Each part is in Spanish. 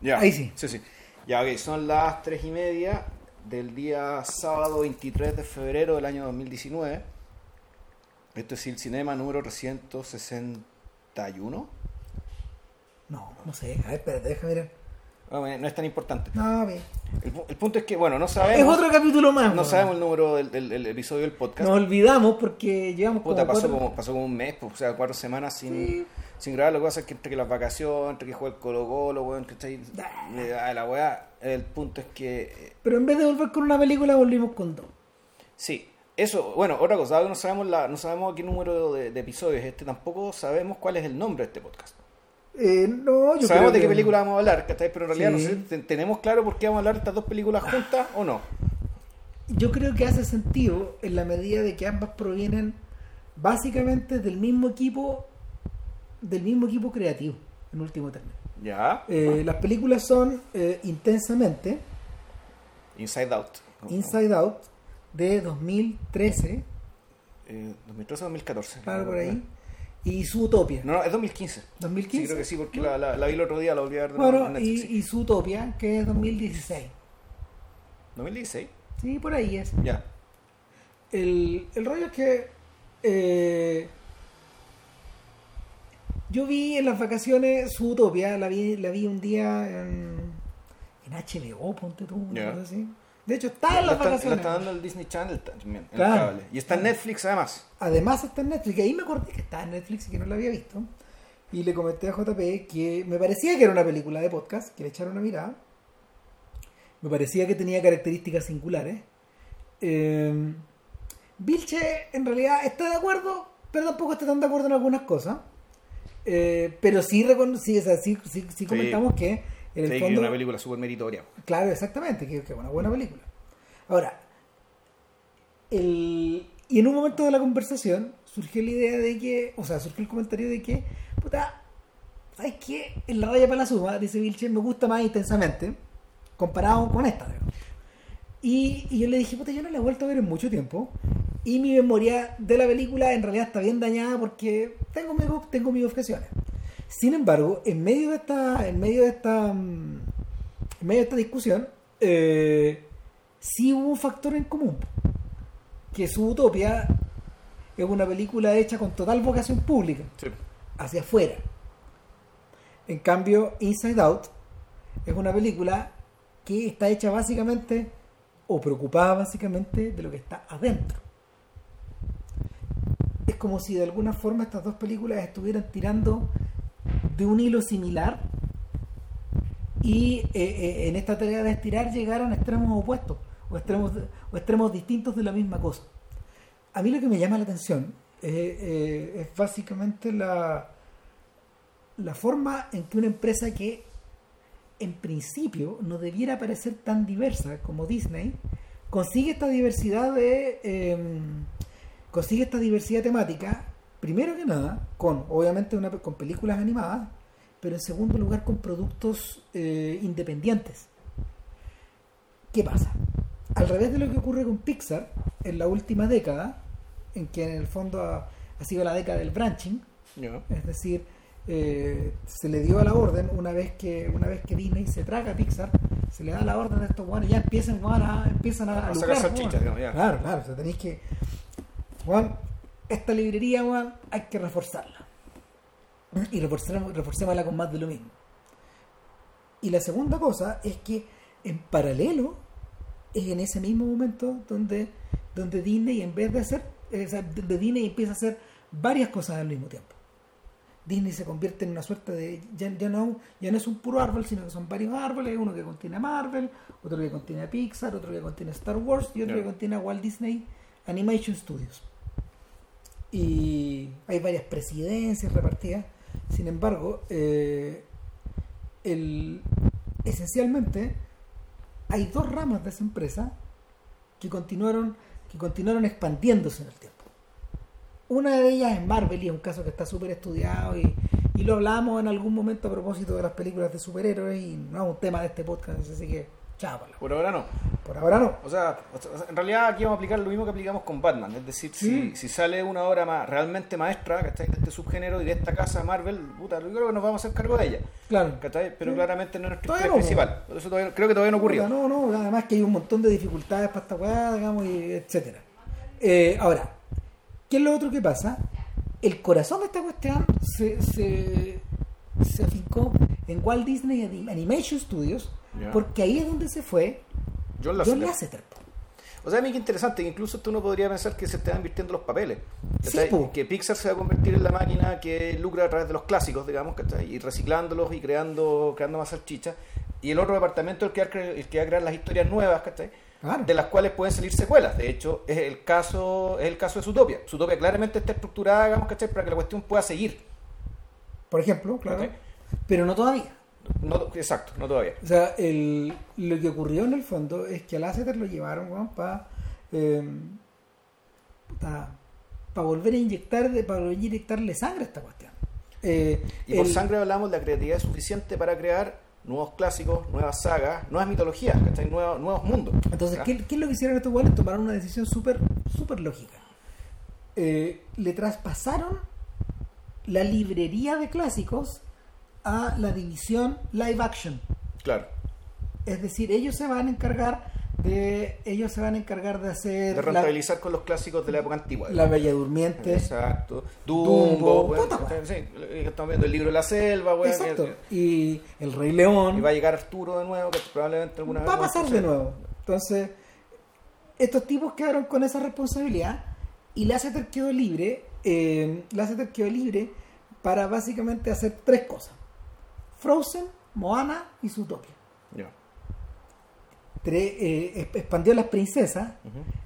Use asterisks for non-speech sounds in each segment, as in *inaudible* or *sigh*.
Ya. Ahí sí. Sí, sí. Ya, ok, son las 3 y media del día sábado 23 de febrero del año 2019. Esto es el cinema número 361. No, no sé. A ver, espérate, déjame mirar. Bueno, no es tan importante. No, bien. El, el punto es que, bueno, no Es sabemos. otro capítulo más. No sabemos el número del, del- del episodio del podcast. Nos olvidamos porque llevamos Puta, como pasó cuatro- como, pasó como un mes, pues, o sea, cuatro semanas sin, Sí. Sin grabar. Lo que pasa es que entre que las vacaciones, entre que juega el Colo Colo, weón, que está ahí, Ah. da la weá. El punto es que, eh, Pero en vez de volver con una película, volvimos con dos. sí, eso, bueno, otra cosa, dado que no sabemos, la, no sabemos qué número de, de episodios es este, tampoco sabemos cuál es el nombre de este podcast. Eh, no, yo sabemos creo de qué que- película vamos a hablar. Pero en realidad no sé, te- tenemos claro por qué vamos a hablar de estas dos películas juntas o no. Yo creo que hace sentido en la medida de que ambas provienen básicamente del mismo equipo, del mismo equipo creativo, en último término. Ya, Eh, las películas son eh, Intensamente, Inside Out. Inside Out, de 2013, Eh, 2013 o 2014. claro, por ahí, y Zootopia, No, no, es 2015. 2015. Sí, creo que sí, porque la, la, la vi el otro día, la volví a ver en Bueno, Netflix, y, y Zootopia, que es 2016. 2016. Sí, por ahí es. Ya. El, el rollo es que eh, yo vi en las vacaciones su utopia, la vi, la vi un día en, en HBO, ponte tú, una Ya. cosa así. De hecho, está en la, las la vacaciones. está dando el Disney Channel también, Claro. el cable. Y está en Netflix además. Además está en Netflix, y ahí me acordé que estaba en Netflix y que no la había visto. Y le comenté a JP que me parecía que era una película de podcast, que le echaron una mirada. Me parecía que tenía características singulares. Eh, Vilche en realidad está de acuerdo, pero tampoco está tan de acuerdo en algunas cosas. Eh, pero sí, sí, o sea, sí, sí- sí comentamos que en el Sí, que es fondo... una película súper meritoria. Claro, exactamente, que es una buena película. Ahora, el, y en un momento de la conversación surgió la idea de que, o sea, surgió el comentario de que, puta, ¿sabes qué? En la raya para la suma, dice Vilche, me gusta más intensamente, comparado con esta. digamos. Y, y yo le dije, puta, yo no la he vuelto a ver en mucho tiempo. Y mi memoria de la película en realidad está bien dañada porque tengo mis, tengo mis objeciones. Sin embargo, en medio de esta, en medio de esta, mm, en medio de esta discusión, eh, sí hubo un factor en común. Que su utopia es una película hecha con total vocación pública, Sí. hacia afuera. En cambio, Inside Out es una película que está hecha básicamente, o preocupada básicamente, de lo que está adentro. Es como si de alguna forma estas dos películas estuvieran tirando de un hilo similar y eh, eh, en esta tarea de estirar llegaran a extremos opuestos o extremos, o extremos distintos de la misma cosa. A mí lo que me llama la atención eh, es básicamente la, la forma en que una empresa que en principio no debiera parecer tan diversa como Disney consigue esta diversidad de eh, consigue esta diversidad temática primero que nada con obviamente una, con películas animadas pero en segundo lugar con productos eh, independientes ¿qué pasa? al revés de lo que ocurre con Pixar en la última década en que en el fondo ha, ha sido la década del branching es decir, eh, se le dio a la orden una vez que una vez que Disney se traga a Pixar, se le da la orden a estos guanes, ya empiezan, a, empiezan a, A sacar salchichas, digamos, ya. Claro, claro, o sea, tenéis que, Juan, esta librería, weón, hay que reforzarla. Y reforcémosla con más de lo mismo. Y la segunda cosa es que en paralelo es en ese mismo momento donde, donde Disney en vez de hacer, eh, donde Disney empieza a hacer varias cosas al mismo tiempo. Disney se convierte en una suerte de ya, ya no ya no es un puro árbol sino que son varios árboles uno que contiene a Marvel otro que contiene a Pixar otro que contiene a Star Wars y otro que contiene a Walt Disney Animation Studios. Y hay varias presidencias repartidas. Sin embargo eh, el, esencialmente hay dos ramas de esa empresa que continuaron que continuaron expandiéndose en el tiempo una de ellas es Marvel y es un caso que está súper estudiado y, y lo hablamos en algún momento a propósito de las películas de superhéroes y no es un tema de este podcast, así que Chápala. Por ahora no. Por ahora no. O sea, en realidad aquí vamos a aplicar lo mismo que aplicamos con Batman. Es decir, Sí. si, si sale una obra más realmente maestra ¿cachai? de este subgénero y de esta casa Marvel, puta, yo creo que nos vamos a hacer cargo de ella. Claro. ¿cachai? Pero Sí. claramente no es nuestro no. principal. Por eso todavía- creo que todavía no ocurrió. No, no, además que hay un montón de dificultades para esta weá, digamos, y etcétera. Eh, ahora, ¿qué es lo otro que pasa? El corazón de esta cuestión se, se, se afincó en Walt Disney Anim- Animation Studios, porque ahí es donde se fue John John Lasseter. Lasseter. po. O sea, a mí qué interesante, que incluso tú no podría pensar que se están invirtiendo los papeles. Sí, que Pixar se va a convertir en la máquina que lucra a través de los clásicos, digamos, ¿cachai? y reciclándolos y creando, creando más salchichas. Y el otro departamento el que, va a cre- el que va a crear las historias nuevas, ¿cachai? Claro. de las cuales pueden salir secuelas. De hecho, es el caso, es el caso de Zootopia. Zootopia claramente está estructurada, digamos, ¿cachai? para que la cuestión pueda seguir. Por ejemplo, claro. Pero no todavía. No, exacto, no todavía. O sea, el, lo que ocurrió en el fondo es que a Lasseter lo llevaron para para volver a inyectar para volver a inyectarle sangre a esta cuestión. Eh, Y por el- sangre hablamos de la creatividad suficiente para crear nuevos clásicos, nuevas sagas, nuevas mitologías, ¿cachai? Nuevos, nuevos mundos. Entonces. ¿qué, qué es lo que hicieron estos güeyes? Tomaron una decisión súper súper lógica. Eh, le traspasaron la librería de clásicos a la división live action. Claro. Es decir, ellos se van a encargar de ellos se van a encargar de hacer De la, rentabilizar con los clásicos de la época antigua. la Bella Durmiente. Exacto. Dumbo, Dumbo, bueno, puta, sí, eh, estamos viendo el libro de la selva, weón, Exacto. que- Y el Rey León. y va a llegar Arturo de nuevo, que probablemente alguna vez va a pasar de nuevo. Entonces, estos tipos quedaron con esa responsabilidad y Lasseter quedó libre. Eh, Lasseter quedó libre para básicamente hacer tres cosas: Frozen, Moana y Zootopia. Ya. Eh, exp- expandió las princesas,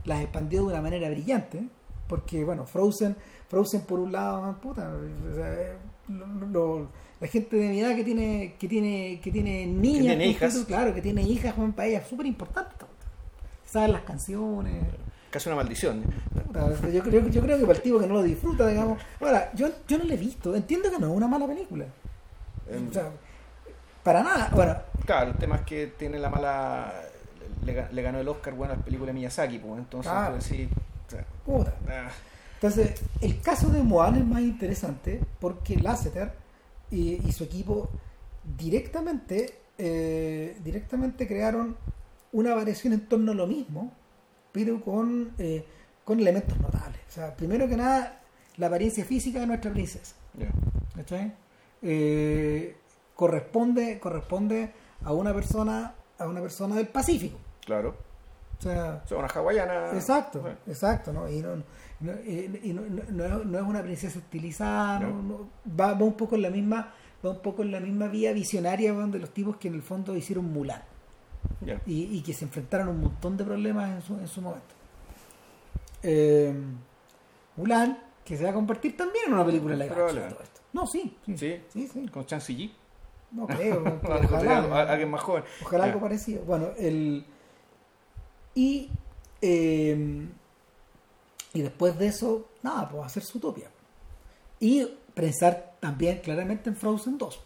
las expandió de una manera brillante, porque bueno, Frozen, Frozen por un lado, puta, o sea, eh, lo- lo- la gente de mi edad que tiene, que tiene, que tiene niñas, tiene hijas. claro, que tiene hijas, Juan, para ellas es súper importante. Saben las canciones. Casi una maldición. puta, Yo creo, yo creo que para el tipo que no lo disfruta, digamos. Ahora, yo, yo no lo he visto, entiendo que no es una mala película. Em, O sea, para nada. Bueno, Claro, el tema es que tiene la mala. Le, le ganó el Oscar, bueno, a la película Miyazaki, pues entonces, Claro. pues, sí. o sea, puta. ah, Entonces, el caso de Moana es más interesante porque Lasseter y, y su equipo directamente, eh, directamente crearon una variación en torno a lo mismo, pero con, eh, con elementos notables. O sea, primero que nada, la apariencia física de nuestra princesa. Eh, corresponde, corresponde a una persona, a una persona del Pacífico. Claro. O sea, O sea, una hawaiana. Exacto, Bueno, exacto, ¿no? Y no, no- y- no- no- no- es una princesa estilizada, va, va un poco en la misma, va un poco en la misma vía visionaria de los tipos que en el fondo hicieron Mulan y, y que se enfrentaron a un montón de problemas en su, en su momento. Eh, Mulan, que se va a convertir también en una película live action, todo esto. No, sí, sí, Sí. sí, sí. Con Chancy G. No creo, *laughs* ojalá, alguien más joven. Ojalá algo parecido. Bueno, el. Y. eh, y después de eso, nada, pues hacer su utopia. Y pensar también claramente en Frozen 2.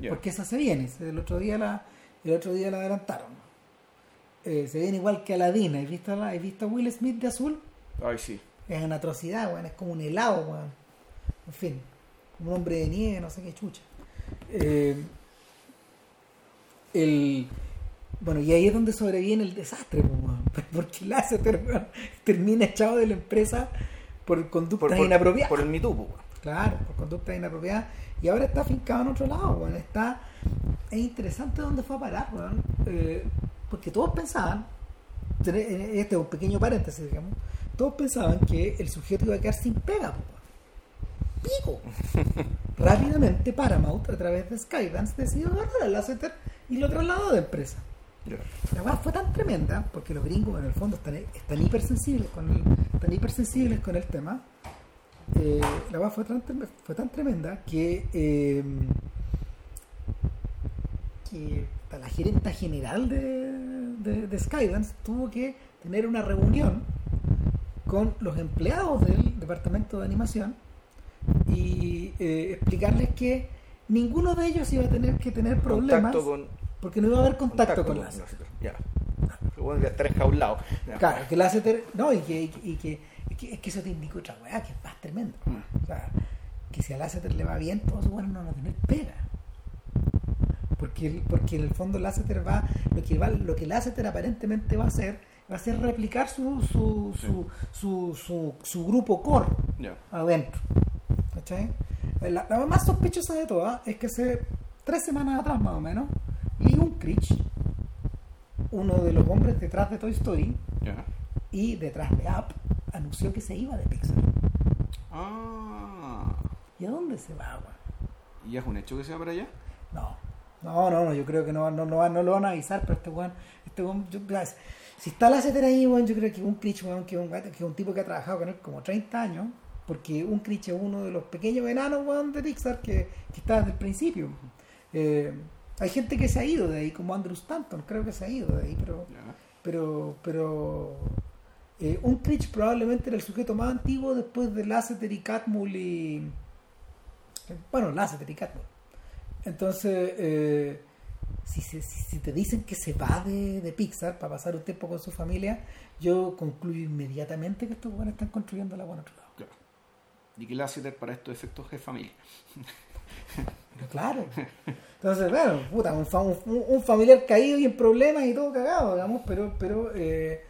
Ya. Porque esa se viene. El otro día la, el otro día la adelantaron. Eh, se viene igual que Aladdin. ¿Has visto, la, ¿Has visto a Will Smith de azul? Ay, sí. Es una atrocidad, weón. Es como un helado, weón. En fin. Como un hombre de nieve, no sé qué chucha. Eh, el, bueno, y ahí es donde sobreviene el desastre, weón. *laughs* Porque weón, termina echado de la empresa por conductas Por, por- inapropiadas. por el Me Too, pues. Claro, por conductas inapropiadas. Y ahora está afincado en otro lado, weón. Está... Es interesante dónde fue a parar, weón. Eh, porque todos pensaban, eh, este es un pequeño paréntesis, digamos, todos pensaban que el sujeto iba a quedar sin pega, weón. Pico. *laughs* Rápidamente Paramount, a través de Skydance, decidió agarrar a Lasseter y lo trasladó de empresa. La weá fue tan tremenda, porque los gringos en el fondo están, están hipersensibles con el, están hipersensibles con el tema. eh, la weá fue tan, fue tan tremenda que, eh, que la gerenta general de, de, de Skydance tuvo que tener una reunión con los empleados del departamento de animación y eh, explicarles que ninguno de ellos iba a tener que tener problemas Contacto con. Porque no iba a haber contacto, con Lasseter. Lasseter. Ya. Bueno, a estar enjaulado. Ya. Claro, que Lasseter, no, y que, y que, y que, y que- es que eso te indica otra weá, que es más tremendo. Mm. O sea, que si a Lasseter le va bien, todos bueno no van a tener pega. Porque, porque en el fondo Lasseter va, lo que va, lo que Lasseter aparentemente va a hacer, va a ser replicar su, su, su, su, su, su grupo core Ya. adentro. ¿Cachai? La, la más sospechosa de todas es que hace tres semanas atrás más o menos, Lee Unkrich, uno de los hombres detrás de Toy Story y detrás de Up, anunció que se iba de Pixar. Ah. ¿Y a dónde se va, weón? ¿Y es un hecho que se va para allá? No, no, no, no, yo creo que no, no, no, no lo van a avisar, pero este weón, este weón, yo- si está la CETER ahí, weón, yo creo que un Critch, weón, que es un, que un tipo que ha trabajado con él como 30 años, porque un Critch es uno de los pequeños enanos, weón, de Pixar que, que está desde el principio. Eh, hay gente que se ha ido de ahí, como Andrew Stanton, creo que se ha ido de ahí, pero, pero, pero eh, un Critch probablemente era el sujeto más antiguo después de Lasseter y Catmull y bueno, Lasseter y Catmull. Entonces, eh, si, si, si te dicen que se va de, de Pixar para pasar un tiempo con su familia, yo concluyo inmediatamente que estos buenos están construyendo la buena otro lado. Claro. Y que Lasseter para estos efectos es familia. *laughs* *laughs* Claro. Entonces, bueno, puta, un, fa- un- un familiar caído y en problemas y todo cagado, digamos, pero, pero eh,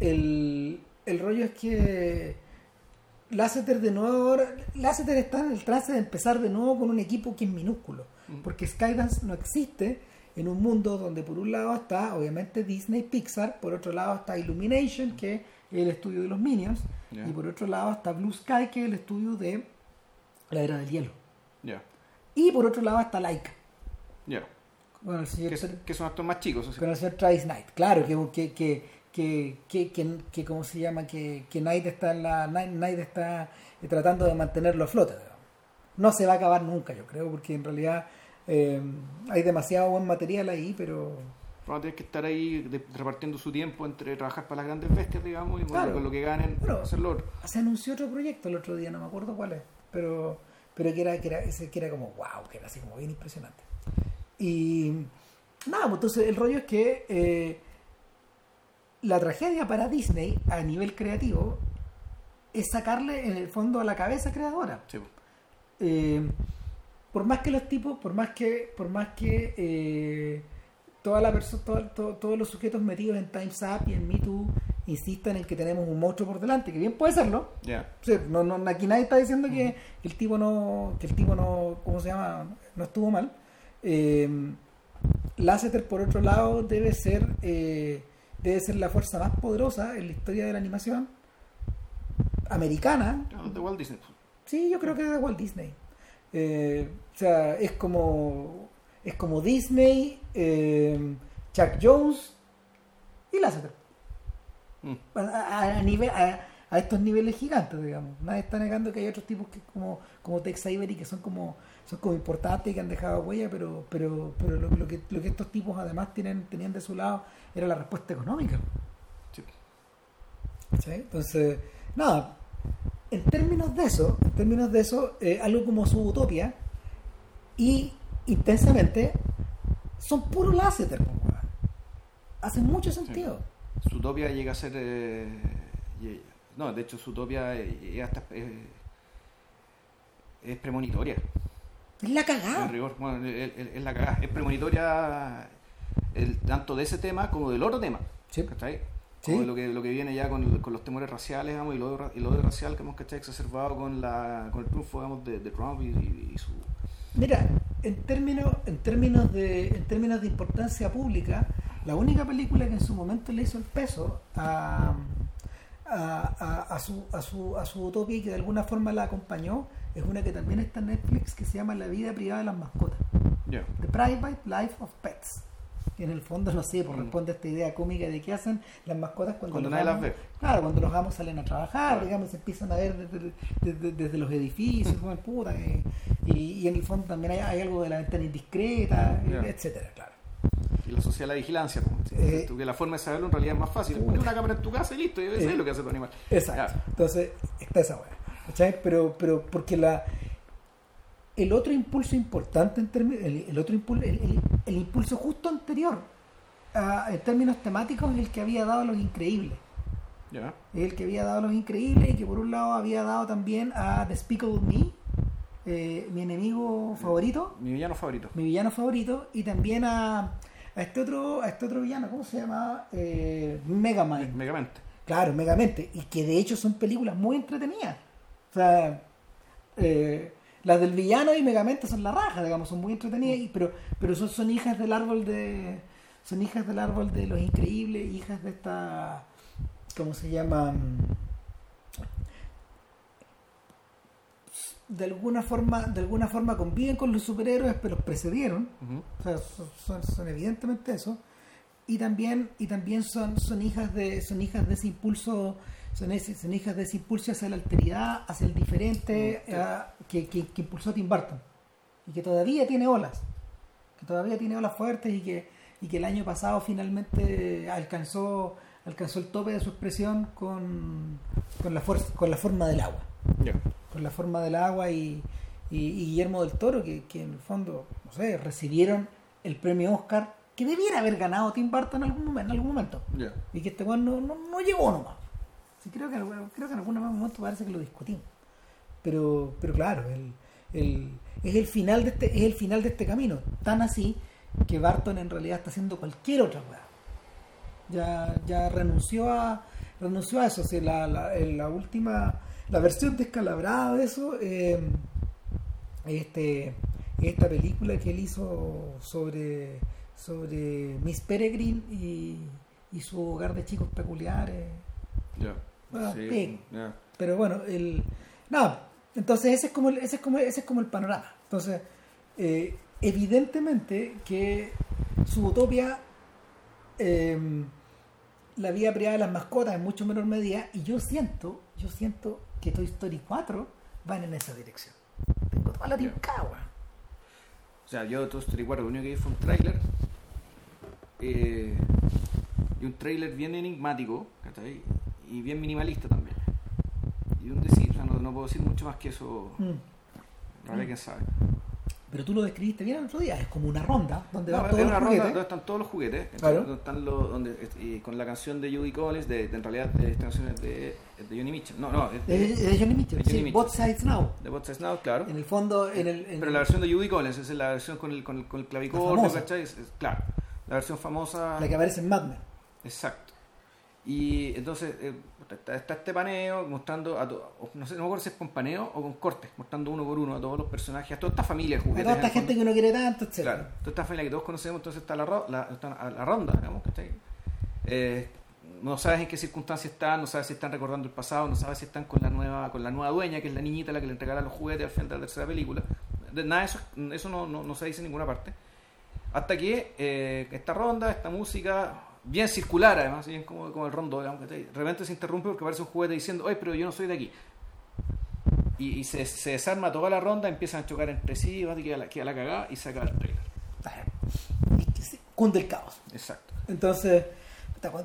el, el rollo es que Lasseter de nuevo ahora, Lasseter está en el trance de empezar de nuevo con un equipo que es minúsculo, porque Skydance no existe en un mundo donde por un lado está obviamente Disney Pixar, por otro lado está Illumination, que es el estudio de los Minions, y por otro lado está Blue Sky, que es el estudio de la era del hielo. Ya. Y por otro lado está Laika. Ya. Bueno, el señor, Que, que son actos más chicos. sea. con el señor Travis Knight. Claro, que, que, que, que, que, ¿cómo se llama? Que, que Knight está, en la, Knight, Knight está eh, tratando de mantenerlo a flote. No se va a acabar nunca, yo creo, porque en realidad eh, hay demasiado buen material ahí, pero... Van a tener que estar ahí de- repartiendo su tiempo entre trabajar para las grandes bestias, digamos, y bueno, Claro. con lo que ganen, Bueno. hacerlo otro. Se anunció otro proyecto el otro día, no me acuerdo cuál es, pero, pero que, era, que, era, ese que era como wow, que era así como bien impresionante. Y nada, pues entonces el rollo es que eh, la tragedia para Disney a nivel creativo es sacarle en el fondo a la cabeza creadora. Sí, pues. Eh, por más que los tipos, por más que, por más que eh, toda la perso- toda- to- todos los sujetos metidos en Times Up y en Me Too insistan en que tenemos un monstruo por delante, que bien puede serlo. Ya. O sea, no, no, aquí nadie está diciendo que el tipo no, que el tipo no, ¿cómo se llama? No estuvo mal. Eh, Lasseter, por otro lado, debe ser, eh, debe ser la fuerza más poderosa en la historia de la animación americana, Ya, de Walt Disney. Sí, yo creo que es de Walt Disney. Eh, o sea, es como es como Disney, eh, Chuck Jones y Lasseter. Mm. A, a- a nivel, a, a estos niveles gigantes, digamos. Nadie está negando que hay otros tipos que como, como Tex Avery que son como son como importantes y que han dejado huella, pero pero pero lo, lo que, lo que estos tipos además tienen, tenían de su lado era la respuesta económica. Sí. ¿Sí? Entonces, nada, en términos de eso, en términos de eso, eh, algo como su utopia y intensamente son puro Lasseter, po, weón. hace mucho sentido. Zootopia llega a ser. eh, y- no, de hecho, Zootopia eh, hasta. eh, es premonitoria. Es la En cagada. rigor. Bueno, es, es- es la cagada. Es premonitoria el, tanto de ese tema como del otro tema. Sí. ¿Cachai? Sí. Como de lo que, lo que viene ya con, con los temores raciales digamos, y lo, y lo odio racial que hemos ¿cachai? exacerbado con, la, con el triunfo digamos, de, de Trump y, y- y su. Mira, en términos, en términos de, en términos de importancia pública, la única película que en su momento le hizo el peso a, a, a- a su, a, su, a su utopía y que de alguna forma la acompañó es una que también está en Netflix que se llama La vida privada de las mascotas. Ya. The Private Life of Pets. Que en el fondo, no sé, pues Mm. responde a esta idea cómica de qué hacen las mascotas cuando, Cuando los nadie las amos- ve. Claro, cuando los amos salen a trabajar, Claro. digamos, se empiezan a ver desde, desde- desde los edificios, como puta, eh, y, y en el fondo también hay, hay algo de la ventana indiscreta, Ya. etcétera, claro. Y la sociedad de la vigilancia. Eh, que la forma de saberlo en realidad es más fácil. Poner una cámara en tu casa y listo. Y eso Eh, lo que hace tu animal. Exacto. Ya. Entonces, está esa weá. ¿cachai? Pero, pero porque la. el otro impulso importante en términos, el, el otro impulso, el, el- el impulso justo anterior a- en términos temáticos es el que había dado Los Increíbles. Es el que había dado Los Increíbles y que por un lado había dado también a Despicable Me, eh, mi enemigo favorito, Mi villano favorito. mi villano favorito, y también a, a este otro a este otro villano, ¿cómo se llama? Eh, Megamind. Megamente. Claro, Megamente. Y que de hecho son películas muy entretenidas. O sea, eh, las del villano y Megamente son la raja, digamos, son muy entretenidas, y- pero, pero son, son hijas del árbol de. Son hijas del árbol de los increíbles, hijas de esta. ¿Cómo se llama? De alguna forma, de alguna forma conviven con los superhéroes, pero precedieron. O sea, son, evidentemente eso. Y también, y también son, son hijas de, son hijas de ese impulso, son, ese- son hijas de ese impulso hacia la alteridad, hacia el diferente, Sí. ah, que, que, que impulsó Tim Burton. Y que todavía tiene olas. Que todavía tiene olas fuertes y que, y que el año pasado finalmente alcanzó, alcanzó el tope de su expresión con, con la fuerza, con la forma del agua. Con la forma del agua y, y- y Guillermo del Toro, que, que en el fondo, no sé, recibieron el premio Oscar que debiera haber ganado Tim Burton en algún momento. En algún momento y que este weón no, no, no llegó nomás. Sí, creo, que, creo que en algún momento parece que lo discutimos. Pero, pero claro, el, el- es, el final de este, es el final de este camino. Tan así que Barton en realidad está haciendo cualquier otra weá. Ya, ya renunció a renunció a eso. O sea, la, la, la última, la versión descalabrada de eso, eh, este, esta película que él hizo sobre, sobre Miss Peregrine y, y su hogar de chicos peculiares. Ya. Ah, Sí. Pero bueno, el nada, entonces ese es como el, ese es como ese es como el panorama. Entonces, eh, evidentemente que su utopia eh, la vida privada de las mascotas en mucho menor medida y yo siento, yo siento que Toy Story 4 van en esa dirección. Tengo toda la tincada. O sea, yo Toy Story 4 lo único que vi fue un tráiler. eh, y un tráiler bien enigmático, ¿cachai? Y bien minimalista también. Y un decir, o sea, no, no puedo decir mucho más que eso. Mm. Realidad, quién sabe. Pero tú lo describiste bien el otro día, es como una ronda donde No, van es todos una los ronda donde están todos los juguetes. Claro. Donde están los, donde, y con la canción de Judy Collins, de, de- en realidad de esta canción es de, Johnny Mitchell. No, no, es De, Johnny Mitchell, sí, Both. Sides Now. de What's This Now, claro. En el fondo, en el, en Pero la versión de Judy Collins es la versión con el, con el, con el clavicordio, famosa. ¿cachai? Es- es- claro. La versión famosa. la que aparece en Mad Men. Exacto. Y entonces eh, está, está este paneo mostrando a todos, no sé, no me acuerdo si es con paneo o con cortes, mostrando uno por uno a todos los personajes, a toda esta familia de A juguetes. toda esta gente fondo. que uno quiere tanto, etc. Claro, toda esta familia que todos conocemos, entonces está la, la, está a la ronda, digamos, ¿cachai? Eh, no sabes en qué circunstancias están, no sabes si están recordando el pasado, no sabes si están con la nueva con la nueva dueña, que es la niñita a la que le entregará los juguetes al final de la tercera película. De, nada de eso, eso no, no, no se dice en ninguna parte. Hasta que eh, esta ronda, esta música, bien circular además, bien como, como el rondo, digamos, de repente se interrumpe porque aparece un juguete diciendo, oye, pero yo no soy de aquí. Y, y se, se desarma toda la ronda, empiezan a chocar entre sí, va, queda la, queda la cagada y saca el trailer. Se- cunde el caos. Exacto. Entonces,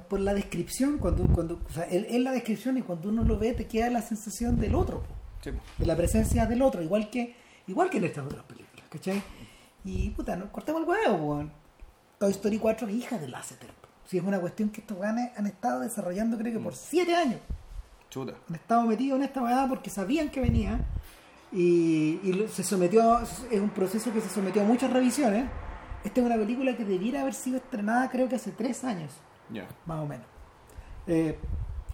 por la descripción, cuando, cuando o sea, en, la descripción y cuando uno lo ve, te queda la sensación del otro, Sí, de la presencia del otro, igual que igual que en estas otras películas, ¿cachai? Y puta, no cortemos el huevo. Toy Story 4 es hija de Lasseter. Si es una cuestión que estos ganes han estado desarrollando, creo que por 7 años. Chuta. han estado metidos en esta weá porque sabían que venía y, se sometió es un proceso que se sometió a muchas revisiones esta es una película que debiera haber sido estrenada creo que hace tres años Ya. más o menos Eh,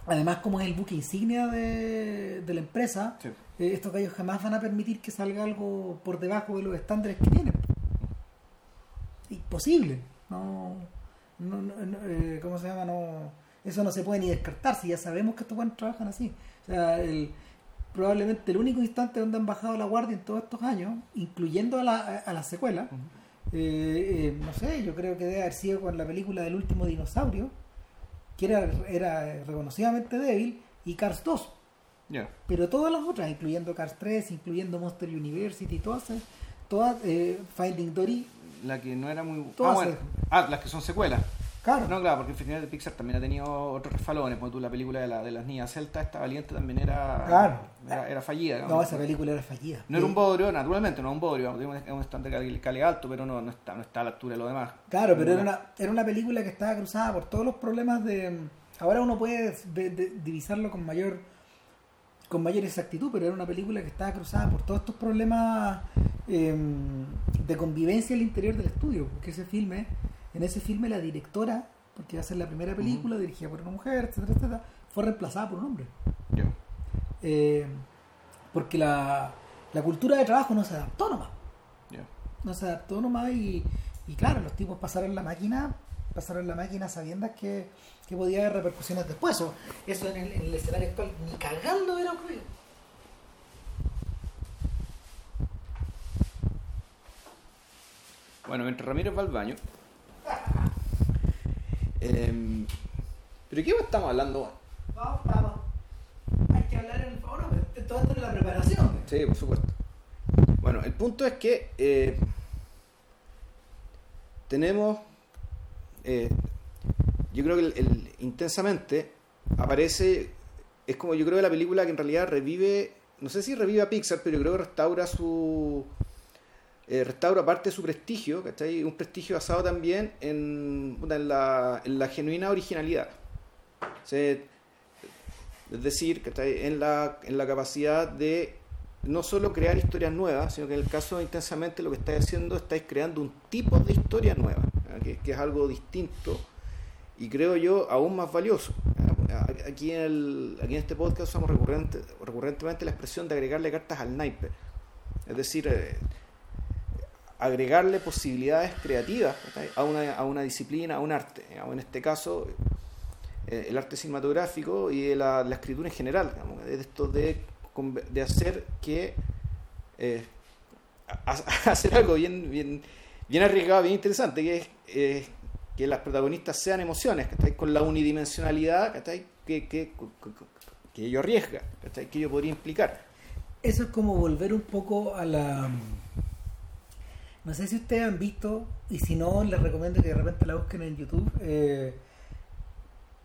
además como es el buque insignia de, de la empresa Sí. eh, estos gallos jamás van a permitir que salga algo por debajo de los estándares que tienen imposible no, no, no- no, eh, ¿cómo se llama? no eso no se puede ni descartar si ya sabemos que estos buenos trabajan así o sea el, probablemente el único instante donde han bajado la guardia en todos estos años incluyendo a la, a la secuela eh, eh, no sé, yo creo que debe haber sido con la película del último dinosaurio, que era, era reconocidamente débil, y Cars 2. Ya. Pero todas las otras, incluyendo Cars 3, incluyendo Monster University, todas, todas eh, Finding Dory, La que no era muy. Todas ah, bueno. Ah, las que son secuelas. Claro. No, claro, porque efectivamente Pixar también ha tenido otros refalones. Como tú, la película de, la, de las niñas celta, esta valiente también era, Claro. era, era fallida. No, esa película era fallida. No era un bodrio, naturalmente, no es un bodrio, es un estándar de cali- calidad alto, pero no, no, está, no está a la altura de lo demás. Claro, pero era una, era una película que estaba cruzada por todos los problemas de... Ahora uno puede de- de- divisarlo con mayor con mayor exactitud, pero era una película que estaba cruzada por todos estos problemas eh, de convivencia al interior del estudio, porque ese filme, en ese filme la directora, porque iba a ser la primera película dirigida por una mujer, etcétera, etcétera, fue reemplazada por un hombre. Eh, porque la, la cultura de trabajo no se adaptó nomás. Ya. no se adaptó nomás y, y claro, los tipos pasaron la máquina, pasaron la máquina sabiendo que, que podía haber repercusiones después. Eso, eso en, el, en el escenario actual ni cagando era ocurrido. Bueno, mientras Ramírez va al baño. *laughs* Em, ¿Pero qué estamos hablando? Vamos, vamos. Hay que hablar en el favor, todo esto en la preparación. Sí, por supuesto. Bueno, el punto es que eh, tenemos, eh, yo creo que el, intensamente aparece, es como yo creo que la película que en realidad revive, no sé si revive a Pixar, pero yo creo que restaura su, eh, restaura parte su prestigio, ¿cachai? Un prestigio basado también en, la, en la genuina originalidad. Es decir, ¿cachai? En, la, en la capacidad de no solo crear historias nuevas, sino que en el caso de Intensamente lo que estáis haciendo, estáis creando un tipo de historia nueva. Que, es algo distinto y creo yo aún más valioso. Aquí en, el, aquí en este podcast usamos recurrente, recurrentemente la expresión de agregarle cartas al naipe, es decir, eh, agregarle posibilidades creativas a una, a una disciplina, a un arte. En este caso, eh, el arte cinematográfico y la, la escritura en general, digamos, de esto de, de hacer que eh, *laughs* hacer algo bien, bien, bien arriesgado, bien interesante, que es eh, que las protagonistas sean emociones, ¿cachai? con la unidimensionalidad ¿cachai? que, que, que ello arriesga, ¿cachai? que ello podría implicar. Eso es como volver un poco a la... No sé si ustedes han visto, y si no, les recomiendo que de repente la busquen en YouTube. eh,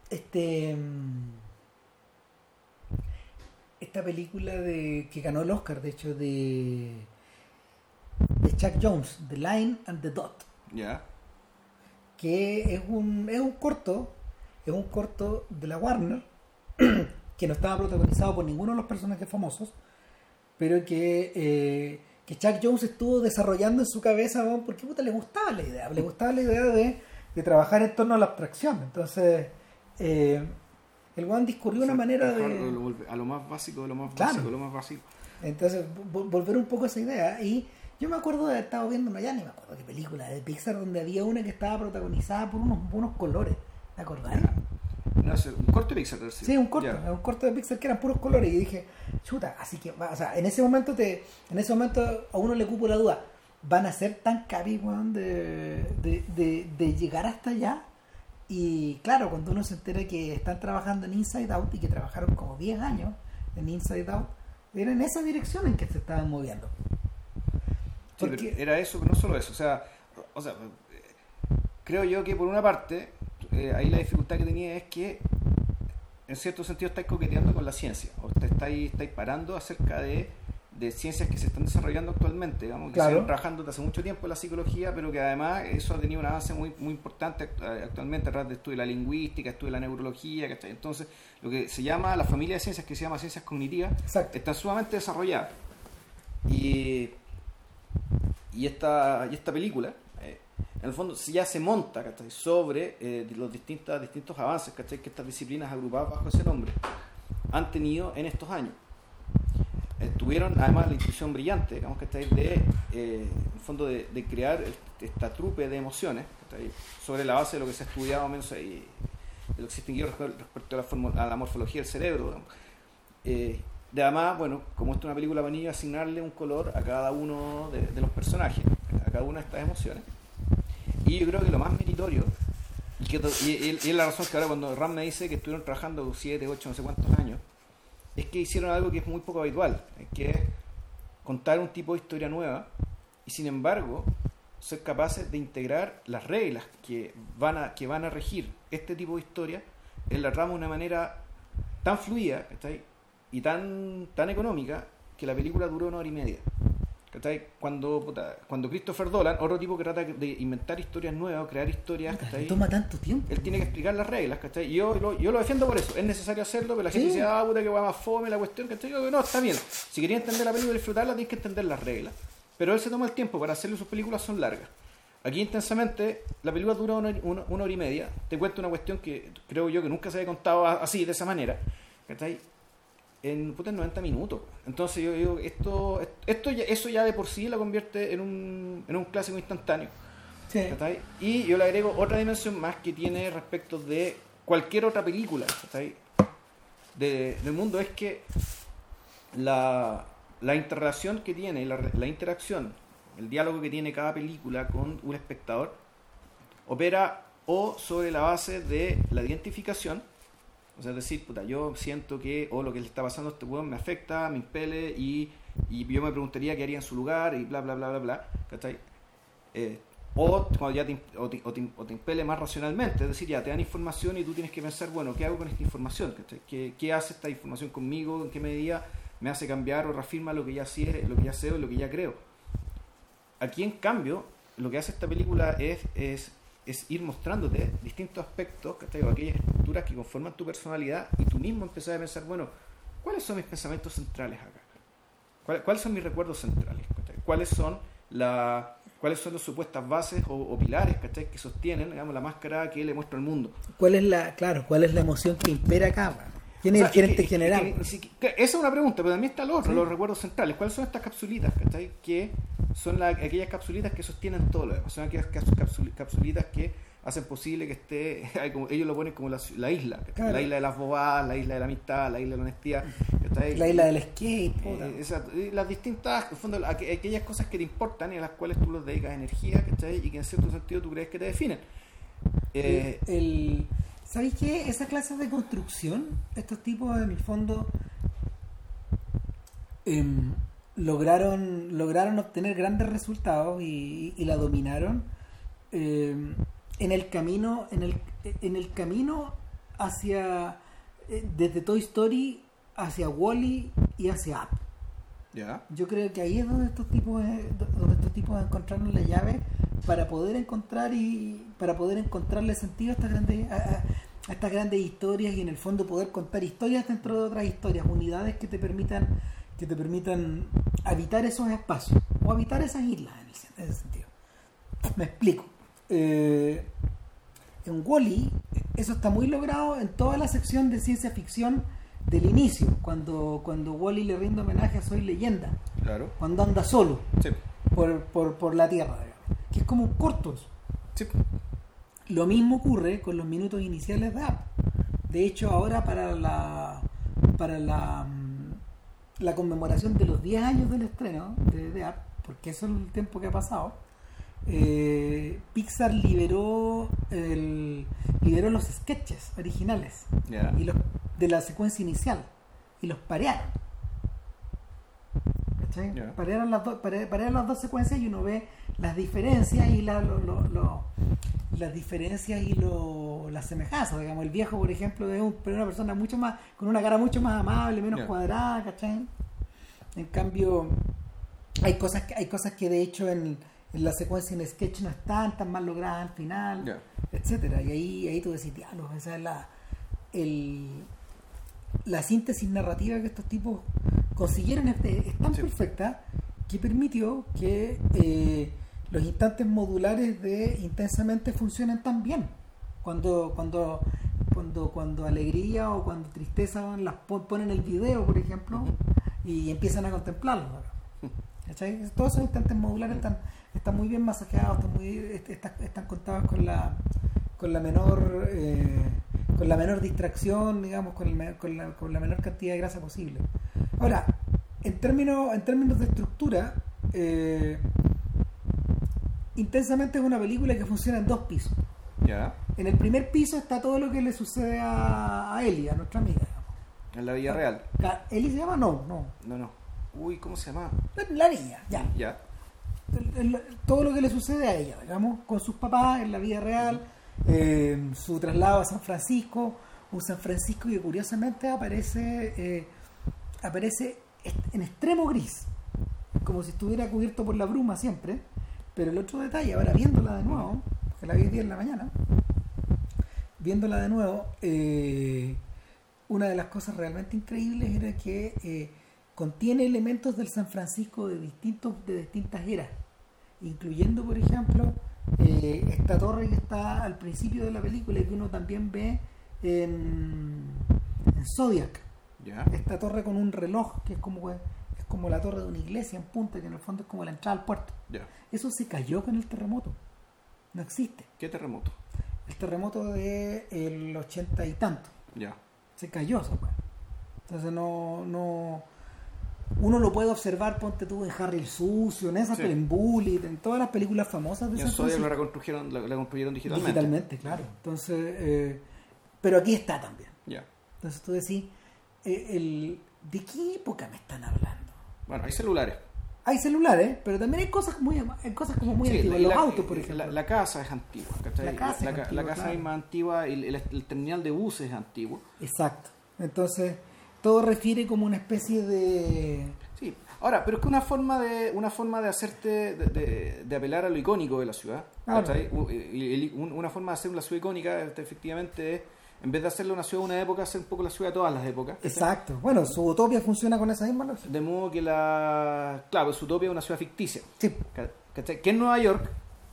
este... mm, Esta película de que ganó el Oscar, de hecho, de, de Chuck Jones, The Line and the Dot, ¿Ya? Que es un, es un corto, es un corto de la Warner, *clears throat* que no estaba protagonizado por ninguno de los personajes famosos, pero que, eh, que Chuck Jones estuvo desarrollando en su cabeza weón, porque puta, le gustaba la idea, le gustaba la idea de, de trabajar en torno a la abstracción. Entonces, eh, el One discurrió una manera de... lo- A lo más básico, de lo más Claro. básico, lo más básico. Entonces, vo- volver un poco a esa idea. Y yo me acuerdo de haber estado viendo, no, ya ni me acuerdo qué película, de Pixar, donde había una que estaba protagonizada por unos, unos colores. ¿Te acordás? No, es un corto de Pixar, ¿sí? Sí, un corto, un corto de Pixar que eran puros colores. Y dije, chuta, así que, o sea, en ese momento te, en ese momento a uno le cupo la duda, ¿van a ser tan cabi, weón, de, de, de, de llegar hasta allá? Y claro, cuando uno se entera que están trabajando en Inside Out y que trabajaron como 10 años en Inside Out, era en esa dirección en que se estaban moviendo. Sí, Porque- pero era eso, pero no solo eso. O sea, o sea creo yo que por una parte, eh, ahí la dificultad que tenía es que en cierto sentido estáis coqueteando con la ciencia. O te estáis, estáis parando acerca de, de ciencias que se están desarrollando actualmente, digamos, que Claro. se están trabajando desde hace mucho tiempo en la psicología, pero que además eso ha tenido un avance muy, muy importante eh, actualmente a través de estudio de la lingüística, estudio de la neurología, ¿cachai? Entonces, lo que se llama la familia de ciencias que se llama ciencias cognitivas, Exacto. están sumamente desarrolladas. Y, y, esta, y esta película, eh, en el fondo, ya se monta ¿cachai? sobre eh, los distintas, distintos avances ¿cachai? que estas disciplinas agrupadas bajo ese nombre han tenido en estos años. Eh, tuvieron además la intuición brillante, digamos, ¿cachai? de, eh, en fondo, de, de crear esta trupe de emociones ¿cachai? sobre la base de lo que se ha estudiado menos ahí, de lo que se respe- respecto a la, a la morfología del cerebro. Eh, de además, bueno, como esta es una película para asignarle un color a cada uno de, los personajes, a cada una de estas emociones. Y yo creo que lo más meritorio, y, es la razón que ahora cuando Ram me dice que estuvieron trabajando 7, 8, no sé cuántos años, es que hicieron algo que es muy poco habitual, que es contar un tipo de historia nueva, y sin embargo, ser capaces de integrar las reglas que van a, que van a regir este tipo de historia en la rama de una manera tan fluida ¿cachai? Y tan, tan económica que la película duró una hora y media. ¿cachai? Cuando, puta, cuando Christopher Dolan, otro tipo que trata de inventar historias nuevas o crear historias, ¿cachai? toma tanto tiempo. él tiene que explicar las reglas, ¿cachai? Y yo lo, yo lo defiendo por eso. Es necesario hacerlo, pero la gente Sí. dice, ah, puta, que va más fome la cuestión, ¿cachai? Yo no, está bien. Si querías entender la película y disfrutarla, tienes que entender las reglas. Pero él se toma el tiempo para hacerlo, sus películas son largas. Aquí intensamente, la película dura una, una- una hora y media. Te cuento una cuestión que creo yo que nunca se había contado así, de esa manera. ¿Cachai? En, puta, en 90 minutos. Entonces yo digo, esto, esto ya- eso ya de por sí la convierte en un, en un clásico instantáneo. Y yo le agrego otra dimensión más que tiene respecto de cualquier otra película de- del mundo, es que la, la interrelación que tiene, la, la interacción, el diálogo que tiene cada película con un espectador, opera o sobre la base de la identificación, o sea, decir, puta, yo siento que, o lo que le está pasando a este weón me afecta, me impele, y, y yo me preguntaría qué haría en su lugar, y bla, bla, bla, bla, bla, ¿cachai? Eh, o cuando ya te, o impele más racionalmente, es decir, ya te dan información y tú tienes que pensar, bueno, ¿qué hago con esta información? ¿Qué, qué hace esta información conmigo? ¿En qué medida me hace cambiar o reafirma lo que ya sé, lo que ya sé o lo que ya creo? Aquí, en cambio, lo que hace esta película es, es, es ir mostrándote distintos aspectos, ¿cachai? O aquellas estructuras que conforman tu personalidad y tú mismo empezás a pensar, bueno, ¿cuáles son mis pensamientos centrales acá? ¿Cuál- ¿Cuáles son mis recuerdos centrales? ¿Cuáles son la, cuáles son las supuestas bases o, pilares ¿cachai? que sostienen digamos, la máscara que le muestro al mundo? ¿Cuál es la, claro, cuál es la emoción que impera acá? ¿Quién es O el sea, gerente es que- es que- general? es que ni siquiera- esa es una pregunta, pero también está lo otro, los recuerdos centrales. ¿Cuáles son estas capsulitas? ¿cachai? Que son la- aquellas capsulitas que sostienen todo lo demás. Son aquellas caps- capsuli- capsulitas que hacen posible que esté, *laughs* como- ellos lo ponen como la, la isla. Claro. La isla de las bobadas, la isla de la amistad, la isla de la honestidad. ¿cachai? La isla del skate. Eh, las distintas, en el fondo, aqu- aquellas cosas que te importan y a las cuales tú les dedicas energía, ¿cachai? Y que en cierto sentido tú crees que te definen. Eh, el, ¿Sabéis qué? Esa clase de construcción, estos tipos en el fondo em, lograron, lograron obtener grandes resultados y, y la dominaron em, en el camino, en el, en el camino hacia eh, desde Toy Story hacia Wally y hacia Up. ya. Yo creo que ahí es donde estos tipos eh, donde estos tipos encontraron la llave para poder encontrar y para poder encontrarle sentido a estas grandes a, estas grandes historias y en el fondo poder contar historias dentro de otras historias, unidades que te permitan que te permitan habitar esos espacios o habitar esas islas en, el sen- en ese sentido. Me explico. Eh, en Wally eso está muy logrado en toda la sección de ciencia ficción del inicio, cuando cuando Wally le rinde homenaje a Soy Leyenda Claro. cuando anda solo Sí. por, por, por la tierra. Que es como un corto eso. Sí. Lo mismo ocurre con los minutos iniciales de App. De hecho, ahora para la para la, mm, la conmemoración de los 10 años del estreno de, de App, porque eso es el tiempo que ha pasado, eh, Pixar liberó el, liberó los sketches originales y los, de la secuencia inicial y los parearon. ¿Cachai? Parearon, las dos, pare- parearon las dos secuencias y uno ve las diferencias y la, lo- lo- lo- las diferencias y lo, las semejanzas. Digamos, el viejo, por ejemplo, es un- una persona mucho más, con una cara mucho más amable, menos cuadrada, ¿cachai? En cambio, hay cosas que, hay cosas que de hecho en, en la secuencia en sketch no están tan mal logradas al final Ya. etcétera y ahí ahí tú decís diablos esa es la el, la síntesis narrativa que estos tipos consiguieron es, es tan Sí. perfecta que permitió que eh, los instantes modulares de intensamente funcionen tan bien cuando cuando cuando cuando alegría o cuando tristeza las pon- ponen el video por ejemplo y empiezan a contemplarlo ¿Cachai? Todos esos instantes modulares están, están muy bien masajeados, están, muy, est- están, están contados con la con la menor eh, con la menor distracción, digamos, con, el con, la, con la menor cantidad de grasa posible. Ahora, en términos, en términos de estructura, eh, intensamente es una película que funciona en dos pisos. Ya. En el primer piso está todo lo que le sucede a, a Ellie, a nuestra amiga. En la vida real. ¿Ellie se llama? No, no. No, no. Uy, ¿cómo se llama? La, la niña, ya. Ya. todo lo que le sucede a ella, digamos, con sus papás en la vida real, su traslado a San Francisco, un San Francisco que curiosamente aparece, eh, aparece en extremo gris, como si estuviera cubierto por la bruma siempre. Pero el otro detalle, ahora viéndola de nuevo, que la vi hoy en la mañana, viéndola de nuevo, eh, una de las cosas realmente increíbles era que eh, contiene elementos del San Francisco de distintos de distintas eras, incluyendo, por ejemplo, eh, esta torre que está al principio de la película y que uno también ve en, en Zodiac. ¿Ya? Esta torre con un reloj que es como, es como la torre de una iglesia en punta, que en el fondo es como la entrada al puerto. Eso se cayó con el terremoto. No existe. ¿Qué terremoto? El terremoto de el ochenta y tanto. Ya. Se cayó esa weá. Entonces no, no. Uno lo puede observar, ponte tú en Harry el Sucio, en esas, Sí. pero en Bullet, en todas las películas famosas de Y San Zodiac la reconstruyeron, la, la construyeron digitalmente. Digitalmente, claro. Entonces, eh, pero aquí está también. Entonces tú decís, eh, el, ¿de qué época me están hablando? Bueno, hay celulares. Hay celulares, pero también hay cosas muy hay cosas como muy Sí, antiguas. y Los la- autos, por ejemplo. La, la casa es antigua. ¿cachai? La casa es la, antigua, la casa claro. es más antigua, el, el- el terminal de buses es antiguo. Exacto. Entonces, todo refiere como una especie de... Sí. Ahora, pero es que una forma de una forma de hacerte de, de- de apelar a lo icónico de la ciudad. Un- una forma de hacer una ciudad icónica este, efectivamente es en vez de hacerle una ciudad de una época, hacer un poco la ciudad de todas las épocas. Exacto. Bueno, su utopia funciona con esa misma lógica. De modo que la. Claro, su utopia es una ciudad ficticia. Sí. ¿cachai? Que es Nueva York,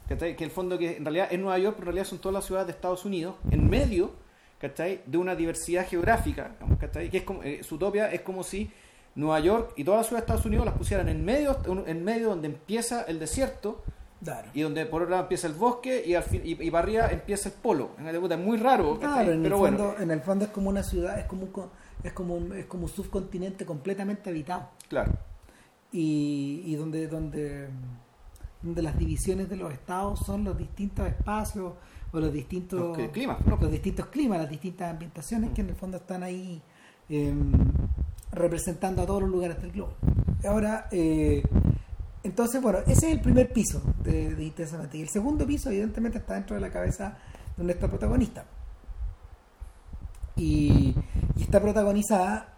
¿cachai? que el fondo que en realidad es Nueva York, pero en realidad son todas las ciudades de Estados Unidos, en medio ¿cachai? de una diversidad geográfica. Que es como, eh, es como si Nueva York y todas las ciudades de Estados Unidos las pusieran en medio, en medio donde empieza el desierto Claro. y donde por otro lado empieza el bosque y, al fin, y, y para arriba empieza el polo. Es muy raro. Claro, en, pero el bueno, fondo, en el fondo es como una ciudad, es como un, es como un, es como un subcontinente completamente habitado. claro. Y, y donde, donde, donde las divisiones de los estados son los distintos espacios o los distintos Los que- climas, ¿no? los distintos climas, las distintas ambientaciones que en el fondo están ahí em, representando a todos los lugares del globo. Ahora, eh, entonces, bueno, ese es el primer piso de, de Intensamente. Y el segundo piso, evidentemente, está dentro de la cabeza de nuestra protagonista. Y, y está protagonizada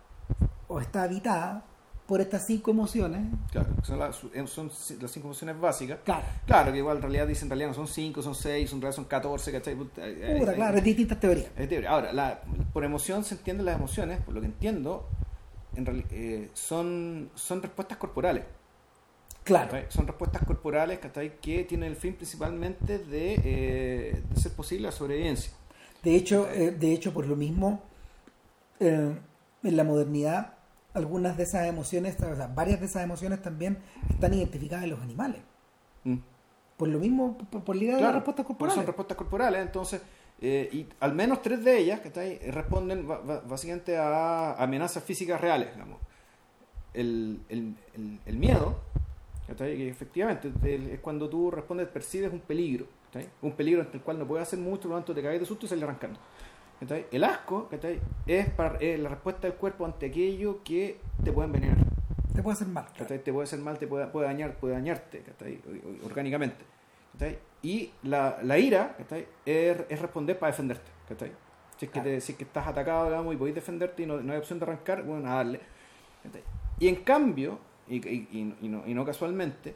o está habitada por estas cinco emociones. Claro, son, las- son las cinco emociones básicas. Claro, Claro, que igual en realidad dicen en realidad no son 5, son 6, en realidad son 14, ¿cachai? Puta, eh, Puta, eh, claro, eh, es distintas teorías. es teoría. Ahora, la- por emoción se entienden las emociones, por lo que entiendo, en reali- eh, son, son respuestas corporales. Claro, ¿cachai? Son respuestas corporales ¿cachai? que tienen el fin principalmente de, eh, de ser posible la sobrevivencia. de hecho, eh, de hecho, por lo mismo, eh, en la modernidad, algunas de esas emociones, o sea, varias de esas emociones también están identificadas en los animales. Mm. Por lo mismo, por, por la idea de las respuestas corporales. Son respuestas corporales, entonces, eh, y al menos tres de ellas ¿cachai? responden ba- ba- básicamente a amenazas físicas reales. Digamos. El, el, el, el miedo, que efectivamente es cuando tú respondes, percibes un peligro, un peligro ante el cual no puedes hacer mucho, por lo tanto te caes de susto y sales arrancando. ¿Cachai? El asco ¿cachai? Es, para, es la respuesta del cuerpo ante aquello que te puede envenenar. Te puede hacer mal. claro. Te puede hacer mal, te puede, puede dañar, puede dañarte, ¿cachai? Orgánicamente. ¿cachai? Y la, la ira, ¿cachai? Es, es responder para defenderte, ¿cachai? Si es, que te- si es que estás atacado, digamos, y podéis defenderte y no, no hay opción de arrancar, bueno, a darle. ¿cachai? Y en cambio, y- y no, y no casualmente,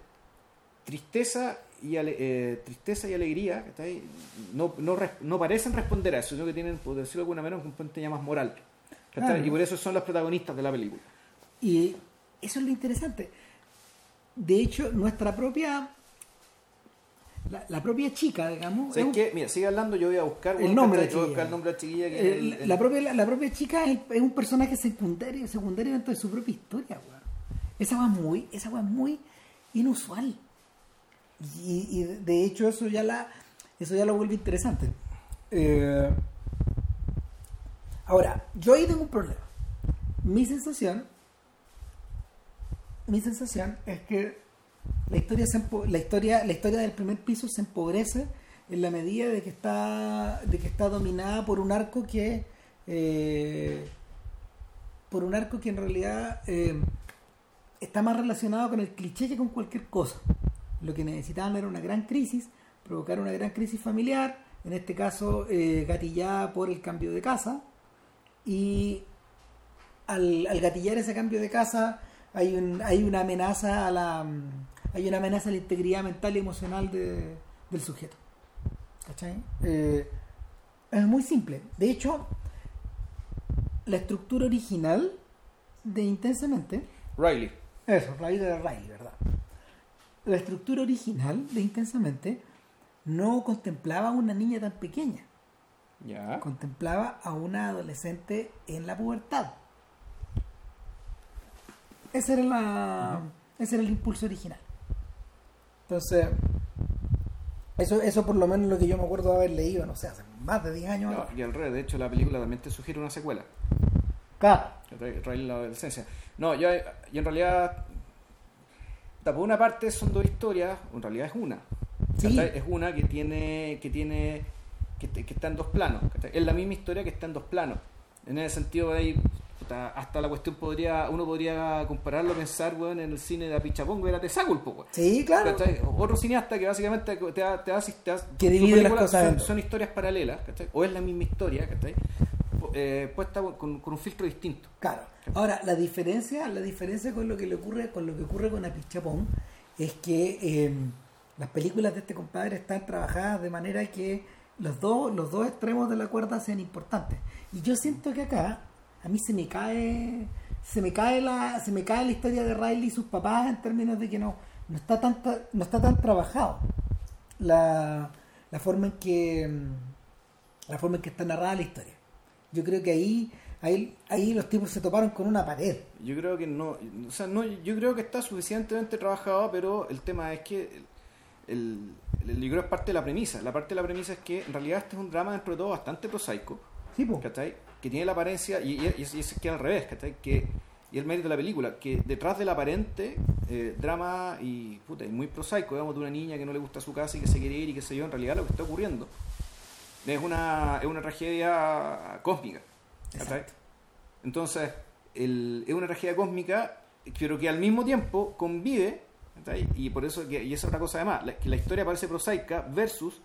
tristeza y, ale- eh, tristeza y alegría, ¿cachai? No, no, res- no parecen responder a eso, sino que tienen, por decirlo de alguna manera, un componente ya más moral. Y por eso son los protagonistas de la película. Y eso es lo interesante. De hecho, nuestra propia. La, la propia chica, digamos. es. Mira, sigue hablando, yo voy a buscar, El nombre yo voy a la buscar el nombre de la chiquilla. que eh, el- la, el- la propia, la, la propia chica es, es un personaje secundario, secundario dentro de su propia historia. Esa va muy, esa va muy inusual. Y, y de hecho eso ya la, eso ya lo vuelve interesante. Eh, ahora, yo ahí tengo un problema. Mi sensación, mi sensación es que la historia, la historia, la historia del primer piso se empobrece en la medida de que está, de que está dominada por un arco que, eh, por un arco que en realidad eh, está más relacionado con el cliché que con cualquier cosa. Lo que necesitaban era una gran crisis, provocar una gran crisis familiar, en este caso eh, gatillada por el cambio de casa, y al, al, gatillar ese cambio de casa hay, un, hay una amenaza a la hay una amenaza a la integridad mental y emocional de, del sujeto. ¿Cachai? Eh, es muy simple. De hecho, la estructura original de Intensamente. Riley. Eso, Riley de Riley, ¿verdad? La estructura original de Intensamente no contemplaba a una niña tan pequeña. Ya. Contemplaba a una adolescente en la pubertad. Ese era, la, ese era el impulso original. Entonces, eso, eso por lo menos lo que yo me acuerdo de haber leído, no sé, hace más de 10 años. No, y al revés, de hecho la película también te sugiere una secuela. Claro. Riley la adolescencia. No, yo, y en realidad, por una parte son dos historias, en realidad es una. Sí. Es una que tiene, que tiene, que, que está en dos planos. Es la misma historia que está en dos planos. En ese sentido, ahí hasta la cuestión podría uno podría compararlo pensar weón, en el cine de Apichapón era Tesacul pues, sí claro ¿cachai? otro cineasta que básicamente te te da, te da que divide las cosas son, son, historias paralelas ¿cachai? o es la misma historia ¿cachai? Eh, puesta con, un filtro distinto. Claro. Ahora la diferencia la diferencia con lo que le ocurre con lo que ocurre con Apichapón es que eh, las películas de este compadre están trabajadas de manera que los dos los dos extremos de la cuerda sean importantes. Y yo siento que acá a mí se me cae se me cae la se me cae la historia de Riley y sus papás en términos de que no no está tan no está tan trabajado. La, la forma en que la forma en que está narrada la historia yo creo que ahí ahí ahí los tipos se toparon con una pared yo creo que no o sea no yo creo que está suficientemente trabajado pero el tema es que el, el, el libro es parte de la premisa la parte de la premisa es que en realidad este es un drama dentro de todo bastante prosaico sí. ¿cachai? que tiene la apariencia, y, y, y es que al revés, ¿cachai? Que, y el mérito de la película, que detrás del aparente eh, drama y, puta, y muy prosaico, digamos, de una niña que no le gusta su casa y que se quiere ir y qué sé yo, en realidad lo que está ocurriendo es una, es una tragedia cósmica. Entonces, el, es una tragedia cósmica, pero que al mismo tiempo convive, y por eso, que, y esa es otra cosa además, la, que la historia parece prosaica versus,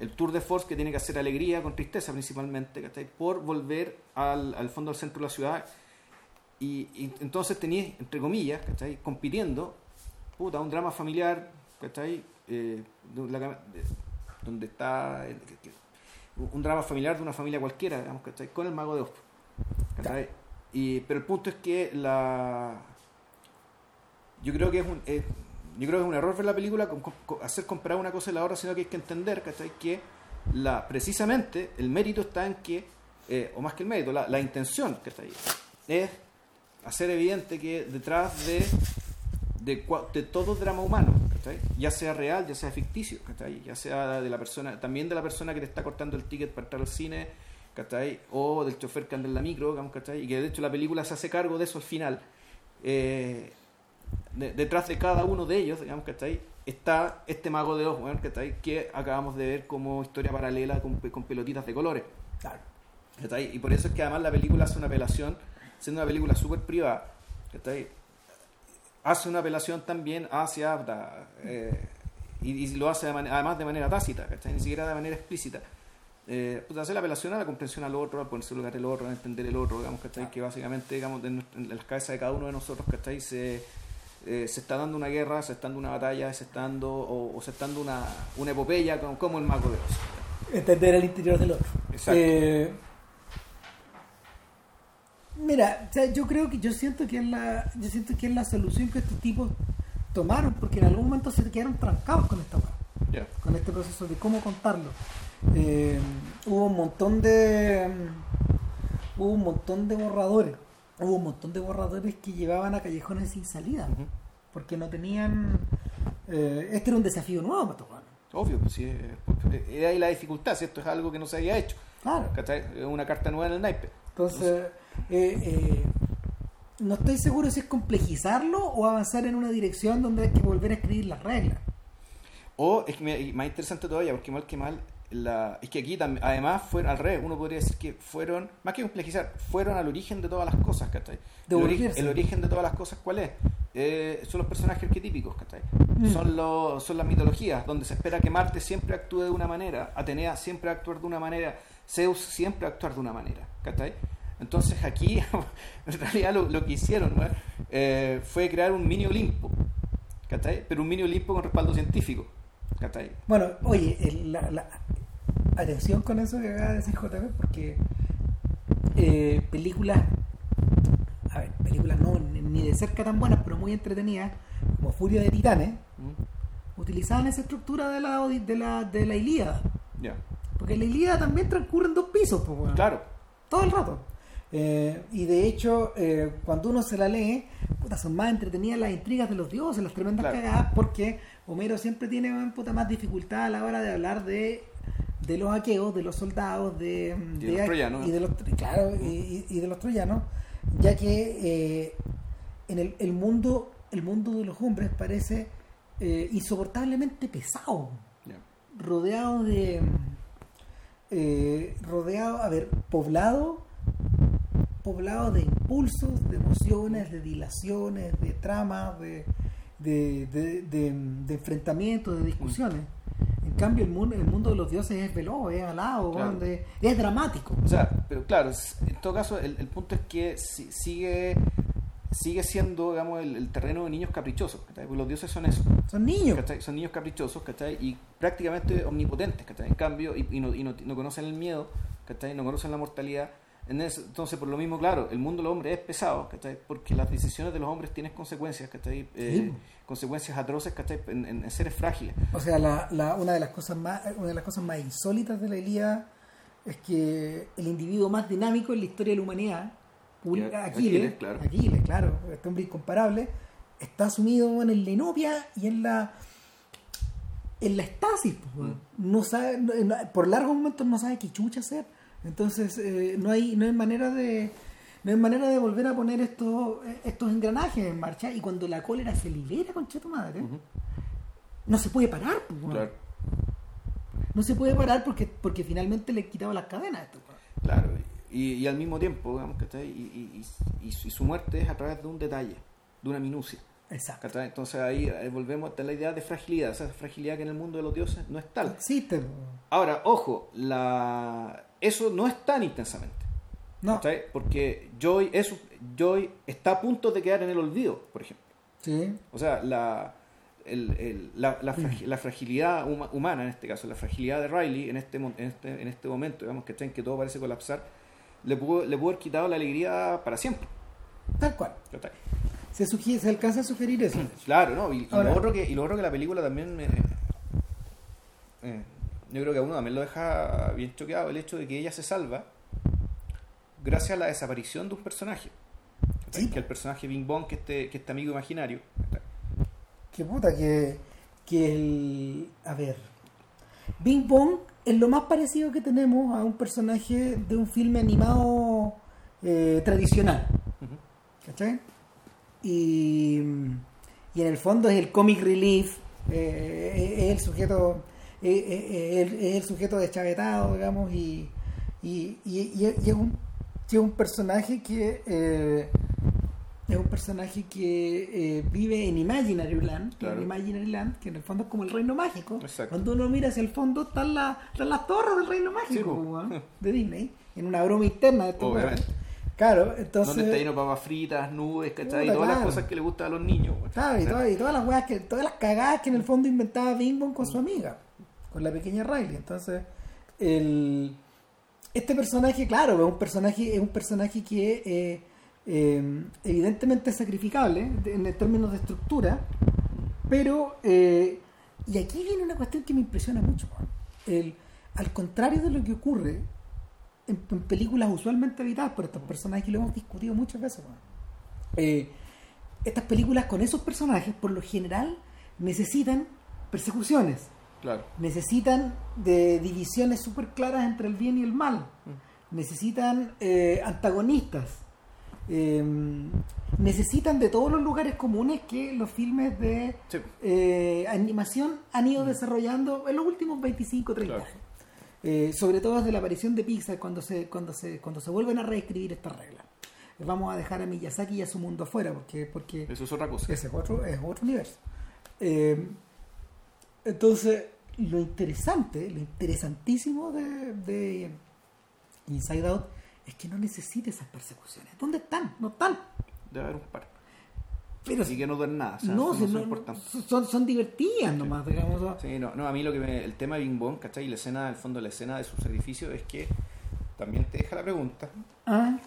el tour de force que tiene que hacer alegría con tristeza principalmente, por volver al, al fondo del centro de la ciudad. Y, y entonces tenías, entre comillas, compitiendo, puta, un drama familiar, ¿cachai? Eh, la, donde está eh, un drama familiar de una familia cualquiera, digamos, ¿cachai? con el mago de Oz. ¿cachai? Y, pero el punto es que la yo creo que es un yo creo que es un error ver la película con, con, hacer comparar una cosa y la otra, sino que hay que entender ¿cachai? que la, precisamente el mérito está en que, eh, o más que el mérito, la, la intención que está ahí, es hacer evidente que detrás de, de, de todo drama humano, ¿cachai? ya sea real, ya sea ficticio, ¿cachai? ya sea de la persona, también de la persona que te está cortando el ticket para entrar al cine, ¿cachai? o del chofer que anda en la micro, digamos, ¿cachai? y que de hecho la película se hace cargo de eso al final. Eh, de, detrás de cada uno de ellos, digamos, ¿cachai? Está este mago de bueno, ¿cachai? Que acabamos de ver como historia paralela con, con pelotitas de colores. Claro. ¿cachai? Y por eso es que además la película hace una apelación, siendo una película súper privada, ¿cachai? Hace una apelación también hacia, eh, y, y, lo hace de además de manera tácita, ¿cachai? Ni siquiera de manera explícita. Eh, pues hace la apelación a la comprensión al otro, a ponerse en lugar del otro, a entender el otro, digamos, ¿cachai? Que básicamente, digamos, en, en las cabezas de cada uno de nosotros, ¿cachai? Se eh, se está dando una guerra, se está dando una batalla, se está dando, o, o se está dando una, una epopeya como, como, el mago de Oz. Entender el interior del otro. Exacto. Eh, mira, o sea, yo creo que yo siento que es la, yo siento que es la solución que estos tipos tomaron, porque en algún momento se quedaron trancados con esta yeah. con este proceso de cómo contarlo. Eh, hubo un montón de hubo un montón de borradores hubo un montón de borradores que llevaban a callejones sin salida, uh -huh. porque no tenían... Eh, este era un desafío nuevo para tocar. Obvio, pues sí, es ahí la dificultad, si esto es algo que no se había hecho. Claro. Es una carta nueva en el naipe. Entonces, eh, eh, no estoy seguro si es complejizarlo o avanzar en una dirección donde hay que volver a escribir las reglas. O es que más interesante todavía, porque mal que mal, la, es que aquí también, además fueron al revés, uno podría decir que fueron, más que complejizar, fueron al origen de todas las cosas, ¿cachai? El, ori el, origen de todas las cosas, ¿cuál es? eh, son los personajes arquetípicos, ¿cachai? Mm. Son, los, son las mitologías, donde se espera que Marte siempre actúe de una manera, Atenea siempre actuar de una manera, Zeus siempre actuar de una manera, ¿cachai? Entonces aquí, *laughs* en realidad lo, lo que hicieron ¿no? Eh, fue crear un mini Olimpo, ¿cachai? Pero un mini Olimpo con respaldo científico, ¿cachai? Bueno, oye, la, la- atención con eso que acaba de decir JP, porque eh, películas, a ver, películas no ni- de cerca tan buenas, pero muy entretenidas, como Furia de Titanes, ¿Mm? utilizaban esa estructura de la, de la, de la Ilíada. Ya, Porque la Ilíada también transcurre en dos pisos, pues, weón. claro, todo el rato. Eh, y de hecho, eh, cuando uno se la lee, puta, son más entretenidas las intrigas de los dioses, las tremendas Claro. cagadas, porque Homero siempre tiene puta, más dificultad a la hora de hablar de, de los aqueos, de los soldados, de, Y de los troyanos. y de los, claro, y, y- y de los troyanos, ya que eh, en el, el mundo el mundo de los hombres parece insoportablemente pesado rodeado de eh, rodeado a ver poblado poblado de impulsos de emociones de dilaciones de tramas de de, de, enfrentamientos de discusiones en cambio el mundo el mundo de los dioses es veloz es alado Claro. es dramático O sea, pero claro, en todo caso, el, el punto es que si- sigue sigue siendo, digamos, el, el terreno de niños caprichosos. ¿cachai? Porque los dioses son eso. son niños ¿cachai? Son niños caprichosos, ¿cachai? Y prácticamente omnipotentes, ¿cachai? En cambio, y, y no, y no- no conocen el miedo, ¿cachai? No conocen la mortalidad. Entonces, por lo mismo, claro, el mundo del hombre es pesado, ¿cachai? Porque las decisiones de los hombres tienen consecuencias, ¿cachai? Eh, Sí. consecuencias atroces, ¿cachai? En, en- en seres frágiles. O sea, la, la- una de las cosas más una de las cosas más insólitas de la Ilíada es que el individuo más dinámico en la historia de la humanidad, Aquiles, Aquiles, claro. Aquiles, claro, este hombre incomparable, está sumido en la inopia y en la en la estasis, pues, weón. no sabe, no- por largos momentos no sabe qué chucha hacer. Entonces eh, no hay no hay manera de no hay manera de volver a poner estos estos engranajes en marcha y cuando la cólera se libera con tu madre, no se puede parar, pues. Claro. No se puede parar porque, porque finalmente le quitaba las cadenas a esto. Claro, y, y al mismo tiempo, digamos, ¿cachai? Y, y, y, su- muerte es a través de un detalle, de una minucia. Exacto. ¿cachai? Entonces ahí eh, volvemos a la idea de fragilidad, esa fragilidad que en el mundo de los dioses no es tal. Existe. Ahora, ojo, la... eso no es tan intensamente. No. ¿cachai? Porque Joy, es, Joy está a punto de quedar en el olvido, por ejemplo. Sí. O sea, la, el- el- la, la fragi- la fragilidad huma- humana, en este caso, la fragilidad de Riley en este, en este, en este momento, digamos que, que todo parece colapsar, le pudo, le pudo haber quitado la alegría para siempre. Tal cual. Se, se alcanza a sugerir eso. *clears throat* Claro, ¿no? Y, y Ahora- lo otro que, y lo otro que la película también me... eh, yo creo que a uno también lo deja bien choqueado el hecho de que ella se salva gracias a la desaparición de un personaje. Que el personaje Bing Bong, que este, que este amigo imaginario. Que puta, que, que el. A ver. Bing Bong es lo más parecido que tenemos a un personaje de un filme animado eh, tradicional. ¿Cachai? Y, y en el fondo es el comic relief, eh, es el sujeto, eh, eh, es el- es el sujeto deschavetado, digamos, y, y, y- y es, un, y es un personaje que eh, es un personaje que eh, vive en Imaginary Land, Claro. en Imaginary Land, que en el fondo es como el reino mágico. Exacto. Cuando uno mira hacia el fondo están, las están las torres del reino mágico Sí, *laughs* de Disney, en una broma interna de estos. Claro, entonces. Donde está lleno de papas fritas, nubes, ¿cachai? Y todas las cosas que le gustan a los niños. Claro, y, todas, y todas las weas que, todas las cagadas que en el fondo inventaba Bing Bong con su amiga, con la pequeña Riley. Entonces, el, este personaje, claro, es un personaje, es un personaje que eh, eh, evidentemente sacrificable en términos de estructura, pero eh, y aquí viene una cuestión que me impresiona mucho. El, al contrario de lo que ocurre en, en películas usualmente habitadas por estos personajes, y lo hemos discutido muchas veces. Eh, estas películas con esos personajes, por lo general, necesitan persecuciones, Claro. necesitan de divisiones súper claras entre el bien y el mal, necesitan eh, antagonistas, eh, necesitan de todos los lugares comunes que los filmes de Sí. eh, animación han ido desarrollando en los últimos 25 30 Claro. años. Eh, sobre todo desde la aparición de Pixar cuando se cuando se cuando se vuelven a reescribir estas reglas vamos a dejar a Miyazaki y a su mundo afuera, porque, porque Eso es otra cosa. ese es otro, es otro universo. Eh, entonces, lo interesante, lo interesantísimo de, de Inside Out es que no necesita esas persecuciones. ¿Dónde están? No están. Debe haber un par. Pero Así que no dan nada. o sea, no, no son no- son, son divertidas nomás, digamos. Sí, no, no, a mí lo que me, el tema de Bing Bong, ¿cachai? Y la escena, el fondo de la escena de su sacrificio es que también te deja la pregunta. Ah,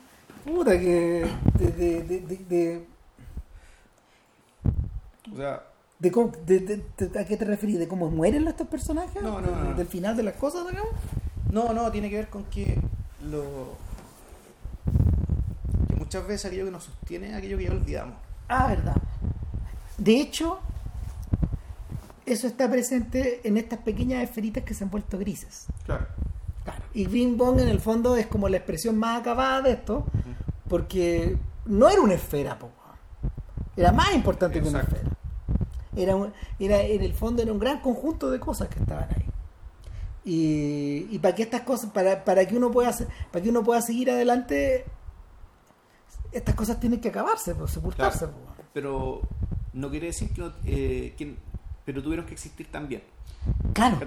puta que. De, de, de, O sea, de cómo- de- de- de- ¿A qué te referís? ¿De cómo mueren estos personajes? No, no, no, no. ¿Del final de las cosas, digamos? no, no, tiene que ver con que lo. Muchas veces aquello que nos sostiene es aquello que ya olvidamos. Ah, verdad. De hecho, eso está presente en estas pequeñas esferitas que se han vuelto grises. Claro. Claro. Y Bing Bong en el fondo es como la expresión más acabada de esto, porque no era una esfera, po. era más importante que una esfera. Era, un- era, en el fondo era un gran conjunto de cosas que estaban ahí. Y, y para que estas cosas, para, para que uno pueda para que uno pueda seguir adelante, estas cosas tienen que acabarse, pues, sepultarse. Claro. po. Pero no quiere decir que, no, eh, que- pero tuvieron que existir también. Claro.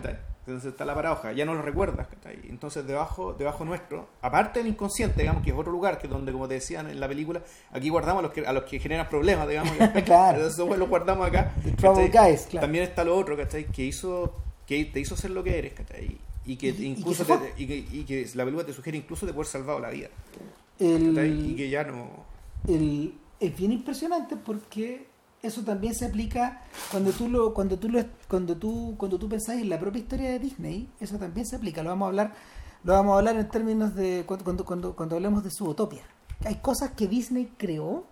Entonces está la paradoja, ya no lo recuerdas. Entonces debajo, debajo nuestro, aparte del inconsciente, digamos que es otro lugar, que es donde, como te decían en la película, aquí guardamos a los que, a los que generan problemas, digamos. *laughs* Claro. Entonces bueno, los guardamos acá. Guys, claro. También está lo otro, ¿cachai? Que hizo, que te hizo ser lo que eres, ¿cachai? Y que Y- y que incluso se te- y que, y que la película te sugiere incluso de poder salvado la vida. El-. Y que ya no. el- es bien impresionante porque eso también se aplica cuando tú lo cuando tú lo cuando tú cuando tú pensás en la propia historia de Disney eso también se aplica lo vamos a hablar lo vamos a hablar en términos de cuando cuando cuando, hablemos de su utopia hay cosas que Disney creó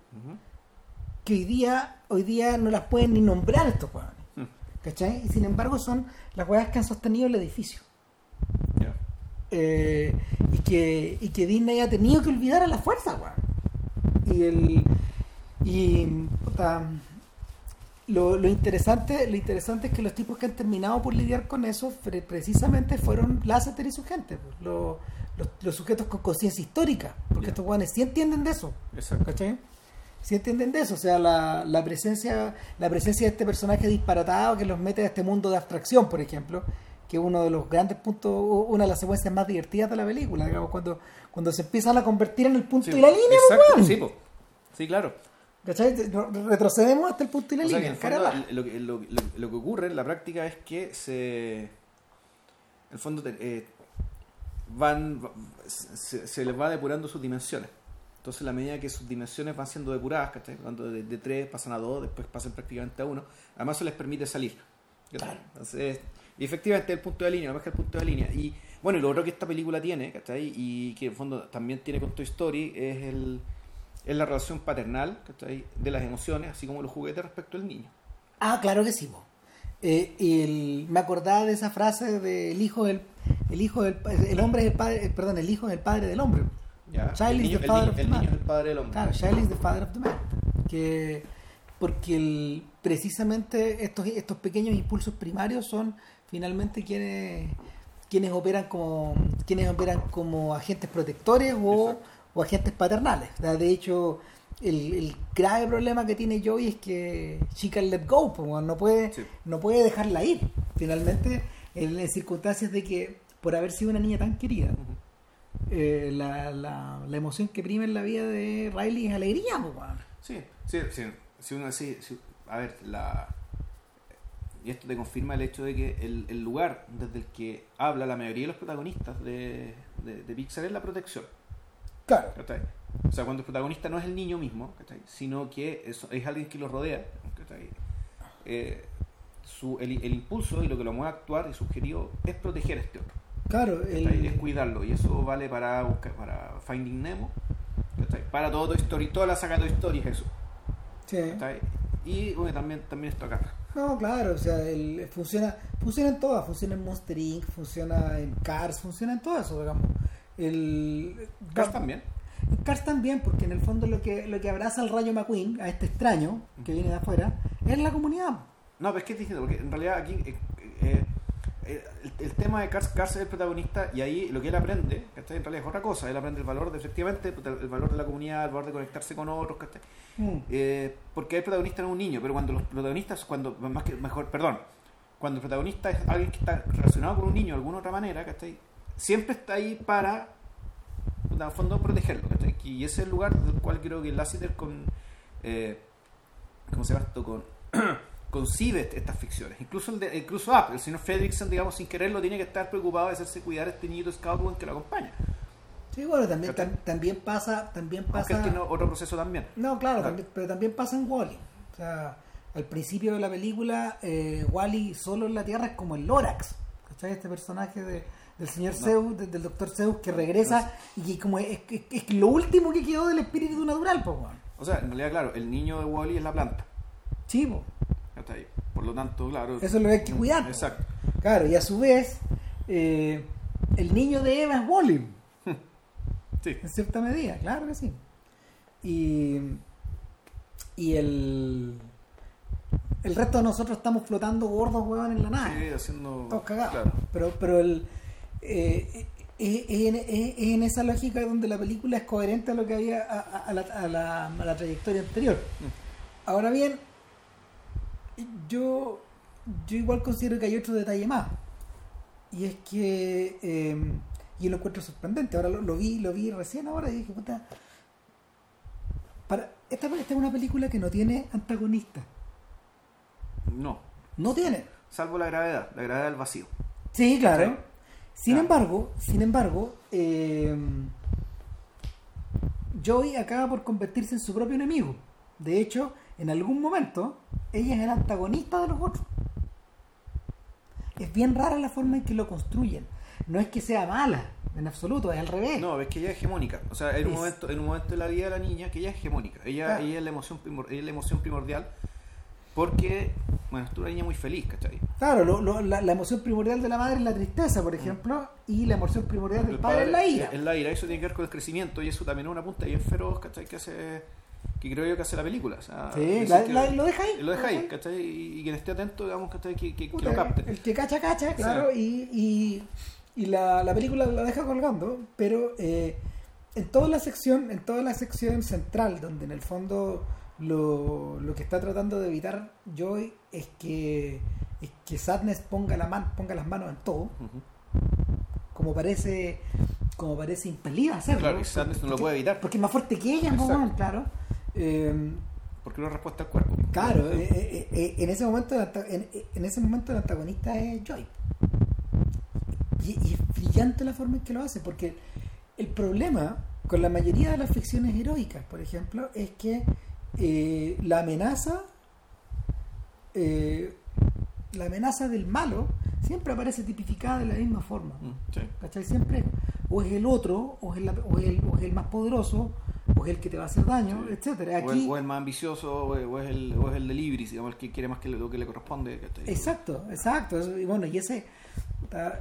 que hoy día hoy día no las pueden ni nombrar estos huevones Mm. ¿cachai? y sin embargo son las huevas que han sostenido el edificio Ya. eh, que y que Disney ha tenido que olvidar a la fuerza weón. y el y puta, lo, lo interesante lo interesante es que los tipos que han terminado por lidiar con eso pre- precisamente fueron Lasseter y su gente pues, lo- los, los sujetos con conciencia histórica porque estos guanes sí entienden de eso Exacto. ¿cachai? Sí entienden de eso, o sea, la, la presencia la presencia de este personaje disparatado que los mete a este mundo de abstracción, por ejemplo, que es uno de los grandes puntos, una de las secuencias más divertidas de la película, digamos, cuando, cuando se empiezan a convertir en el punto Sí, y la línea, Exacto, sí, po. sí, claro. ¿Cachai? Retrocedemos hasta el punto y la O sea que línea. en el fondo, lo, que- lo- lo- lo que ocurre en la práctica es que se. En el fondo eh, van va- se, se les va depurando sus dimensiones. Entonces, a la medida que sus dimensiones van siendo depuradas, ¿cachai? Cuando de, de 3 pasan a 2, después pasan prácticamente a 1, además se les permite salir. Claro. Entonces, y efectivamente el punto de línea, más que el punto de línea. Y bueno, y lo otro que esta película tiene, ¿cachai? Y que en el fondo también tiene con Toy Story, es el es la relación paternal ¿cachai? de las emociones, así como los juguetes respecto al niño. Ah, claro que sí. Eh, y el- me acordaba de esa frase del hijo del el hijo del el hombre es el padre, eh, perdón, el hijo es el padre del hombre. Ya, Child el is niño, the el father niño- of the el man. niño es el padre del hombre. Claro, Child is the father of the man. Que, porque el, precisamente estos, estos pequeños impulsos primarios son finalmente quienes quienes operan como quienes operan como agentes protectores o, o agentes paternales. De hecho, el, el grave problema que tiene Joey es que she can let go, no puede Sí. no puede dejarla ir. Finalmente, en, en circunstancias de que por haber sido una niña tan querida, eh, la, la, la emoción que prima en la vida de Riley es alegría, pues, weón. Sí, sí, sí. Si uno así, si- a ver, la y esto te confirma el hecho de que el, el lugar desde el que habla la mayoría de los protagonistas de, de, de Pixar es la protección. Claro. ¿cachai? O sea, cuando el protagonista no es el niño mismo, ¿cachai? sino que es, es alguien que lo rodea. Eh, su, el, el impulso y lo que lo mueve a actuar y su objetivo es proteger a este otro. Claro, ¿cachai? Es el, cuidarlo y eso vale para buscar, para Finding Nemo, ¿cachai? para todo Toy Story, toda la saga de Toy Story es eso. sí. Y bueno, también, también esto acá. No, claro, o sea, el, funciona, funciona en todas, funciona en Monster Inc., funciona en Cars, funciona en todo eso, digamos. El, Cars también. En Cars también, porque en el fondo lo que, lo que abraza al Rayo McQueen, a este extraño que viene de afuera, es la comunidad. No, pero es que es distinto, porque en realidad aquí eh, eh, el, el tema de Cars- cárcel del protagonista y ahí lo que él aprende, ¿cachai? En realidad es otra cosa, él aprende el valor de efectivamente, el valor de la comunidad, el valor de conectarse con otros, ¿cachai? Mm. Eh, porque el protagonista no es un niño, pero cuando los protagonistas, cuando, más que, mejor, perdón, cuando el protagonista es alguien que está relacionado con un niño de alguna otra manera, ¿cachai? Siempre está ahí para, en el fondo, protegerlo, ¿cachai? Y ese es el lugar del cual creo que Lassiter con, eh, ¿cómo se llama esto? Con, *clears throat* concibe estas ficciones. Incluso el, de, incluso Up, el señor Fredrickson, digamos, sin quererlo, tiene que estar preocupado de hacerse cuidar a este niñito scout que lo acompaña. Sí, bueno, también, también pasa, también pasa. tiene otro proceso también. No, claro, Claro. también- pero también pasa en Wally. O sea, al principio de la película, eh, Wally solo en la Tierra es como el Lorax. ¿Cachai? Este personaje de- del señor No. Zeus, de- del doctor Zeus, que regresa y que como es, es- es lo último que quedó del espíritu natural, pues. O sea, en realidad, claro, el niño de Wally es la planta. Sí, po. ¿Cachai? Por lo tanto, claro. Eso es lo que hay que cuidar. po. Exacto. Claro, y a su vez, eh, el niño de Eva es Wally. *laughs* Sí. En cierta medida, claro que sí. Y, y el, el resto de nosotros estamos flotando gordos, weón, en la nada. Sí, haciendo. Estamos cagados. Claro. Pero, pero el, eh, es, es en, es- es en esa lógica donde la película es coherente a lo que había a, a- a la, a la- a la trayectoria anterior. Mm. Ahora bien, yo, yo igual considero que hay otro detalle más. Y es que eh, y lo encuentro sorprendente. Ahora lo, lo vi, lo vi recién ahora y dije, puta. Para, esta, esta es una película que no tiene antagonista. No. No tiene. Salvo la gravedad, la gravedad del vacío. Sí, claro. Sí. Sin Claro. embargo, sin embargo, eh, Joey acaba por convertirse en su propio enemigo. De hecho, en algún momento, ella es el antagonista de los otros. Es bien rara la forma en que lo construyen. No es que sea mala, en absoluto, es al revés. No, es que ella es hegemónica. O sea, en un Es- momento, en un momento de la vida de la niña que ella es hegemónica. Ella, Claro. ella es la emoción primor- ella es la emoción primordial. Porque, bueno, es una niña muy feliz, ¿cachai? Claro, lo- lo- la, la emoción primordial de la madre es la tristeza, por ejemplo, y la emoción primordial del El padre, es la ira. Es la ira, eso tiene que ver con el crecimiento y eso también es una punta bien feroz, ¿cachai? Que hace, que creo yo que hace la película. O sea, Sí, la- la- lo deja ahí, Lo deja ahí, ¿cachai? ¿cachai? Y, y quien esté atento, digamos, ¿cachai? Que, que, que lo capte. El que cacha, cacha, claro, y, y, y la, la película la deja colgando, pero eh, en toda la sección, en toda la sección central, donde en el fondo lo, lo que está tratando de evitar Joy es que, es que Sadness ponga, la man, ponga las manos en todo, Ujú. como parece como parece impelida a hacerlo. Claro, Sadness no lo puede evitar. Porque es más fuerte que ella, ¿no? Claro. Eh, Porque no respuesta al cuerpo. Claro, eh, eh, eh, en ese momento en, en ese momento el antagonista es Joy. Y, y es brillante la forma en que lo hace, porque el problema con la mayoría de las ficciones heroicas, por ejemplo, es que la amenaza, la amenaza del malo siempre aparece tipificada de la misma forma. Mm, sí. ¿Cachai? Siempre o es el otro, o es, la- o es el, o es el más poderoso, o es el que te va a hacer daño, Sí. etcétera. O, Aquí, el, o el más ambicioso, o, o es el, o es el digamos, el que quiere más que lo que le corresponde. Exacto, exacto. Eso- Y bueno, y ese.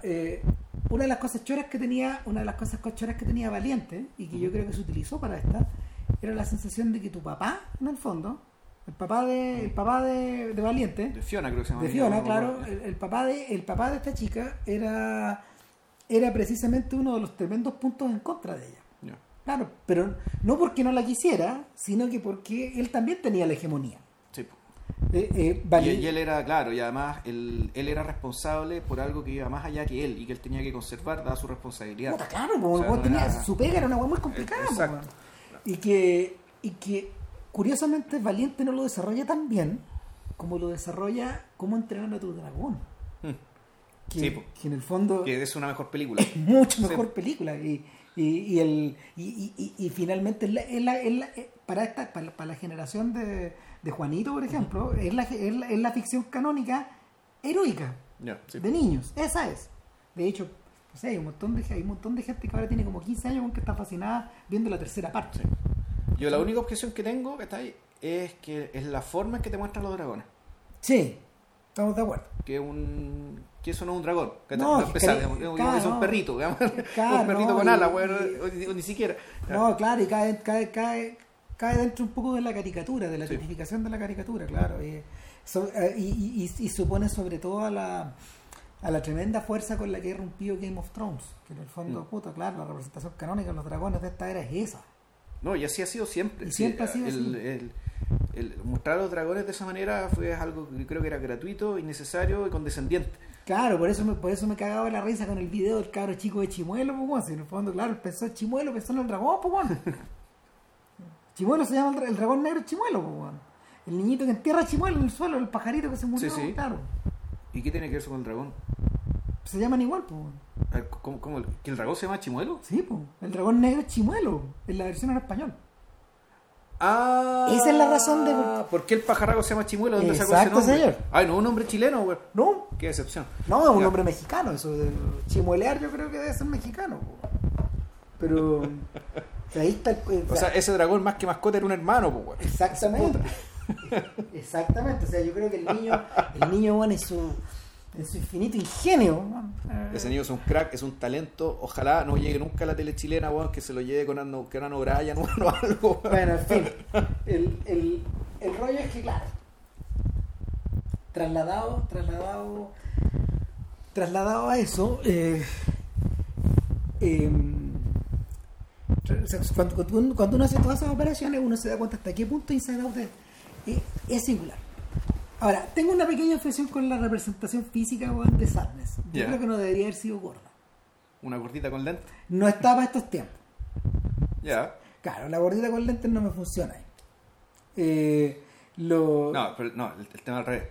eh, una de las cosas choras que tenía, una de las cosas choras que tenía Valiente, y que yo creo que se utilizó para esta, era la sensación de que tu papá, en el fondo, el papá de, el papá de, de Valiente, De Fiona, creo que se llama. de Fiona, claro, el, el papá de, el papá de esta chica era, era precisamente uno de los tremendos puntos en contra de ella. Claro, pero no porque no la quisiera, sino que porque él también tenía la hegemonía. Sí. Eh, eh, Y, él era, claro, y además él, él era responsable por algo que iba más allá que él y que él tenía que conservar dada su responsabilidad. Claro, po, O sea, no tenía, era- su pega era una weá muy complicada. Exacto. y, que, y que curiosamente Valiente no lo desarrolla tan bien como lo desarrolla cómo entrenar a tu dragón. Mm. Que, Sí, que en el fondo Que es una mejor película. es mucho Sí. mejor película. Y, y, y el, y, y- y- finalmente es la- es la- es la- eh, para, esta, para, la- para la generación de, de Juanito, por ejemplo, es, la, es, la, es la ficción canónica heroica sí. de niños. Esa es. De hecho, no sé, hay un montón de, hay un montón de gente que ahora tiene como 15 años que está fascinada viendo la tercera parte. Sí. Yo la única objeción que tengo, ¿cachai? Es que es la forma en que te muestran los dragones. Sí, estamos de acuerdo. Que un que eso no es un dragón. No, que empezar, cre- digamos, claro, es un no. perrito, digamos. *laughs* Claro, un perrito no, con alas, ni, ni siquiera. No, claro, y cae, cae, cae, cae dentro un poco de la caricatura, de la Sí. de la caricatura, claro. Y, so- eh, y, y- y supone sobre todo a la, a la tremenda fuerza con la que irrumpido Game of Thrones. Que en el fondo, Mm. puta, claro, la representación canónica de los dragones de esta era es esa. No, y así ha sido siempre. Y siempre ha sido el, así. el- el mostrar a los dragones de esa manera fue algo que creo que era gratuito, innecesario y condescendiente. Claro, por eso me, por eso me cagaba la risa con el video del cabro chico de Chimuelo, pues, weón. Si en el fondo, claro, pensó en Chimuelo, pensó en el dragón, pues. *laughs* Chimuelo se llama el, dra- el dragón negro Chimuelo, pues. El niñito que entierra a Chimuelo en el suelo, el pajarito que se murió, Sí, sí. claro. ¿Y qué tiene que ver eso con el dragón? Se llaman igual, pues, ¿Cómo, cómo ¿Que el dragón se llama Chimuelo? Sí, pues. El dragón negro es Chimuelo, en la versión en español. Ah, Esa es la razón de por- ¿Por qué el pajarraco se llama Chimuelo? ¿Dónde sacó Exacto, ese nombre? señor. Ay, no, un nombre chileno, güey. No, Qué decepción. no, es un Ya. nombre mexicano, eso de chimuelear yo creo que debe ser mexicano. po. Pero *laughs* ahí está el, eh, O sea, ese dragón más que mascota era un hermano, güey. Exactamente. *laughs* Exactamente. O sea, yo creo que el niño, el niño bueno, en su, en su infinito ingenio. eh, Ese niño es un crack, es un talento. Ojalá no llegue nunca a la tele chilena, weón, que se lo lleve con Arno, Arno Bryan *laughs* o algo. Bueno, en fin. El, el, el rollo es que, claro, trasladado, trasladado, trasladado a eso, eh, em, cuando, cuando uno- hace todas esas operaciones, uno se da cuenta hasta qué punto Inside Out es singular. Ahora, tengo una pequeña obsesión con la representación física de Sadness. Yo creo que no debería haber sido gorda. Una gordita con lentes. No está para estos tiempos. Ya. Claro, la gordita con lentes no me funciona ahí. Eh, lo... No, pero no, el, el tema al revés.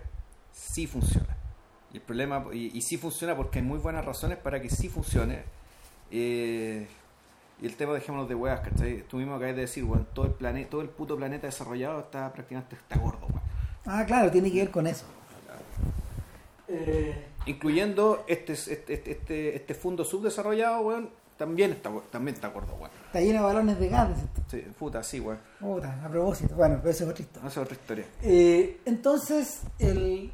Sí funciona. Y el problema, y, y sí funciona porque hay muy buenas razones para que sí funcione. Eh, y el tema, dejémonos de weas, ¿cachai? Tú mismo acabas de decir, weón, todo el planeta, todo el puto planeta desarrollado está prácticamente está gordo, weón. Ah, claro, tiene que ver con eso. Eh, Incluyendo este, este, este, este, este fondo subdesarrollado, weón, también está, también está gordo, weón. está lleno de balones de gas. ¿cierto? Sí, puta, sí, weón. Puta, a propósito. Bueno, pero eso es otra historia. Esa es otra historia. Eh, entonces, el...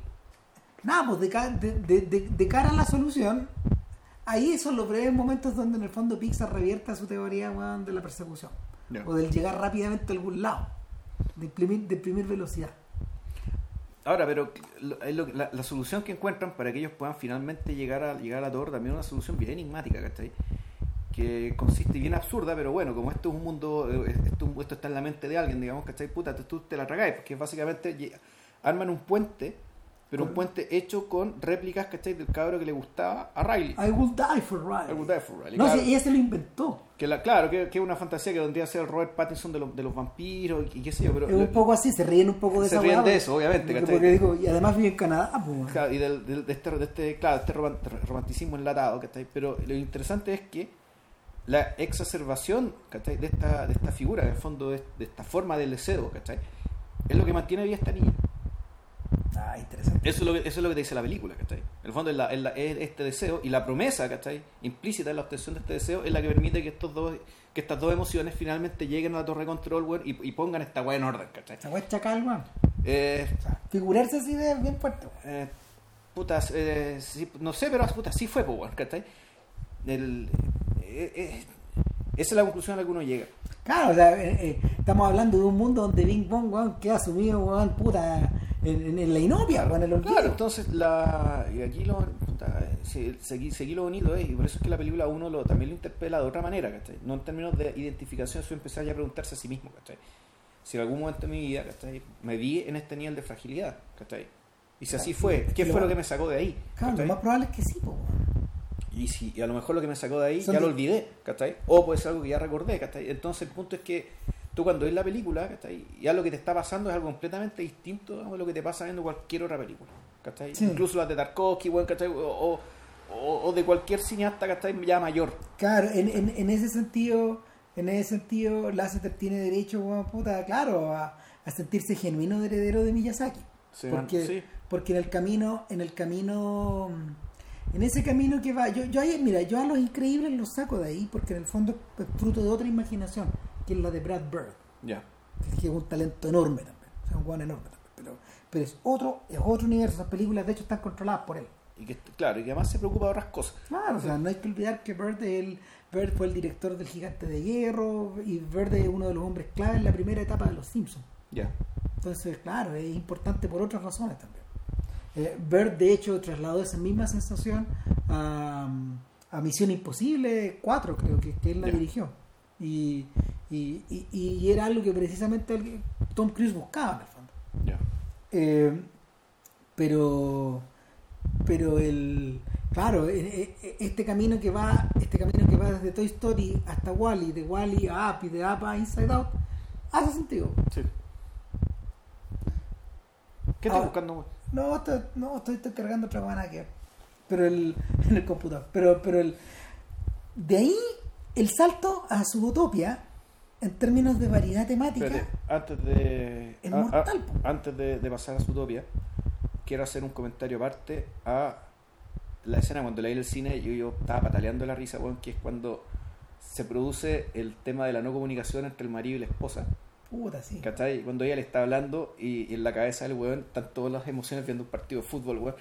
Nada, pues de, ca- de, de- de- de cara a la solución, ahí son los breves momentos donde en el fondo Pixar revierta su teoría weón, de la persecución. O del llegar rápidamente a algún lado. De imprimir, de imprimir velocidad. Ahora, pero la, la solución que encuentran para que ellos puedan finalmente llegar a llegar a la también es una solución bien enigmática, ¿cachai? Que consiste bien absurda, pero bueno, como esto es un mundo, eh, esto, esto está en la mente de alguien, digamos, ¿cachai? Puta, tú, te la tragáis, porque básicamente arman un puente, pero un puente hecho con réplicas, ¿cachai? Del cabro que le gustaba a Riley. I will die for Riley. I would die for Riley, No, claro. si ella se lo inventó. Que la, claro, que, que es una fantasía que vendría a ser Robert Pattinson de los, de los vampiros y, qué sé yo, pero Es un poco así, se ríen un poco de Se esa ríen weá, de eso, obviamente, ¿cachai? porque digo, y además vive en Canadá, pues. Claro, y del, del- de, este, de este, claro, este roman- romanticismo enlatado, ¿cachai? Pero lo interesante es que la exacerbación, ¿cachai? De esta, de esta figura, en el fondo, de, de esta forma del deseo, ¿cachai? Es lo que mantiene viva esta niña. Ah, interesante. Eso es lo que, eso es lo que te dice la película, ¿cachai? En el fondo es, la- es la- es este deseo y la promesa, ¿cachai? Implícita en la obtención de este deseo es la que permite que estos dos que estas dos emociones finalmente lleguen a la torre de control, weón, y, y pongan esta weá en orden, ¿cachai? Esa weá es chacal, weón. Eh, O sea, figurarse así de bien weón. Eh, putas, eh, sí, no sé, pero puta, sí fue, weón, ¿cachai? El, eh, esa es la conclusión a la que uno llega. Claro, o sea, eh, eh, estamos hablando de un mundo donde Bing Bong, weón, queda sumido, weón, puta, en, la inopia, weón, en el olvido. Claro, entonces, la, y aquí lo, puta, se- seguí, seguí lo bonito, eh, y por eso es que la película uno lo, también lo interpela de otra manera, ¿cachai? No en términos de identificación, sino empezar ya a preguntarse a sí mismo, ¿cachai? Si en algún momento de mi vida, ¿cachai? Me vi en este nivel de fragilidad, ¿cachai? Y si así fue, ¿qué Lo- fue lo que me sacó de ahí? Claro, lo ¿cachai? más probable es que sí, po, weón. Y, si, y a lo mejor lo que me sacó de ahí Son ya de- lo olvidé, ¿cachai? O puede ser algo que ya recordé, ¿cachai? Entonces el punto es que tú cuando ves la película, ¿cachai? Ya lo que te está pasando es algo completamente distinto a lo que te pasa viendo cualquier otra película, ¿cachai? Sí. Incluso las de Tarkovsky, ¿cachai? O, o, o- o de cualquier cineasta, ¿cachai? Ya mayor. Claro, en, en, en ese sentido, en ese sentido, Lasseter tiene derecho, weón, puta, claro, a, a sentirse genuino heredero de Miyazaki. Sí, porque, sí. porque en el camino, en el camino, en ese camino que va, yo, yo ahí, mira, yo a los increíbles los saco de ahí, porque en el fondo es fruto de otra imaginación, que es la de Brad Bird, Ya. que es un talento enorme también, o sea, un guan enorme también, pero, pero es otro, es otro universo, esas películas de hecho están controladas por él. Y que, claro, y que además se preocupa de otras cosas. Claro, o sea, no hay que olvidar que Bird, el, Bird fue el director del Gigante de Hierro y Bird es uno de los hombres clave en la primera etapa de Los Simpsons. Ya. Entonces, claro, es importante por otras razones también. Eh, Bird, de hecho, trasladó esa misma sensación a, a Misión Imposible 4, creo que, que él la dirigió. Y, y, y- y era algo que precisamente Tom Cruise buscaba, en el fondo. Eh, pero pero el claro e- e- este camino que va este camino que va desde Toy Story hasta Wally de Wally a Up y de Up a Inside Out hace sentido Sí. ¿Qué estás Ah. buscando? no estoy, no estoy, estoy cargando otra buena que pero el *laughs* en el computador pero pero el de ahí el salto a Subutopia en términos de variedad temática Espérate, antes de, a- a- mortal, po. antes de, de pasar a Zootopia, quiero hacer un comentario aparte a la escena cuando leí el cine, yo, yo estaba pataleando la risa, weón, que es cuando se produce el tema de la no comunicación entre el marido y la esposa, puta sí ¿cachai? Cuando ella le está hablando y, y en la cabeza del weón están todas las emociones viendo un partido de fútbol, weón.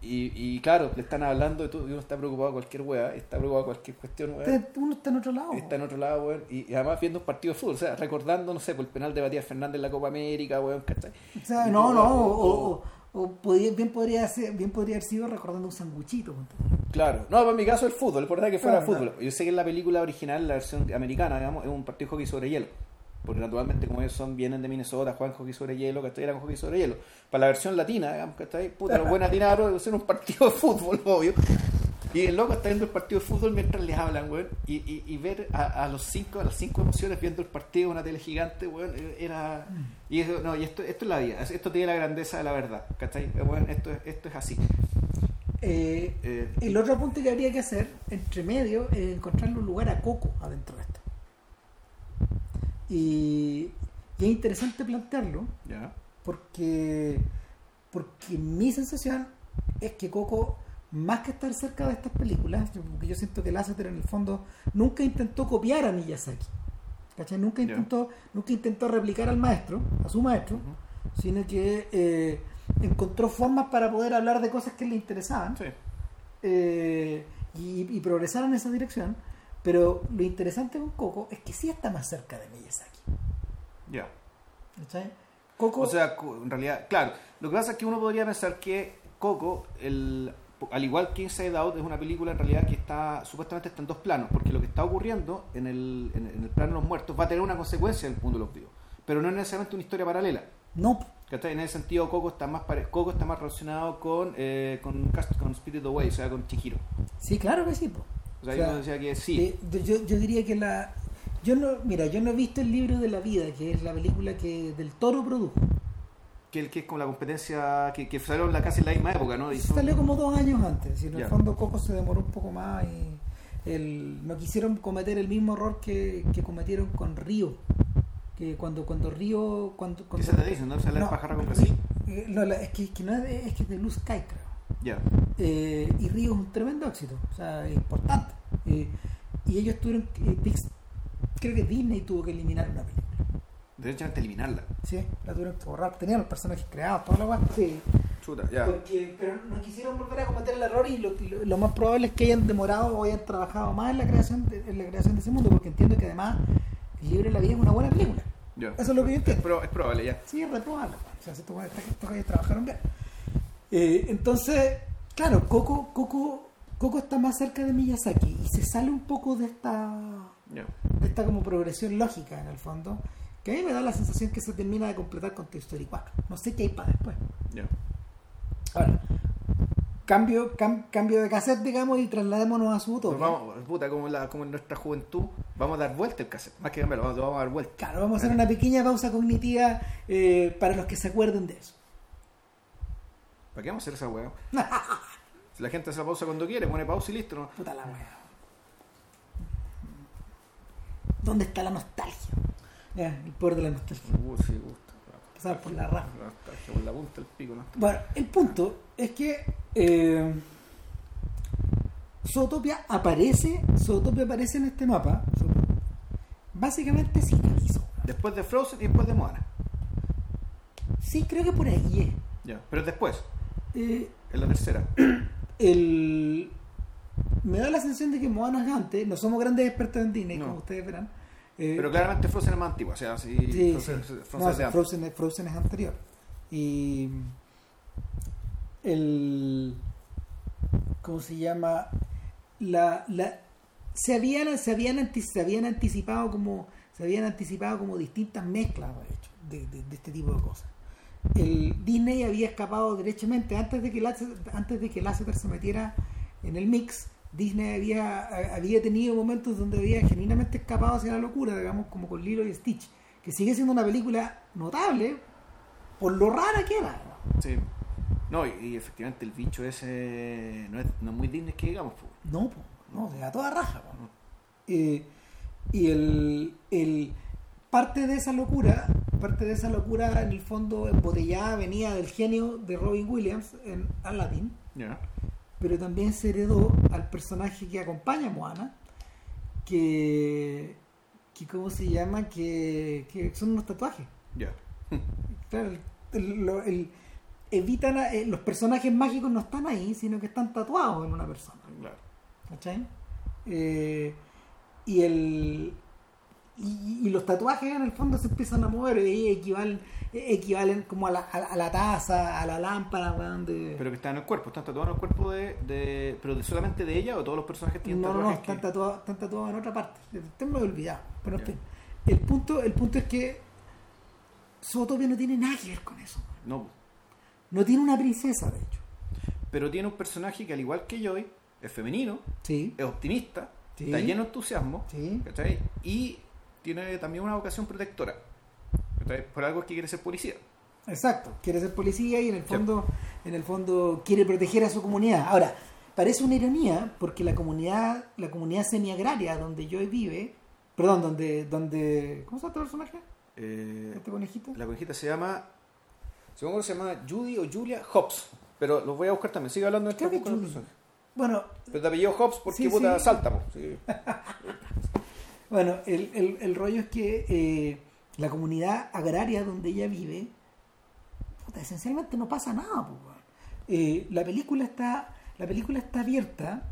Y, y claro, le están hablando y, tú- y uno está preocupado por cualquier weá, está preocupado por cualquier cuestión, weón uno está en otro lado está en otro lado, weón, y, y además viendo un partido de fútbol, o sea, recordando, no sé, por el penal de Matías Fernández en la Copa América, weón, ¿cachai? O sea, Y no, no, o- o, o- o podía- bien, podría ser, bien podría haber sido recordando un sanguchito. Claro, no, para mi caso el fútbol, es verdad que fuera Claro, fútbol. Yo sé que en la película original, la versión americana, digamos, es un partido de hockey sobre hielo. Porque naturalmente, como ellos son, vienen de Minnesota, juegan hockey sobre hielo, ¿cachai? Eran hockey sobre hielo. Para la versión latina, digamos, ¿cachai? Puta, los buenos atinaron, hacer un partido de fútbol, *laughs* obvio. Y el loco está viendo el partido de fútbol mientras les hablan, weón. Y, y, y ver a, a los cinco, a las cinco emociones viendo el partido una tele gigante, weón, era. Y eso, no, y esto, esto es la vida, esto tiene la grandeza de la verdad, ¿cachai? Weón, esto, es- esto es así. Eh, Eh, el otro punto que habría que hacer, entre medio, es encontrarle un lugar a Coco adentro de esto. Y, y es interesante plantearlo porque, porque mi sensación es que Coco, más que estar cerca de estas películas, porque yo siento que Lasseter en el fondo nunca intentó copiar a Miyazaki. ¿cachai? Nunca intentó, nunca intentó replicar al maestro, a su maestro, sino que eh, encontró formas para poder hablar de cosas que le interesaban Sí. eh, y, y progresar en esa dirección. Pero lo interesante con Coco es que sí está más cerca de Miyazaki. Ya. ¿cachai? Coco, O sea, en realidad, claro, lo que pasa es que uno podría pensar que Coco, el, al igual que Inside Out, es una película en realidad que está, supuestamente está en dos planos, porque lo que está ocurriendo en el, en, en el plano de los muertos va a tener una consecuencia en el mundo de los vivos, pero no es necesariamente una historia paralela. no, ¿cachai? En ese sentido, Coco está más pare- Coco está más relacionado con, eh, con, con Spirit Away, o sea, con Chihiro. sí, claro que sí. po. O sea, O sea, yo decía que sí. Eh, yo, yo diría que la. Yo no, mira, yo no he visto el libro de la vida, que es la película que Del Toro produjo. Que, el, que es como la competencia que, que salieron la, casi en la misma época, ¿no? Y son- Salió como dos años antes. Y en el Ya. fondo Coco se demoró un poco más y el, no quisieron cometer el mismo error que, que cometieron con Río. Que cuando, cuando Río. Cuando, ¿Qué cuando, se te dice? ¿No? Sale el No, pajarra con Brasil. eh, no, la- es, que, es que no es de, es que es de Blue Sky, creo. Ya. Eh, y Río es un tremendo éxito, o sea, es importante. Eh, y ellos tuvieron, eh, Pix- creo que Disney tuvo que eliminar una película. Derechamente eliminarla. Sí, la tuvieron que borrar. Tenían los personajes creados, toda la guay. Sí. Chuta, ya. Porque, pero no quisieron volver a cometer el error y lo, lo- lo más probable es que hayan demorado o hayan trabajado más en la creación de, en la creación de ese mundo, porque entiendo que además de la vida es una buena película. Ya. Eso es lo que yo entiendo. pro- es probable, ya. Sí, es reprobable. O sea, si estos güeyes trabajaron bien. Eh, entonces, claro, Coco, Coco, Coco está más cerca de Miyazaki y se sale un poco de esta, de esta como progresión lógica en el fondo, que a mí me da la sensación que se termina de completar con Toy Story 4. No sé qué hay para después. Ahora, cambio, cam- cambio de cassette, digamos, y trasladémonos a su Pues utopia. vamos, puta, como, la, como en nuestra juventud, vamos a dar vuelta el cassette. Más que cambiarlo, vamos, vamos a dar vuelta. Claro, vamos a hacer una pequeña pausa cognitiva eh, para los que se acuerden de eso. ¿Para qué vamos a hacer esa weá? *laughs* si la gente hace la pausa cuando quiere, pone pausa y listo. ¿no? Puta la wea. ¿Dónde está la nostalgia? Ya, el poder de la nostalgia. Uh, sí, gusta. Pasar por la raja. La nostalgia, por la punta del pico, ¿no? Bueno, el punto es que eh, Zootopia aparece, Zootopia aparece en este mapa, básicamente sin aviso. Después de Frozen y después de Moana. Sí, creo que por ahí Ya. Pero después, es. Eh, en la tercera. *clears throat* el, me da la sensación de que Moana es antes, no somos grandes expertos en Disney, No. como ustedes verán. eh, Pero claramente Frozen es más antigua. O sea, sí, Sí, Frozen, sí. Frozen No, es. Frozen, es- Frozen es anterior. Y, el ¿cómo se llama? La, la, se habían, se habían, se habían anticipado como se habían anticipado como distintas mezclas de, hecho, de, de- de este tipo de cosas. El Disney había escapado derechamente antes de que Lasseter, antes de que Lasseter se metiera en el mix. Disney había, había tenido momentos donde había genuinamente escapado hacia la locura, digamos, como con Lilo y Stitch, que sigue siendo una película notable por lo rara que era. Sí. No, y, y efectivamente el bicho ese no es, no es muy Disney que digamos. po. No, po, no, de a toda raja. po. Eh, y el, el parte de esa locura, parte de esa locura en el fondo embotellada venía del genio de Robin Williams en Aladdin, Ya. pero también se heredó al personaje que acompaña a Moana, que, que ¿cómo se llama? Que, que son unos tatuajes. Ya. *laughs* Claro, el- el- lo- el- evitan a- eh, los personajes mágicos no están ahí, sino que están tatuados en una persona. Claro. ¿Cachai? Eh, y el y, y los tatuajes en el fondo se empiezan a mover y equivalen, equivalen como a la, a, la- a la taza, a la lámpara, weón, de... Pero que está en el cuerpo, están tatuados en el cuerpo de, de. ¿Pero de solamente de ella o todos los personajes tienen no, no, no, tatuajes? están que- tatuados, están tatuados en otra parte. Usted me lo he olvidado. Pero el punto, el punto es que Zootopia no tiene nada que ver con eso. No, No tiene una princesa, de hecho. pero tiene un personaje que al igual que Joy, es femenino, Sí, es optimista, Sí. está lleno de entusiasmo, sí. ¿cachai? Y tiene también una vocación protectora. Por algo es que quiere ser policía. Exacto, quiere ser policía y en el Sí. fondo, en el fondo quiere proteger a su comunidad. Ahora, parece una ironía porque la comunidad, la comunidad semiagraria donde Joy vive, perdón, donde, donde, ¿cómo se llama este personaje? Eh, Este conejito. la conejita se llama. Supongo que se llama Judy o Julia Hobbs. Pero los voy a buscar también. Sigue hablando de Creo que. Bueno, Pero te apellido Hobbs porque Sí, puta sí. salta, po. *laughs* Bueno, el, el- el rollo es que eh, la comunidad agraria donde ella vive, puta, esencialmente no pasa nada. po. Eh, la película está, la película está abierta,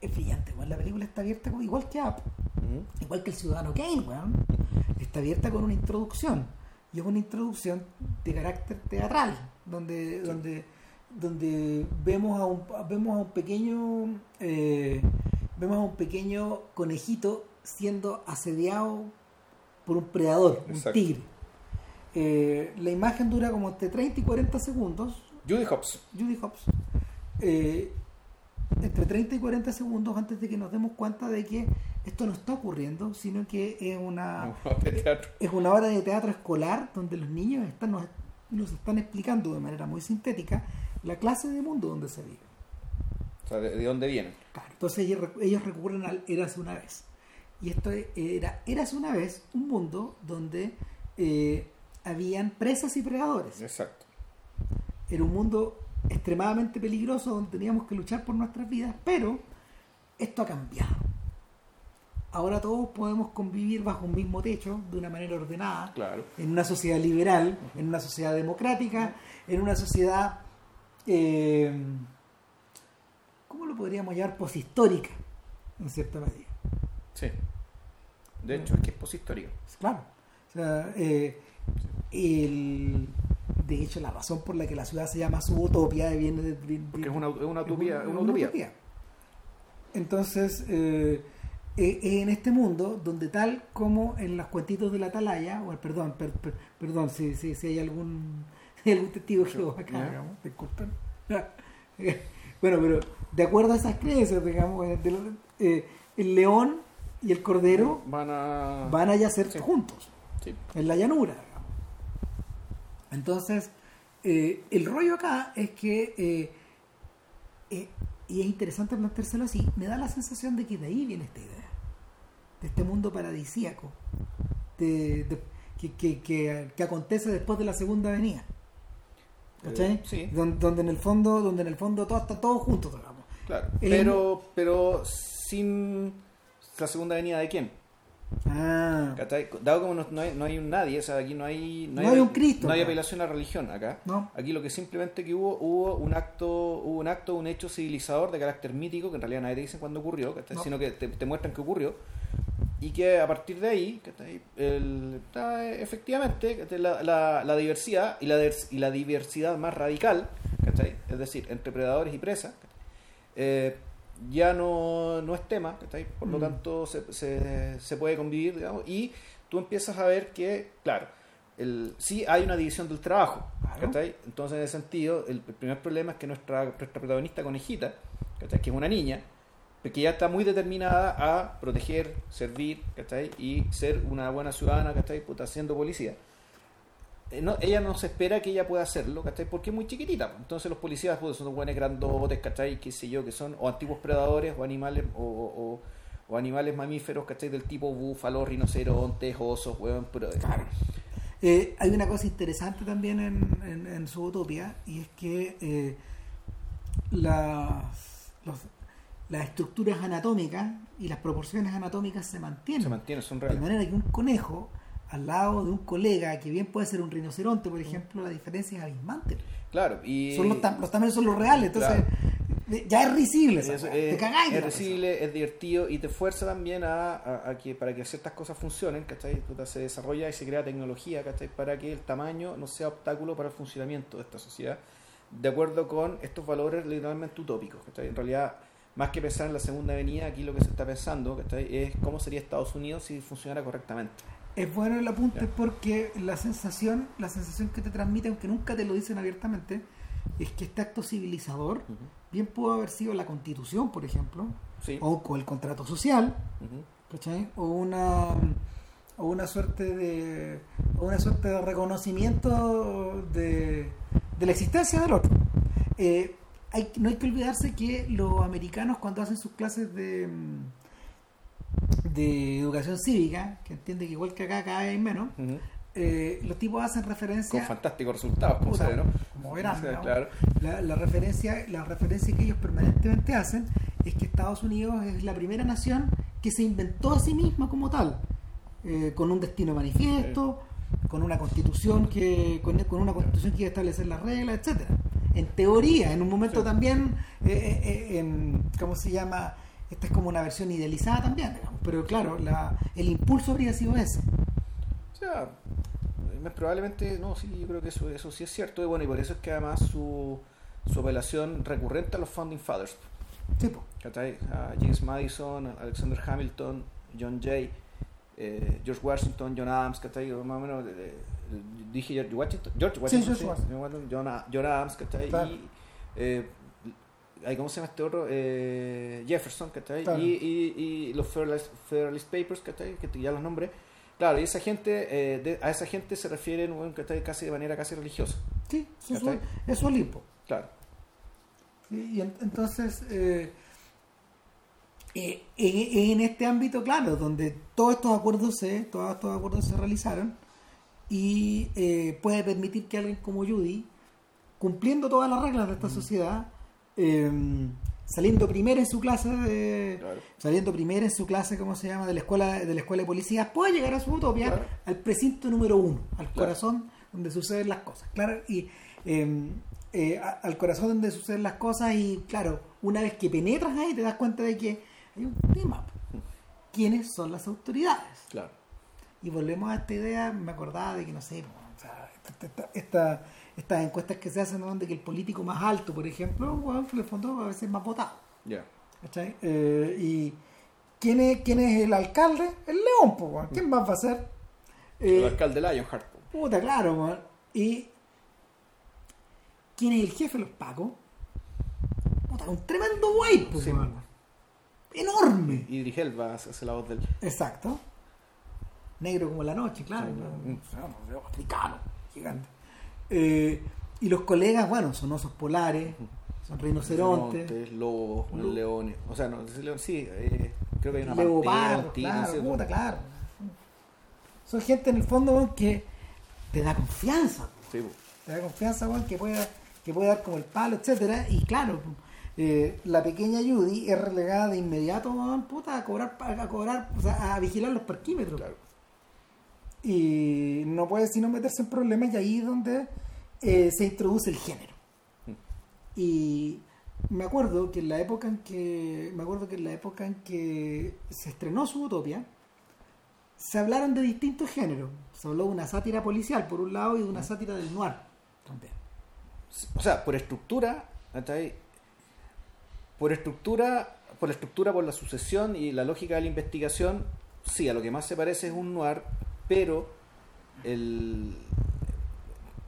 es brillante, weón. la película está abierta como- igual que Up. Ujú. igual que el ciudadano Kane, weón, está abierta con una introducción. Y es una introducción de carácter teatral, donde, donde, donde vemos a un vemos a un pequeño eh, vemos a un pequeño conejito siendo asediado por un predador, un tigre. Eh, la imagen dura como entre 30 y 40 segundos, Judy Hobbs. Judy Hobbs, eh, entre 30 y 40 segundos antes de que nos demos cuenta de que esto no está ocurriendo, sino que es una, *laughs* es una obra de teatro escolar donde los niños están, nos, nos están explicando de manera muy sintética la clase de mundo donde se vive. Sea, ¿de, de dónde vienen? Claro, Entonces ellos, ellos recurren al Érase una vez. Y esto era Érase una vez un mundo donde eh, habían presas y predadores. Exacto. Era un mundo extremadamente peligroso donde teníamos que luchar por nuestras vidas, pero esto ha cambiado. Ahora todos podemos convivir bajo un mismo techo de una manera ordenada, Claro. en una sociedad liberal, en una sociedad democrática, en una sociedad, eh, ¿cómo lo podríamos llamar? Poshistórica, en cierta medida. Sí. De hecho, es que es poshistórico. Claro. O sea, eh, el- de hecho, la razón por la que la ciudad se llama Subutopia viene de, de- Porque es una, utopía. es una utopía. Entonces, eh, eh, en este mundo, donde tal como en los cuentitos de la Atalaya, o perdón, per- per- perdón, si, si, si hay algún, *laughs* algún testigo Jehová acá, digamos, disculpen. *laughs* bueno, pero de acuerdo a esas creencias, digamos, eh, de eh, el león y el cordero Van a. van a yacer Sí. juntos Sí. en la llanura. digamos. Entonces, eh, el rollo acá es que, eh, y es interesante planteárselo así, me da la sensación de que de ahí viene esta idea, de este mundo paradisíaco, de, de- que, que, que, que acontece después de la segunda venida. ¿Cachai? Eh, sí. Don- donde en el fondo, donde en el fondo todo está todo juntos, digamos. Claro. El- Pero, pero sin la segunda venida de quién. Ah. Dado como no, no hay, no hay un nadie, o sea, aquí no hay. No hay un Cristo, No hay apelación a religión acá. no, Aquí lo que simplemente que hubo, hubo un acto, hubo un acto, un hecho civilizador de carácter mítico, que en realidad nadie te dice cuándo ocurrió, sino que te, te muestran que ocurrió. Y que a partir de ahí. El- efectivamente. La, la, la diversidad y la, y la diversidad más radical, es decir, entre predadores y presas, eh, ya no, no es tema, por lo Mm. tanto se, se, se puede convivir, digamos, y tú empiezas a ver que, claro, el, sí hay una división del trabajo, Claro. Entonces, en ese sentido, el, el primer problema es que nuestra, nuestra protagonista conejita, ¿cachai? que es una niña, que ya está muy determinada a proteger, servir, ¿cachai? Y ser una buena ciudadana, ¿cachai? Puta, siendo policía. Eh, no, ella no se espera que ella pueda hacerlo, ¿cachai? Porque es muy chiquitita. Entonces los policías pues, son buenos grandotes, ¿cachai? Qué sé yo, que son o antiguos predadores o animales o, animales mamíferos, ¿cachai? Del tipo búfalos, rinocerontes, osos, weón. Pero, Eh, hay una cosa interesante también en, en, en su utopía y es que eh, las, los- las estructuras anatómicas y las proporciones anatómicas se mantienen. se mantiene, son de reales. manera que un conejo al lado de un colega que bien puede ser un rinoceronte, por ejemplo, la diferencia es abismante. Claro, y... Son los, tam- los tamaños son los reales, entonces ya es risible. Es, te cagáis. de es risible, es divertido y te fuerza también a, a- a que para que ciertas cosas funcionen, ¿cachai? Se desarrolla y se crea tecnología, ¿cachai? Para que el tamaño no sea obstáculo para el funcionamiento de esta sociedad, de acuerdo con estos valores literalmente utópicos, ¿cachai? En realidad, más que pensar en la segunda avenida, aquí lo que se está pensando, ¿cachai? Es cómo sería Estados Unidos si funcionara correctamente. Es bueno el apunte Ya. porque la sensación, la sensación que te transmite, aunque nunca te lo dicen abiertamente, es que este acto civilizador bien pudo haber sido la constitución, por ejemplo, Sí. o con el contrato social. O una o una suerte de o una suerte de reconocimiento de, de la existencia del otro. Eh, hay, no hay que olvidarse que los americanos cuando hacen sus clases de mm, de educación cívica, que entiende que igual que acá cada vez hay menos, eh, los tipos hacen Con referencia fantásticos resultados, como Puta, ¿no? como verán, Sí, ¿no? claro. la, la referencia la referencia que ellos permanentemente hacen es que Estados Unidos es la primera nación que se inventó a sí misma como tal eh, con un destino manifiesto con una constitución que con, con una constitución que iba a establecer las reglas etcétera en teoría en un momento Sí. también eh, eh, eh, en- cómo se llama esta es como una versión idealizada también digamos, pero claro la, el impulso habría sido ese O sea, probablemente, no, sí, yo creo que eso, eso sí es cierto. Y bueno, y por eso es que además su, su apelación recurrente a los Founding Fathers. tipo ¿cachai? A James Madison, Alexander Hamilton, John Jay, eh, George Washington, John Adams, ¿cachai? Más o menos, dije George Washington, George Washington, George Washington. John, John Adams, ¿cachai? Claro. Y, eh, ¿cómo se llama este otro? Eh, Jefferson, ¿cachai? Claro. Y, y, y los Federalist, Federalist Papers, ¿cachai? Que ya los nombré. Claro, y esa gente, eh, de- a esa gente se refieren, bueno, ¿cachai? Casi de manera casi religiosa. sí eso, es- eso es Olimpo Claro. Sí, y en- entonces, eh, eh, en, en este ámbito, claro, donde todos estos acuerdos se, todos estos acuerdos se realizaron y eh, puede permitir que alguien como Judy, cumpliendo todas las reglas de esta sociedad, eh, saliendo primero en su clase de, Claro. saliendo primero en su clase, ¿cómo se llama? de la escuela de la escuela de policía, puede llegar a su utopía Claro. al precinto número uno, al Claro. corazón donde suceden las cosas. Claro, y eh, eh, al corazón donde suceden las cosas y claro, una vez que penetras ahí te das cuenta de que hay un tema. ¿Quiénes son las autoridades? Claro. Y volvemos a esta idea, me acordaba de que, no sé, o sea, esta- esta- esta- estas encuestas que se hacen donde que el político más alto, por ejemplo, bueno, en el fondo a veces es más votado. Eh, y ¿quién es, ¿quién es el alcalde? El León, pues, weón. ¿quién más va a ser? El Eh, alcalde Lionheart. puta, claro. Y ¿quién es el jefe de los pacos? Puta, un tremendo guay, pues, Sí. Enorme. Elba hace hace la voz del... Exacto. Negro como la noche, claro. Sí, claro. africano, gigante. Eh, y los colegas, bueno, son osos polares, son rinocerontes, Rinocerontes, lobos, Lo- leones. O sea, no, león sí, eh, creo que hay una tigre, claro, puta, claro. Son gente en el fondo weón, que te da confianza. Sí, te da confianza weón, que puede que puede dar como el palo etcétera y claro eh, la pequeña Judy es relegada de inmediato puta, a cobrar a cobrar o sea, a vigilar los parquímetros claro. Y no puede sino meterse en problemas y ahí es donde eh, se introduce el género. Y me acuerdo que en la época en que me acuerdo que en la época en que se estrenó su utopia se hablaron de distintos géneros. Se habló de una sátira policial por un lado y de una sátira del noir también. O sea, por estructura. Por estructura, por la estructura, por la sucesión y la lógica de la investigación, sí, a lo que más se parece es un noir, pero el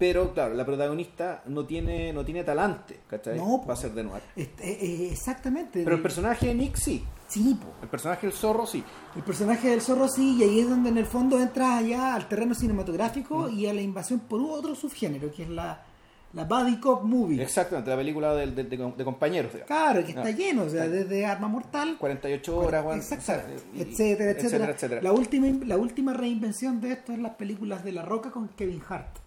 pero claro, la protagonista no tiene no tiene talante, ¿cachai? No, para ser de. Este, eh, eh, exactamente. Pero el personaje de Nick sí. Sí, po. El personaje del zorro sí. El personaje del zorro sí, y ahí es donde en el fondo entra allá al terreno cinematográfico Mm. y a la invasión por otro subgénero, que es la, la Buddy Cop Movie. Exactamente, la película de, de- de compañeros. digamos. Claro, que está Ah. lleno, o sea, desde Arma Mortal, 48 horas, weón, Exactamente, y- etcétera, etcétera, etcétera, etcétera. La, última, la última reinvención de esto es las películas de La Roca con Kevin Hart.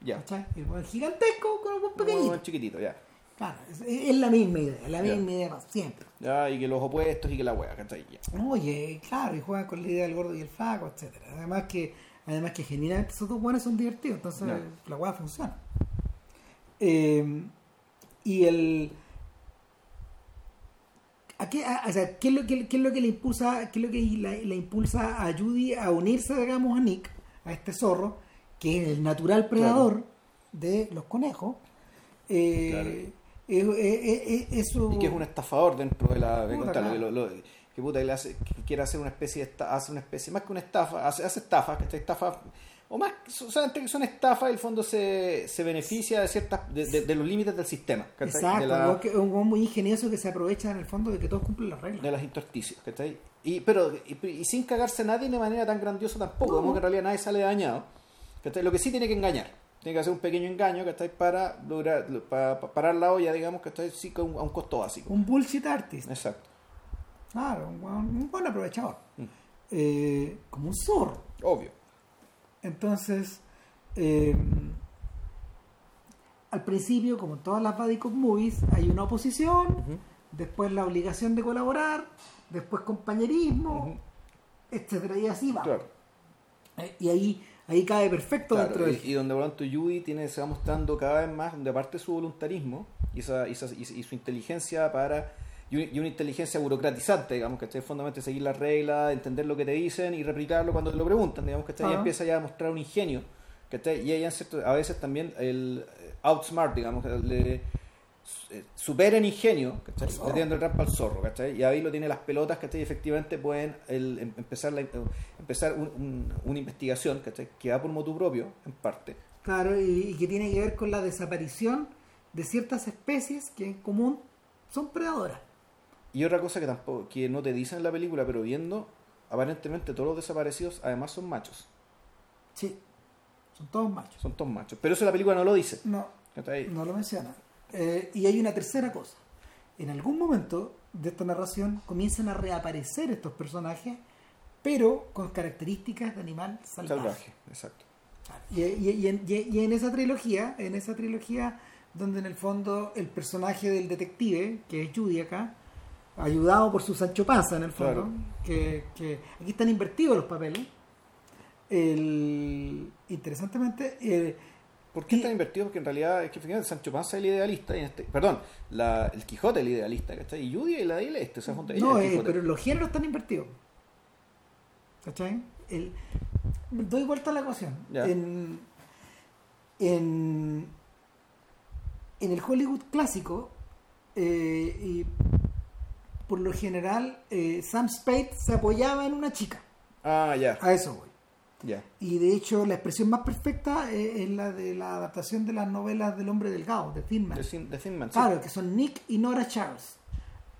Ya. El buen gigantesco con Muy pequeñito. chiquitito, ya. Claro, es, es la misma idea, la misma idea siempre. Ya, y que los opuestos y que la wea, ¿cachai? Oye, claro, y juegan con la idea del gordo y el flaco, etcétera. Además que, además que genuinamente esos dos buenos son divertidos, entonces la weá funciona. Eh, y el ¿a qué, a- o sea, ¿qué es lo que qué es lo que le impulsa, qué es lo que la, la impulsa a Judy a unirse, digamos, a Nick, a este zorro, que es el natural predador de los conejos? Eh, Claro. es- es- eso- Y que es un estafador dentro de la. de contarlo, claro. que, lo- lo- que puta, que le hace, que quiere hacer una especie de esta- hace una especie, más que una estafa, hace, hace estafas, que estafa, o más, solamente que son estafas, el fondo se, se beneficia de ciertas, de, de- de los límites del sistema, ¿cachai? Exacto, la- que- un muy ingenioso que se aprovecha en el fondo de que todos cumplen las reglas. de los intersticios, ¿cachai? Y, pero, y, y sin cagarse nadie de manera tan grandiosa tampoco, No. como que en realidad nadie sale dañado, ¿cachai? Lo que sí tiene que engañar, tiene que hacer un pequeño engaño, ¿cachai? Para lograr, para, para parar la olla, digamos, que está sí, a un costo básico. Un bullshit artist. Exacto. Claro, un, weón- un buen aprovechador. Mm. Eh, como un zorro. Obvio. Entonces, eh, al principio, como en todas las Buddy Cop movies, hay una oposición, después la obligación de colaborar, después compañerismo, Ujú. etcétera, y así va. Claro. Eh, y ahí, ahí cae perfecto Claro, dentro y, del... y donde por lo tanto Yui tiene, se va mostrando cada vez más, donde aparte su voluntarismo y, esa, y, esa- y- y su inteligencia para y, un- y una inteligencia burocratizante, digamos, que esté fundamentalmente seguir las reglas, entender lo que te dicen y replicarlo cuando te lo preguntan, digamos, que Ajá. ya empieza ya a mostrar un ingenio, que y ella a veces también el eh, outsmart, digamos, que le eh, supera en ingenio, ¿cachai? Metiendo el rampa al zorro, ¿cachai? y ahí lo tiene las pelotas, ¿cachai? y efectivamente pueden el- em- empezar, la- eh, empezar un- un- una investigación ¿cachai? que va por motu propio, en parte. Claro, y, y que tiene que ver con la desaparición de ciertas especies que en común son predadoras. Y otra cosa que tampoco que no te dicen en la película, pero viendo, aparentemente todos los desaparecidos además son machos, Sí, son todos machos. son todos machos. Pero eso la película no lo dice. No, no lo menciona. Eh, y hay una tercera cosa. En algún momento de esta narración comienzan a reaparecer estos personajes, pero con características de animal salvaje. Salvaje, exacto. Y, y- y en, y- y en esa trilogía, en esa trilogía donde en el fondo el personaje del detective, que es Judy acá, ayudado por su Sancho Panza en el fondo, Claro. que, que aquí están invertidos los papeles. El, interesantemente, eh, ¿Por qué Y- tan invertido? Porque en realidad es que efectivamente Sancho Panza es el idealista, y este, perdón, la, el Quijote es el idealista, ¿cachai? Y Judy es la del este, o sea, junto no, el eh, pero los géneros están invertidos. ¿Cachai? El, doy vuelta a la ecuación. Ya. En, en, en el Hollywood clásico, eh, y por lo general, eh, Sam Spade se apoyaba en una chica. Ah, ya, A eso voy. ya. Y de hecho, la expresión más perfecta eh, es la de la adaptación de las novelas del hombre delgado, de Thin Man. De, Thin- Man, sí. Claro, que son Nick y Nora Charles.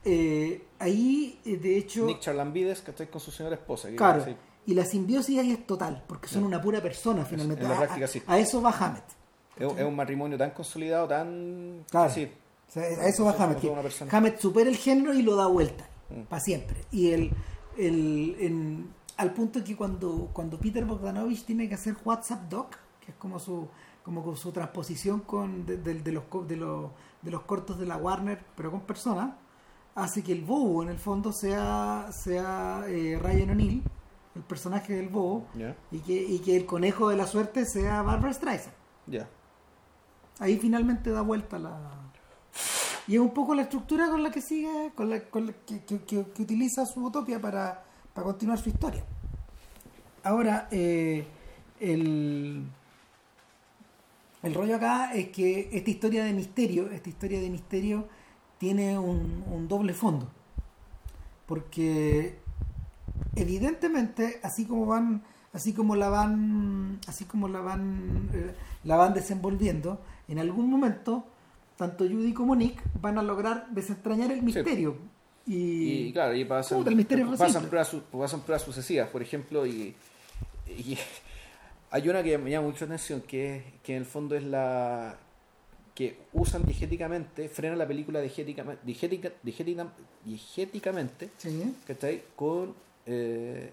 Eh, ahí, de hecho, Nick Charlambides, que está con su señora esposa. claro, sí. y la simbiosis ahí es total, porque son Ya. una pura persona finalmente. en la A- práctica, a, sí. a eso va Hammett. Es, es un matrimonio tan consolidado, tan... Claro. Sí, O sea, a eso va Hammett. que. Hammett supera el género y lo da vuelta, Mm. para siempre. Y el, el, al punto que cuando, cuando Peter Bogdanovich tiene que hacer WhatsApp Doc, que es como su como con su transposición con de, de- de los, de, los, de los cortos de la Warner, pero con personas, hace que el bobo en el fondo sea, sea eh, Ryan O'Neill, el personaje del bobo, ya, y que, y que el conejo de la suerte sea Barbara Streisand. ya. Ahí finalmente da vuelta la... Y es un poco la estructura con la que sigue, con la, con la que, que- utiliza su utopia para, para continuar su historia. Ahora, eh, el, El rollo acá es que esta historia de misterio, esta historia de misterio tiene un, un doble fondo. Porque evidentemente, así como van, así como la van, así como la van, eh, la van desenvolviendo, en algún momento, tanto Judy como Nick van a lograr desentrañar el misterio. Y, Y claro, y pasan, Puta, el misterio es pasan, pruebas, pasan pruebas sucesivas, por ejemplo, y, y *laughs* hay una que me llama mucho la atención, que, que en el fondo es la que usan diegéticamente, frenan la película diegéticamente Sí. ¿cachai? Con, eh,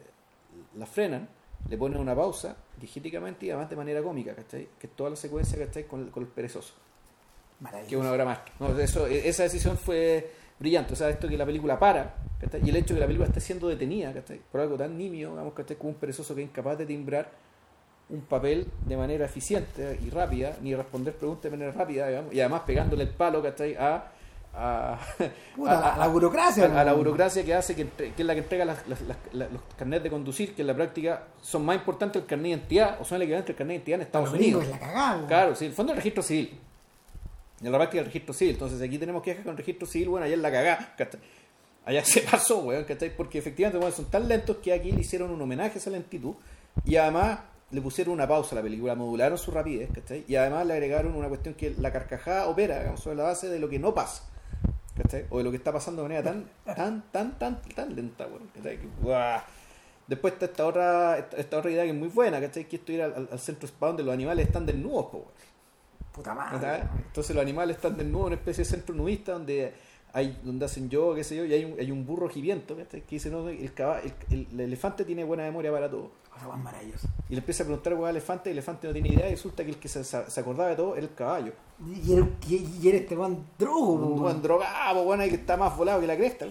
la frenan, le ponen una pausa diegéticamente y además de manera cómica, ¿cachai? Que es toda la secuencia, ¿cachai? Con, el- con el perezoso. Que una obra más. No, eso, esa decisión fue brillante. O sea, esto que la película para, ¿cachai? y el hecho de que la película esté siendo detenida, ¿cachai? por algo tan nimio, digamos, ¿cachai? como un perezoso que es incapaz de timbrar un papel de manera eficiente y rápida, ni responder preguntas de manera rápida, digamos, y además pegándole el palo, ¿cachai? A, a, *laughs* Puta, a la burocracia, a, la burocracia que hace que, entre- que es la que entrega las- las- las- la- los carnets de conducir, que en la práctica son más importantes el carnet de identidad, o son el equivalente al carnet de identidad en Estados Unidos. es la cagada, weón. Claro, sí, el fondo del registro civil. En la práctica el registro civil. Entonces aquí tenemos quejas con el registro civil, bueno, allá es la cagá. Allá *laughs* se pasó, weón, ¿cachai? Porque efectivamente bueno, son tan lentos que aquí le hicieron un homenaje a esa lentitud y además le pusieron una pausa a la película, modularon su rapidez, ¿cachai? Y además le agregaron una cuestión que la carcajada opera, digamos, sobre la base de lo que no pasa. ¿Cachai? O de lo que está pasando de manera tan, tan, tan, tan, tan lenta, weón. ¿cachai? Después está esta otra, esta, otra idea que es muy buena, ¿cachai? Que esto ir al, al centro spa donde los animales están desnudos, po. Puta madre. Entonces los animales están desnudos en una especie de centro nudista donde hay donde hacen yoga, qué sé yo, y hay un, hay un burro ¿cachai? que dice, no, el, caba- el, el- el elefante tiene buena memoria para todo. Maravillosa. Y le empieza a preguntar al elefante, y el elefante no tiene idea, y resulta que el que se, se acordaba de todo era el caballo. Y era, y, era este man drogo, Un buen drogado, bueno, y que está más volado que la cresta.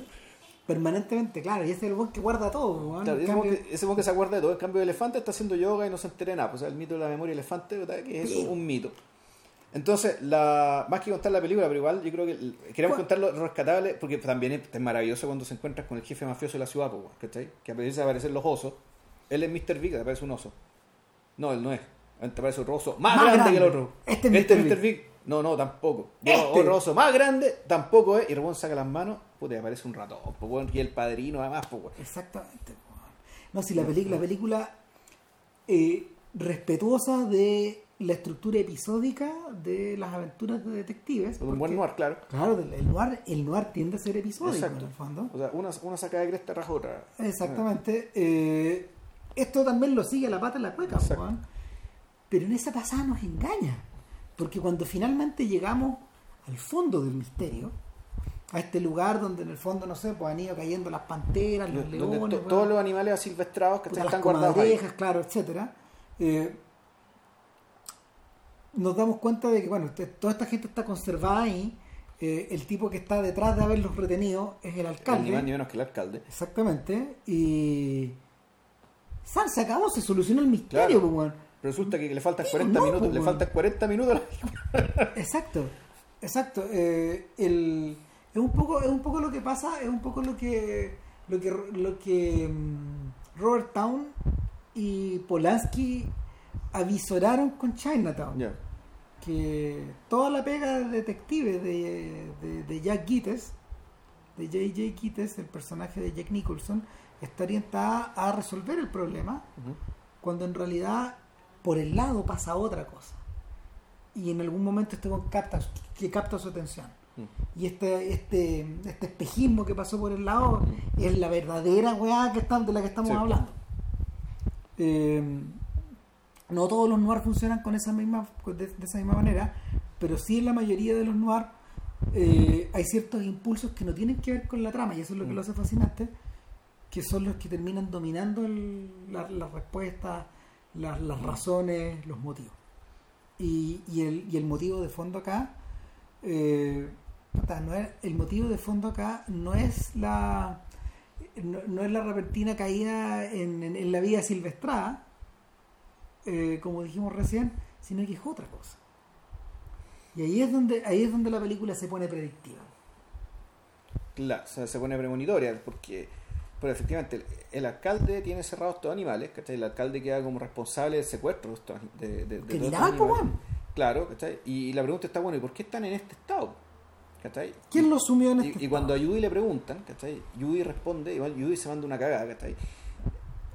permanentemente, claro, y ese es el buen que guarda todo. Claro, ese cambio- weón que, ese weón que se acuerda de todo. En cambio, el elefante está haciendo yoga y no se entera de nada. Pues, o sea, el mito de la memoria elefante, ¿verdad? que es un mito. Entonces, la, más que contar la película, pero igual yo creo que queremos contar lo rescatable, porque también es, maravilloso cuando se encuentras con el jefe mafioso de la ciudad, ¿cachai? Que empieza a aparecer los osos. Él es Mr. Big, te aparece un oso. No, él no es. Te aparece otro oso más, Más grande, grande. que el otro. Este es este Mr. Big. No, no, tampoco. No, Este. otro oso más grande, tampoco es. Y weón saca las manos, puta, y aparece un ratón, pues, y el padrino además, pues. Exactamente. No, si la película, la película eh, respetuosa de la estructura episódica de las aventuras de detectives. Un buen noir, claro. Claro, el noir, el noir tiende a ser episódico Exacto. en el fondo. O sea, una, una saca de cresta tras otra. Exactamente. Eh, esto también lo sigue a la pata en la cueca, weón. Pero en esa pasada nos engaña. Porque cuando finalmente llegamos al fondo del misterio, a este lugar donde en el fondo, no sé, pues han ido cayendo las panteras, los Donde leones, to- todos los animales asilvestrados que puta, las están guardados ahí. claro, etcétera. Eh, nos damos cuenta de que, bueno, este- toda esta gente está conservada ahí. Eh, el tipo que está detrás de haberlos retenido es el alcalde. Ni más ni menos que el alcalde. Exactamente. Y. San, se acabó, se solucionó el misterio, Claro. pues, resulta que le faltan Digo, 40 no, minutos. pues, Le faltan 40 minutos. a la- Exacto, exacto. Eh, el, es un poco, es un poco lo que pasa, es un poco lo que, lo que, lo que mm, Robert Town y Polanski avisoraron con Chinatown. Que toda la pega de detective de, de, de Jack Gittes, de J.J. Gittes, el personaje de Jack Nicholson, está orientada a resolver el problema cuando en realidad por el lado pasa otra cosa. Y en algún momento este capta, que capta su atención. Y este, este, este espejismo que pasó por el lado es la verdadera weá que están, de la que estamos Sí. hablando. Eh, no todos los noirs funcionan con esa misma, de, de esa misma manera, pero sí en la mayoría de los noirs eh, hay ciertos impulsos que no tienen que ver con la trama, y eso es lo que Mm. lo hace fascinante, que son los que terminan dominando el- la- las respuestas, las, las razones, los motivos. Y, y el, y el motivo de fondo acá, eh, no es, el motivo de fondo acá no es la no, no es la repentina caída en, en- en la vida silvestrada, eh, como dijimos recién, sino que es otra cosa. Y ahí es donde ahí es donde la película se pone predictiva. Claro, se pone premonitoria porque, pero efectivamente, el, el alcalde tiene cerrados estos animales, ¿cachai? El alcalde queda como responsable del secuestro de estos, de, de, de nada. Claro, ¿cachai? Y la pregunta está, bueno, ¿y por qué están en este estado? ¿cachai? ¿Quién lo sumió en Y, este y cuando a Judy le preguntan, ¿cachai? Judy responde, igual Judy se manda una cagada, ¿cachai?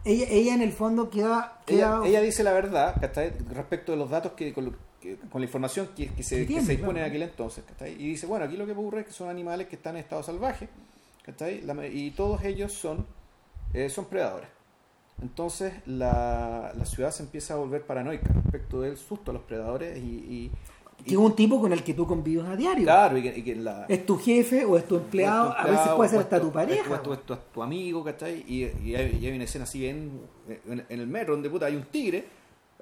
Ella, ella en el fondo queda, Ella, queda ella dice la verdad, ¿cachai? Respecto de los datos que con, lo- que- con la información que, que se, que dispone claro. en aquel entonces, ¿cachai? Y dice, bueno, aquí lo que ocurre es que son animales que están en estado salvaje, ¿cachai? La y todos ellos son, eh, son predadores. Entonces la, la ciudad se empieza a volver paranoica respecto del susto a los predadores y... y- que es un tipo con el que tú convives a diario. claro, y que, y que la... Es tu jefe o es tu empleado, o es tu a veces puede ser hasta tu pareja. es tu, es tu- es tu amigo, ¿cachai? Y, y hay, y hay una escena así en, en el metro donde puta hay un tigre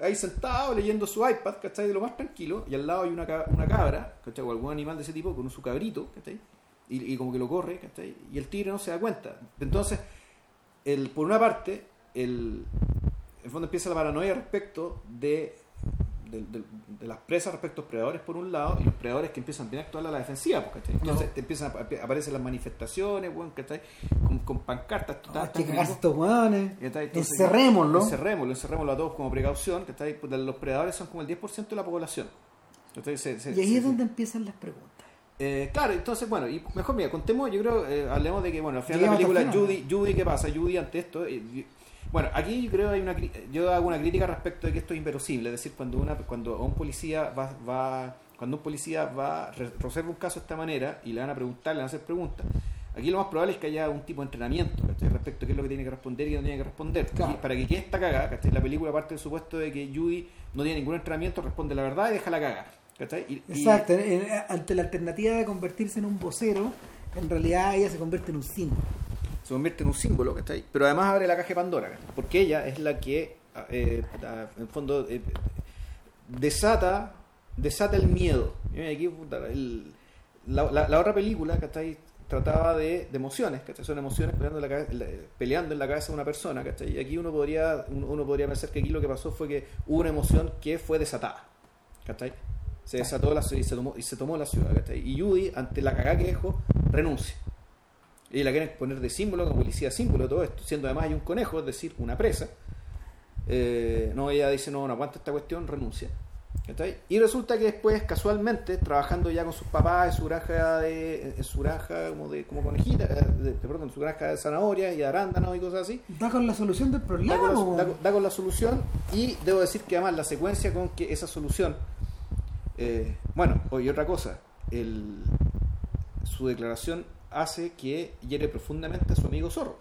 ahí sentado leyendo su iPad, ¿cachai? De lo más tranquilo, y al lado hay una, una cabra, ¿cachai? O algún animal de ese tipo con su cabrito, ¿cachai? Y, y como que lo corre, ¿cachai? Y el tigre no se da cuenta. Entonces, el, por una parte, el, en el fondo empieza la paranoia respecto de, de, de- de las presas respecto a los predadores por un lado y los predadores que empiezan bien a actuar a la defensiva pues, ¿cachai? entonces No. te empiezan a, ap- aparecen las manifestaciones bueno, ¿cachai? Con, con pancartas que hueones. ¿cachai? Entonces, Encerrémoslo. encerrémoslo encerrémoslo a todos como precaución ¿cachai? Pues, los predadores son como el 10% de la población ¿cachai? Se- se- Y ahí se- es donde empiezan las preguntas. eh, claro, entonces, bueno, y mejor mira, contemos, yo creo, eh, hablemos de que, bueno, al final Llegamos la película. Judy, Judy, ¿qué pasa? Judy ante esto, eh, bueno, aquí yo creo hay una, yo hago una crítica respecto de que esto es inverosímil, es decir, cuando una, cuando un policía va, va cuando un policía va, re- reserva un caso de esta manera y le van a preguntar, le van a hacer preguntas, aquí lo más probable es que haya un tipo de entrenamiento, ¿cachai? Respecto a qué es lo que tiene que responder y qué no tiene que responder. Claro. Y para que quede esta cagada, ¿cachai? La película parte del supuesto de que Judy no tiene ningún entrenamiento, responde la verdad y deja la cagada, ¿cachai? Y- y- Exacto, en- ante la alternativa de convertirse en un vocero, en realidad ella se convierte en un símbolo. Se convierte en un símbolo, ¿cachai? Pero además abre la caja de Pandora. Porque ella es la que, eh, en fondo, eh, desata, desata el miedo. Aquí, la, otra película, ¿cachai? Trataba de, de emociones, ¿cachai? Son emociones peleando en, la, cabe- la- peleando en la cabeza de una persona, ¿cachai? Y aquí uno podría, uno podría pensar que aquí lo que pasó fue que hubo una emoción que fue desatada, ¿cachai? Se desató la, y, se tomó, y se tomó la ciudad, ¿cachai? Y Judy, ante la cagada que dejó, renuncia. Y la quieren poner de símbolo, como policía símbolo de todo esto, siendo además hay un conejo, es decir, una presa. Eh, no, ella dice, no, no aguanta esta cuestión, renuncia. ¿Cachai? Y resulta que después, casualmente, trabajando ya con sus papás en su granja de, en su granja como de como conejita, eh, de, perdón, en su granja de zanahorias y de arándanos y cosas así, Da con la solución del da problema. con, la, da con- da con la solución y debo decir que además la secuencia con que esa solución eh, bueno y otra cosa el, su declaración hace que hiere profundamente a su amigo zorro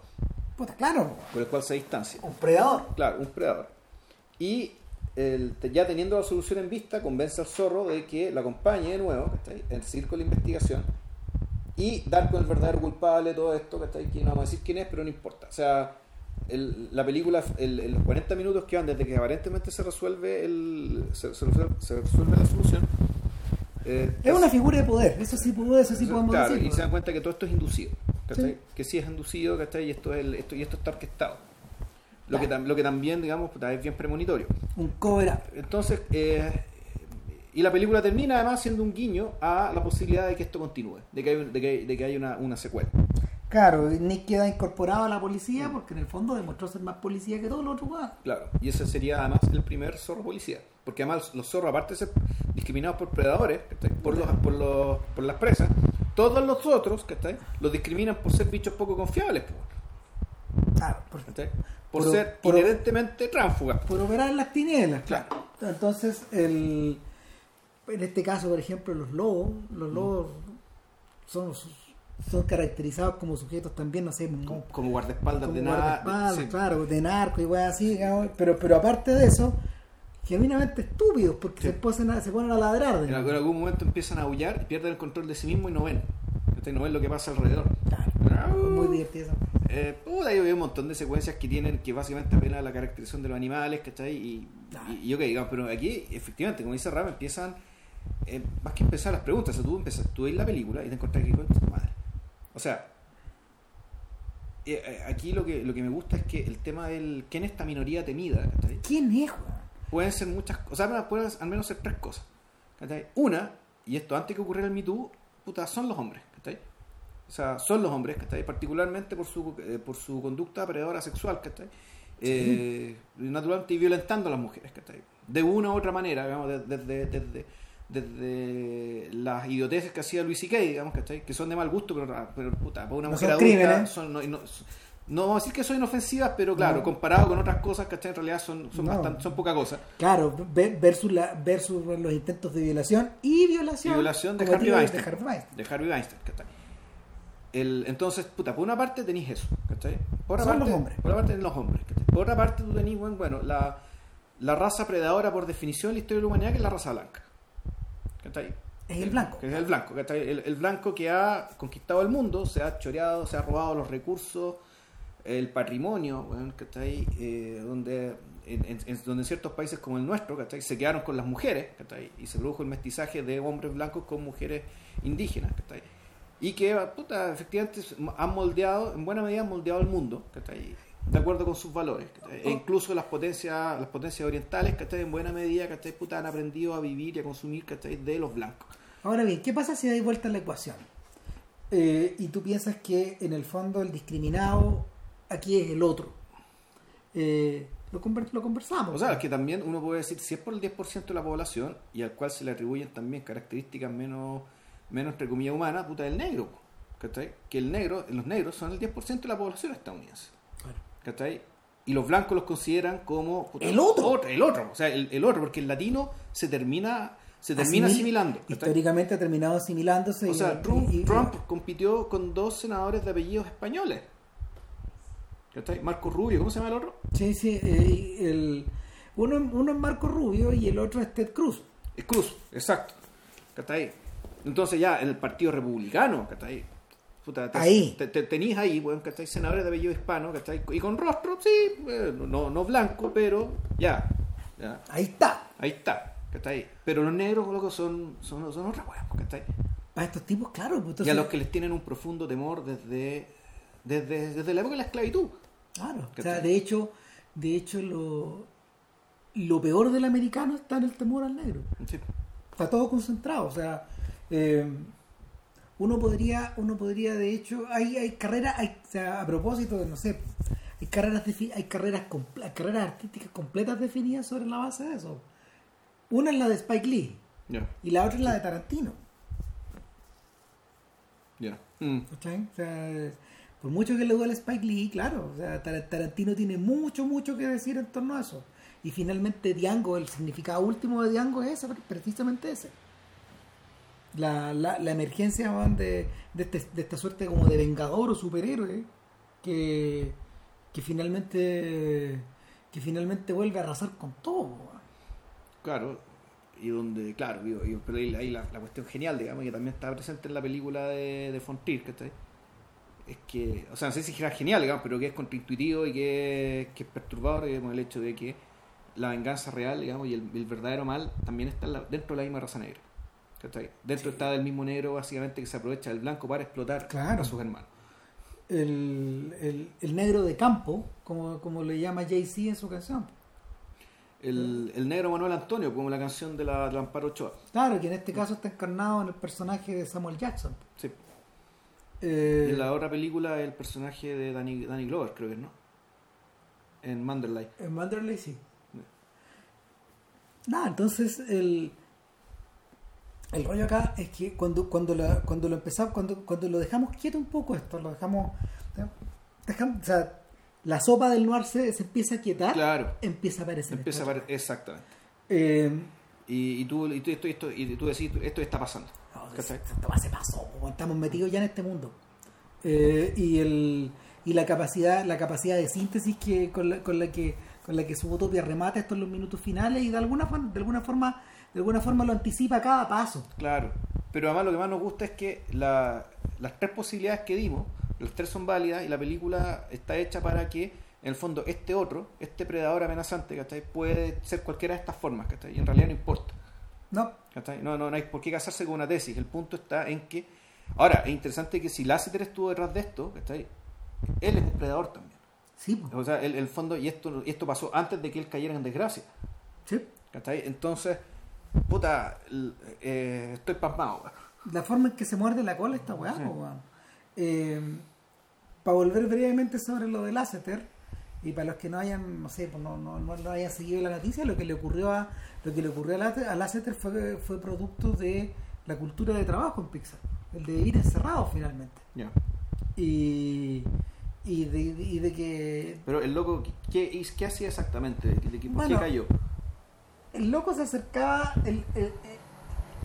Puta, claro, por el cual se distancia un predador. claro un predador y el- ya teniendo la solución en vista convence al zorro de que la acompañe de nuevo ¿cachai? en seguir con la investigación y dar con el verdadero culpable de todo esto, ¿cachai? Que no vamos a decir quién es, pero no importa. O sea, el- la película, el, el- los 40 minutos que van desde que aparentemente se resuelve el se, se resuelve, se resuelve la solución. Eh, Es una figura de poder, eso sí, puedo- eso sí podemos claro, decir. y se dan cuenta que todo esto es inducido, ¿cachai? Sí. Que sí es inducido, ¿cachai? Y esto, es el- esto, y esto está orquestado. Lo, que, Claro. tam- lo que también, digamos, es bien premonitorio. Un cover up. Entonces, eh, y la película termina además siendo un guiño a la posibilidad de que esto continúe, de que hay, de que, de que hay una, una secuela. Claro, Nick queda incorporado a la policía porque en el fondo demostró ser más policía que todos los otros. Claro, y ese sería además el primer zorro policía. Porque además los zorros, aparte de ser discriminados por predadores, por, los, por, los, por las presas, todos los otros ¿cachai? los discriminan por ser bichos poco confiables, Claro, por, ¿cachai? por Por- ser por- inherentemente tránsfugas. po. por operar en las tinieblas. Claro. Entonces, el, en este caso, por ejemplo, los lobos, los lobos son, son caracterizados como sujetos también, no sé, como, Como guardaespaldas como de guardaespaldas, sí. claro, de narco y weas así, digamos, pero, pero aparte de eso, genuinamente estúpidos porque Sí. se, ponen a, se ponen a ladrar. En algún, en algún momento empiezan a aullar y pierden el control de sí mismos y no ven. ¿cachai? No ven lo que pasa alrededor. Claro, muy divertido. Eh, puta, yo veo un montón de secuencias que tienen que básicamente apenas la caracterización de los animales, ¿cachai? Y, y, y ok, digamos, pero aquí, efectivamente, como dice Ram, empiezan, eh, más que empezar las preguntas, o sea, tú empiezas, tú ves la película y te encuentras que con tu madre. O sea, eh, eh, aquí lo que, lo que me gusta es que el tema del quién es esta minoría temida, ¿cachai? ¿Quién es, weón? Pueden ser muchas cosas, o sea, pueden al menos ser tres cosas. ¿cachai? Una, y esto antes que ocurriera el Me Too, puta, son los hombres, ¿cachai? O sea, son los hombres, ¿cachai? Particularmente por su, eh, por su conducta predadora sexual, ¿cachai? Eh, naturalmente y violentando a las mujeres, ¿cachai? de una u otra manera, digamos, desde, desde, desde las idioteces que hacía Luis C.K., digamos, ¿cachai? que son de mal gusto, pero, pero puta, para una No mujer son adulta crímenes. son- no, no- no vamos a decir que son inofensivas, pero claro, No. comparado con otras cosas, ¿cachai? En realidad son, son, No. bastante, son poca cosa. Claro, ve- versus, la, versus los intentos de violación y violación, Y violación de Harvey Weinstein. de Harvey Weinstein. de Harvey Weinstein, ¿cachai? El, entonces, puta, por una parte tenéis eso, ¿cachai? Por otra Son parte, los hombres. Por otra parte los hombres, ¿cachai? Por otra parte tú tenéis, bueno, bueno, la, la raza predadora por definición en la historia de la humanidad que es la raza blanca. ¿Cachai? Es el blanco. Que es el blanco, ¿cachai? El, el blanco que ha conquistado el mundo, se ha choreado, se ha robado los recursos, el patrimonio, bueno, ¿cachai? Eh, donde, en, donde en ciertos países como el nuestro, ¿cachai? Se quedaron con las mujeres, ¿cachai? Y se produjo el mestizaje de hombres blancos con mujeres indígenas, ¿cachai? Y que, puta, efectivamente han moldeado, en buena medida han moldeado el mundo, ¿cachai? De acuerdo con sus valores. E incluso las potencias, las potencias orientales, ¿cachai? En buena medida, ¿cachai? Puta, han aprendido a vivir y a consumir, ¿cachai? De los blancos. Ahora bien, ¿qué pasa si dais vuelta a la ecuación? Eh, y tú piensas que en el fondo el discriminado aquí es el otro. Eh, lo, lo conversamos. O sea, es que también uno puede decir, si es por el 10% de la población y al cual se le atribuyen también características menos, menos entre comillas, humanas, puta, el negro. ¿Cachai? Que el negro, los negros son el 10% de la población estadounidense. Claro. ¿Cachai? Y los blancos los consideran como... puta, El otro. El otro, o sea, el, el otro, porque el latino se termina, se termina Asimil- asimilando. Históricamente ha terminado asimilándose. O y- sea, Trump, y- y- Trump compitió con dos senadores de apellidos españoles. ¿Cachai? Marco Rubio, ¿cómo se llama el otro? Sí, sí. eh, el, uno, uno es Marco Rubio y el otro es Ted Cruz. Es Cruz, exacto. ¿Cachai? Entonces ya en el Partido Republicano, ¿cachai? Puta, te- Ahí. Te, te- tenéis ahí, bueno, ¿cachai? Senadores de apellido hispano, ¿cachai? Y con rostro, sí, eh, no, no blanco, pero ya, ya, Ahí está. ahí está, ¿cachai? Pero los negros, loco, son, son, son otra weá, ¿cachai? Para estos tipos, claro. pues, y entonces- a los que les tienen un profundo temor desde, desde, desde la época de la esclavitud. Claro, o sea, de hecho, de hecho lo, lo peor del americano está en el temor al negro. Sí. Está todo concentrado, o sea, eh, uno podría, uno podría, de hecho, hay, hay carreras, hay, o sea, a propósito de, no sé, hay carreras, hay carreras, hay carreras artísticas completas definidas sobre la base de eso. Una es la de Spike Lee Ya, y la otra es la de Tarantino. ya. Mm. ¿cachai? O sea, por mucho que le duele Spike Lee, claro, o sea, Tar- Tarantino tiene mucho, mucho que decir en torno a eso. Y finalmente Django, el significado último de Django es ese, precisamente ese. La, la, la emergencia de, este- de esta suerte como de vengador o superhéroe que, que finalmente que finalmente vuelve a arrasar con todo. Claro, y donde, claro, digo, pero ahí, la, cuestión genial, digamos, que también está presente en la película de, de Fontrier, ¿cachai? Es que, o sea, no sé si era genial, digamos, pero que es contraintuitivo y que, que es perturbador, digamos, el hecho de que la venganza real, digamos, y el, el verdadero mal también está dentro de la misma raza negra. ¿cachai? Dentro está del mismo negro, básicamente, que se aprovecha del blanco para explotar Claro. a sus hermanos. El, el, el negro de campo, como, como le llama Jay-Z en su canción. El, el negro Manuel Antonio, como la canción de la, de Amparo Ochoa. Claro, que en este caso está encarnado en el personaje de Samuel Jackson. Sí. Eh, en la otra película, el personaje de Danny, Danny Glover, creo que es, ¿no? En Manderley. En Manderley sí. Nada, entonces el, el rollo acá es que cuando, cuando, la, cuando lo empezamos, cuando, cuando lo dejamos quieto un poco esto, lo dejamos, dejamos o sea, la sopa del noir se, se empieza a quietar, Claro. empieza a aparecer. Empieza a aparecer, exactamente. Eh, Y, y tú, y tú, esto, esto, y tú decís, esto está pasando. ¿Cachai? se pasó, estamos metidos ya en este mundo. Eh, y el y la capacidad la capacidad de síntesis que con la, con la que con la que Subotopia remata esto en los minutos finales y de alguna forma de alguna forma de alguna forma lo anticipa a cada paso. Claro. Pero además lo que más nos gusta es que la- las tres posibilidades que dimos, las tres son válidas y la película está hecha para que, en el fondo, este otro, este predador amenazante, ¿cachai? Puede ser cualquiera de estas formas, ¿cachai? Y en realidad no importa. No. No, no, no hay por qué casarse con una tesis. El punto está en que. Ahora, es interesante que si Lasseter estuvo detrás de esto, ¿cachai? Él es un predador también. sí, po, O sea, el, el fondo, y esto, y esto pasó antes de que él cayera en desgracia. sí. ¿cachai? Entonces, puta, eh, estoy pasmado. La forma en que se muerde la cola esta weá, Sí. Eh, para volver brevemente sobre lo de Lasseter, y para los que no hayan, no sé, pues no, no, no, no hayan seguido la noticia, lo que le ocurrió a lo que le ocurrió a, Late- a Lasseter fue, fue producto de la cultura de trabajo en Pixar, el de ir encerrado finalmente. Ya. Y, y, de, y de que Pero el loco, ¿qué, qué hacía exactamente? ¿De qué- de qué- ¿Por qué Bueno, cayó? el loco se acercaba, el, el,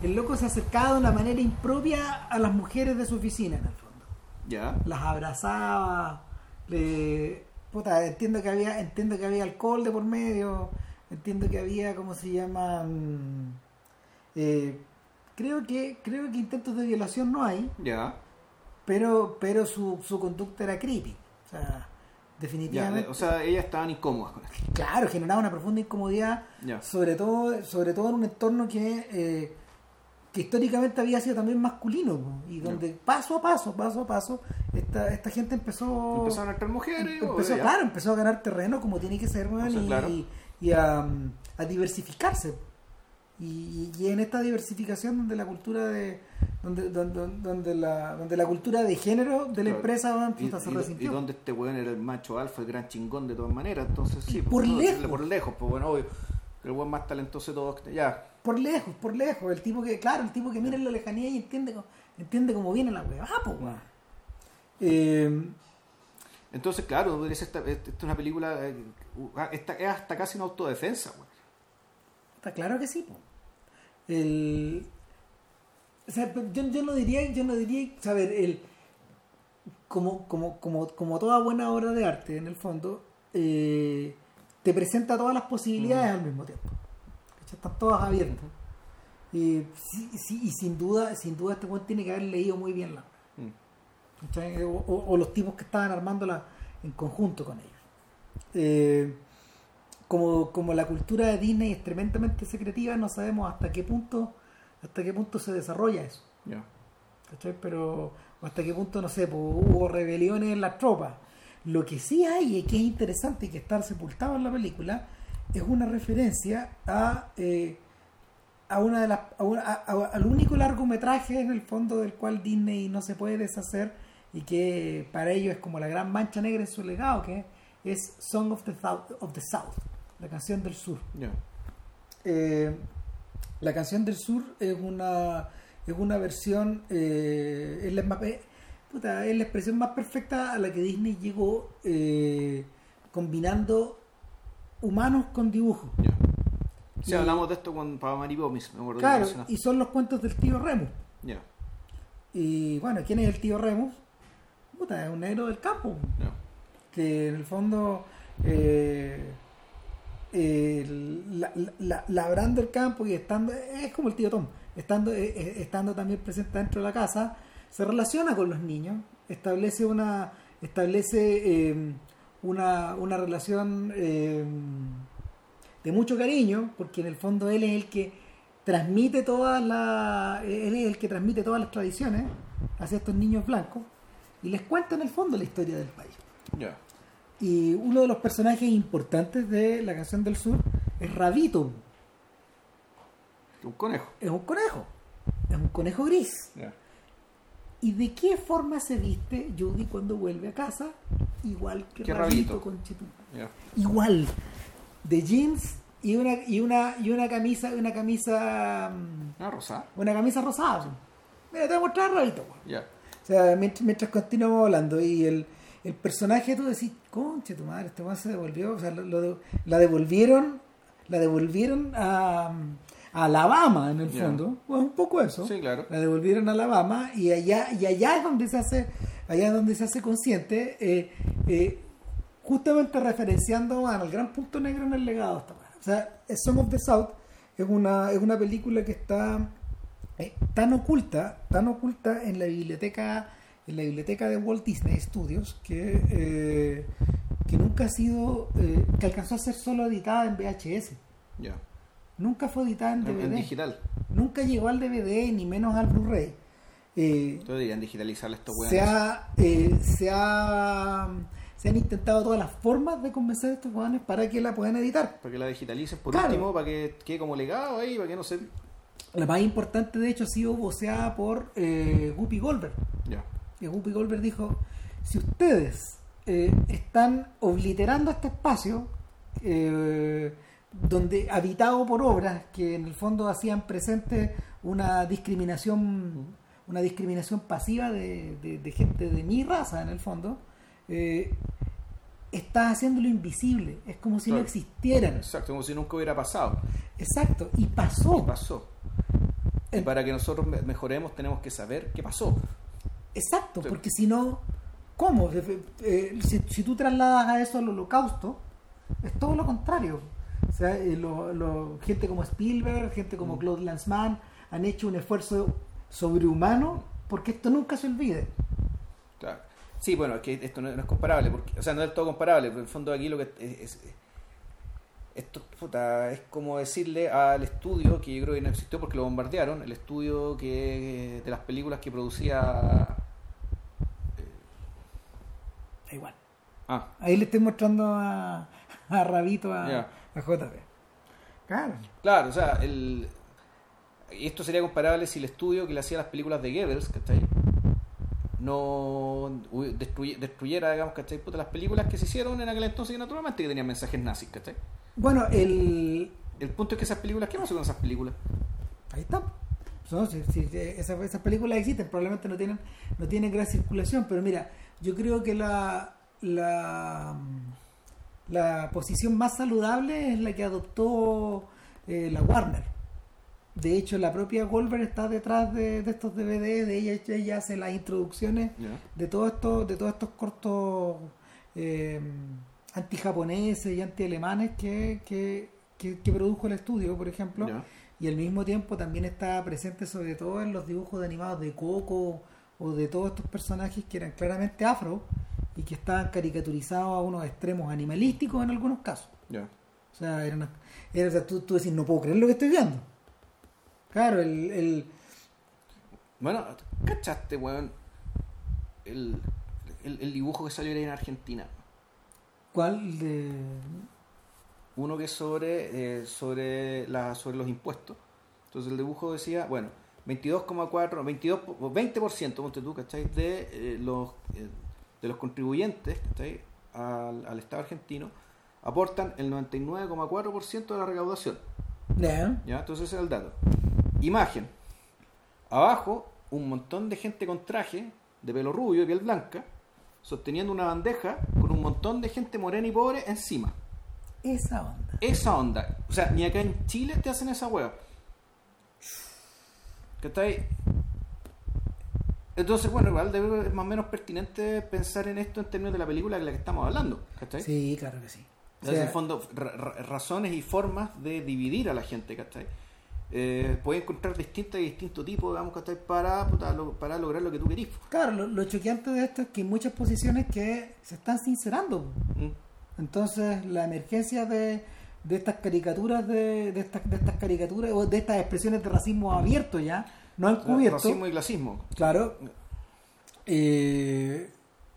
el loco se acercaba de una manera impropia a las mujeres de su oficina en el fondo. Ya. las abrazaba, le puta, entiendo que había, entiendo que había alcohol de por medio, entiendo que había, ¿cómo se llama? Mm, eh, creo que, creo que intentos de violación no hay, Ya. pero, pero su, su conducta era creepy. O sea, definitivamente. o sea, ellas estaban incómodas con él. claro, generaba una profunda incomodidad, sobre todo, sobre todo en un entorno que, eh, que históricamente había sido también masculino, y donde paso a paso, paso a paso, esta, esta gente empezó Empezaron a entrar mujeres. empezó, claro, empezó a ganar terreno como tiene que ser, weón, O sea, y, claro. y a, a diversificarse. Y, y en esta diversificación donde la cultura de donde, donde, donde la, donde la cultura de género de la Claro. empresa weón, Y, se y- y donde este weón era el macho alfa, el gran chingón de todas maneras. Entonces, sí. Y pues, por no, lejos. Por lejos, pues bueno, obvio. El weón más talentoso de todos. Ya. Por lejos, por lejos. El tipo que, claro, el tipo que mira en la lejanía y entiende, entiende cómo viene la weá, pues weón. Eh, Entonces, claro, es esta, esta es una película. Eh, esta- es hasta casi una autodefensa, weón. Está claro que sí. El, o sea, yo, yo no diría, yo no diría, saber, el, como, como, como, como toda buena obra de arte, en el fondo, eh, te presenta todas las posibilidades al mismo tiempo. Están todas abiertas. Y, sí- sí- y sin duda, sin duda este buen tiene que haber leído muy bien la obra. Mm. ¿cachai? O, o- o los tipos que estaban armándola en conjunto con ellos. Eh, como, como la cultura de Disney es tremendamente secretiva, no sabemos hasta qué punto hasta qué punto se desarrolla eso. ¿cachai? Pero o hasta qué punto, no sé, pues, hubo rebeliones en las tropas. Lo que sí hay y que es interesante y que está sepultado en la película es una referencia a, eh, a una de las a una- a- a- al único largometraje en el fondo del cual Disney no se puede deshacer y que para ellos es como la gran mancha negra en su legado que es Song of the South, of the South la canción del sur. Eh, la canción del sur es una es una versión eh, es, la, más- eh, puta, es la expresión más perfecta a la que Disney llegó eh, combinando humanos con dibujos. Ya. Sí, hablamos de esto con para Maripomis, me acuerdo claro y son los cuentos del tío Remus y bueno ¿quién es el tío Remus? Puta, es un negro del campo. Que en el fondo eh, la- la- labrando el campo y estando es como el tío Tom estando eh, eh, estando también presente dentro de la casa se relaciona con los niños establece una establece eh, una, una relación de mucho cariño porque en el fondo él es el que transmite todas las él es el que transmite todas las tradiciones hacia estos niños blancos y les cuenta en el fondo la historia del país Ya. Y uno de los personajes importantes de la canción del sur es Rabito. Un conejo. Es un conejo. Es un conejo gris. ¿Y de qué forma se viste Judy cuando vuelve a casa? Igual que Rabito, Rabito. conchetum- Ya. Igual. De jeans y una, y una, y una camisa, una camisa. mm, Una rosa. Una camisa rosada. Mira, te voy a mostrar a Rabito. O sea, mientras, mientras continuamos hablando y el, el personaje tú decís, conche tu madre, este se devolvió, o sea, lo- lo- la devolvieron, la devolvieron a, a Alabama en el fondo, pues un poco eso. Sí, claro. La devolvieron a Alabama y allá, y allá es donde se hace, allá es donde se hace consciente, eh, eh, justamente referenciando al gran punto negro en el legado esta. O sea, Song of the South es una, es una película que está eh, tan oculta, tan oculta en la biblioteca, en la biblioteca de Walt Disney Studios que, eh, que nunca ha sido, eh, que alcanzó a ser solo editada en VHS. Ya. Nunca fue editada en DVD. en digital. Nunca llegó al DVD ni menos al Blu-ray. Eh, Entonces deberían digitalizar estos se, weones. ha, eh, se, ha, se han intentado todas las formas de convencer a estos jóvenes para que la puedan editar. Para que la digitalicen por Claro. último, para que quede como legado ahí, para que no se. La más importante, de hecho, ha sido voceada por eh, Guppy Goldberg. Ya. Y Guppy Goldberg dijo, si ustedes eh, están obliterando este espacio eh, donde habitado por obras que en el fondo hacían presente una discriminación una discriminación pasiva de, de- de gente de mi raza en el fondo eh, está haciéndolo invisible es como si no existieran Exacto, como si nunca hubiera pasado. exacto y pasó Y pasó. Y para que nosotros me- mejoremos tenemos que saber qué pasó. Exacto, Sí. porque si no, ¿cómo? Eh, eh, si, si tú trasladas a eso al holocausto, es todo lo contrario. O sea, eh, lo- lo- gente como Spielberg, gente como Mm. Claude Lanzmann han hecho un esfuerzo sobrehumano porque esto nunca se olvide. Claro. Sí, bueno, es que esto no, no es comparable, porque, o sea, no es todo comparable, pero en el fondo aquí lo que es, es- esto puta, es como decirle al estudio que yo creo que no existió porque lo bombardearon, el estudio que de las películas que producía Igual. ah, Ahí le estoy mostrando a, a Rabito, a, Ya. a JP. Claro. claro, o sea, el y esto sería comparable si el estudio que le hacía las películas de Goebbels, ¿cachai? no destruye- destruyera, digamos, ¿cachai? Puta, las películas que se hicieron en aquel entonces, naturalmente que tenían mensajes nazis, ¿cachai? Bueno, el, El punto es que esas películas, ¿qué pasó con esas películas? Ahí está. No, si, si- si esas, esas películas existen, probablemente no tienen, no tienen gran circulación, pero mira, yo creo que la, la, la posición más saludable es la que adoptó eh, la Warner. De hecho, la propia Goldberg está detrás de, de estos DVD, de ella, ella hace las introducciones de todos estos, de todos estos cortos eh, anti-japoneses y anti-alemanes que, que, que, que produjo el estudio, por ejemplo. Y al mismo tiempo también está presente sobre todo en los dibujos de animados de Coco o de todos estos personajes que eran claramente afro y que estaban caricaturizados a unos extremos animalísticos en algunos casos. Ya. O sea, era, o sea, tú, tú decís, no puedo creer lo que estoy viendo. Claro, el, el Bueno, ¿cachaste, weón? El, el, el dibujo que salió en Argentina. ¿cuál de Uno que es sobre, eh, sobre, la, sobre los impuestos. Entonces el dibujo decía, bueno, 22,4, 22, o 20%, ponte tú, ¿cachai? De, eh, los, eh, de los contribuyentes, ¿cachai? Al, al Estado argentino aportan el 99,4% de la recaudación. Ya, ¿Ya? Entonces ese era el dato. Imagen. Abajo, un montón de gente con traje, de pelo rubio y piel blanca, sosteniendo una bandeja con un montón de gente morena y pobre encima. esa onda. Esa onda. O sea, ni acá en Chile te hacen esa hueá. ¿Cachai? Entonces, bueno, igual debe, es más o menos pertinente pensar en esto en términos de la película de la que estamos hablando. ¿Cachai? Sí, claro que sí. O Entonces, sea, en el fondo, ra- ra- razones y formas de dividir a la gente, ¿cachai? Eh, puedes encontrar distintas y distintos tipos, digamos, ¿cachai? Para, lo- para lograr lo que tú querís. claro, lo, lo choqueante de esto es que hay muchas posiciones que se están sincerando. Mm. Entonces, la emergencia de, de estas caricaturas, de, de, estas, de estas caricaturas, o de estas expresiones de racismo abierto ya, no han cubierto, Racismo y clasismo. claro, eh,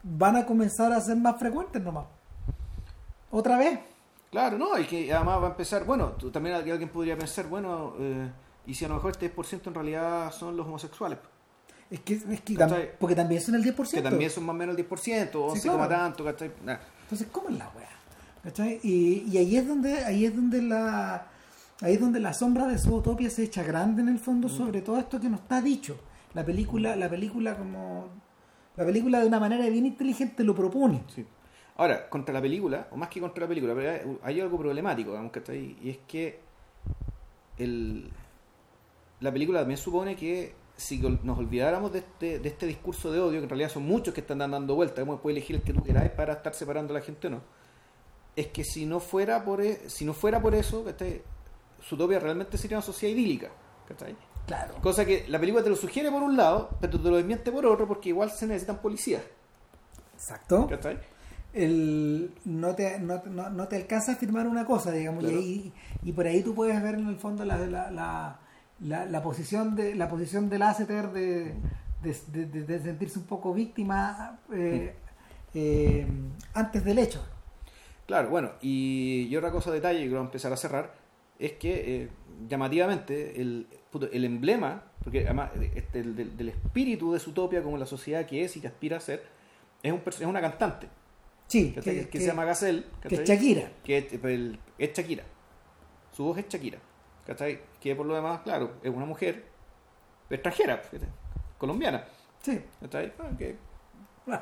van a comenzar a ser más frecuentes nomás. Otra vez. Claro, no, y que además va a empezar, bueno, tú, también alguien podría pensar, bueno, eh, y si a lo mejor este 10% en realidad son los homosexuales, Es que, es que porque también son el 10%. que también son más o menos el 10%, 11, claro. coma tanto, ¿cachai? Nah. Entonces, ¿cómo es la weá? ¿Cachai? Y, y ahí es donde, ahí es donde la ahí es donde la sombra de Zootopia se echa grande en el fondo sobre todo esto que no está dicho. La película, la película como la película de una manera bien inteligente lo propone. Sí. Ahora, contra la película, o más que contra la película, pero hay, algo problemático, digamos, que está ahí, y es que el, la película también supone que si nos olvidáramos de este, de este discurso de odio, que en realidad son muchos que están dando vueltas, digamos, puedes elegir el que tú queráis para estar separando a la gente o no, es que si no fuera por, e- si no fuera por eso, ¿cachai? Zootopia realmente sería una sociedad idílica, ¿cachai? Claro. Cosa que la película te lo sugiere por un lado, pero te lo desmiente por otro, porque igual se necesitan policías, Exacto. ¿cachai? El, no, te, no, no, no te alcanza a firmar una cosa, digamos, Claro. y, ahí- y por ahí tú puedes ver en el fondo la, la, la, la, la posición de la posición del Lasseter de, de, de- de- de sentirse un poco víctima eh, eh, antes del hecho. Claro, bueno, y, y otra cosa detalle que voy a empezar a cerrar es que eh, llamativamente el, el emblema, porque además este, el del, del espíritu de Zootopia como la sociedad que es y que aspira a ser, es, un, es una cantante. Sí, que, que, que- se llama Gazelle. que es. Shakira. que es, el- es Shakira. Su voz es Shakira. ¿Cachai? Que por lo demás, claro, es una mujer extranjera, colombiana. Sí. ¿Cachai? Ah,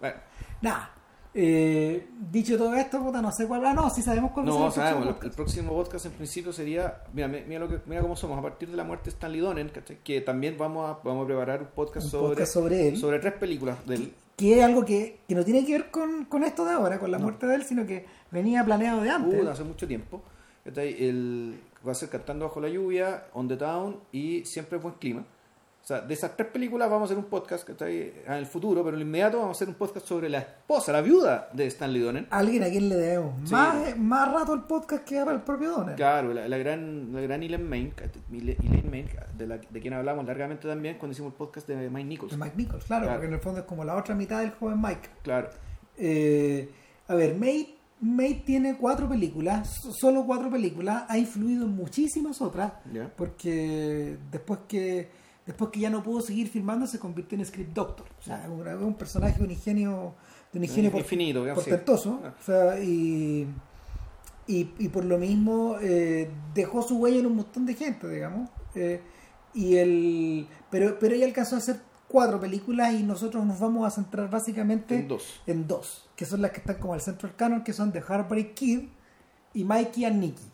bueno, Nada. Eh, dicho todo esto, puta, no sé cuál. Ah, no, sí sabemos cuál va a ser no, el próximo el, próximo podcast en principio sería, mira, mi- mira, lo que, mira cómo somos, a partir de la muerte de Stanley Donen, ¿cachai? que también vamos a, vamos a preparar un podcast, Un sobre, podcast sobre él. sobre tres películas del... Que es algo que, que no tiene que ver con, con esto de ahora, con la No. muerte de él, sino que venía planeado de antes. Hace mucho tiempo. El, va a ser Cantando Bajo la Lluvia, On the Town y Siempre Buen Clima. O sea, de esas tres películas vamos a hacer un podcast ¿cachai? en el futuro, pero en el inmediato vamos a hacer un podcast sobre la esposa, la viuda de Stanley Donen. Alguien a quien le debemos Sí. más, más rato el podcast que para el propio Donner. Claro, la, la gran, la gran Elaine Main, de, la, de quien hablamos largamente también cuando hicimos el podcast de Mike Nichols. De Mike Nichols, claro, Claro. porque en el fondo es como la otra mitad del joven Mike. Claro, Eh, a ver, May, May tiene cuatro películas, so- solo cuatro películas, ha influido en muchísimas otras, porque después que después que ya no pudo seguir filmando se convirtió en script doctor. O sea, un, personaje un ingenio, de un ingenio Infinito, portentoso. Ah. O sea, y, y, y por lo mismo eh, dejó su huella en un montón de gente, digamos. Eh, y el, pero, pero ella alcanzó a hacer cuatro películas y nosotros nos vamos a centrar básicamente En dos. en dos, que son las que están como al centro del canon, que son The Heartbreak Kid y Mikey and Nicky.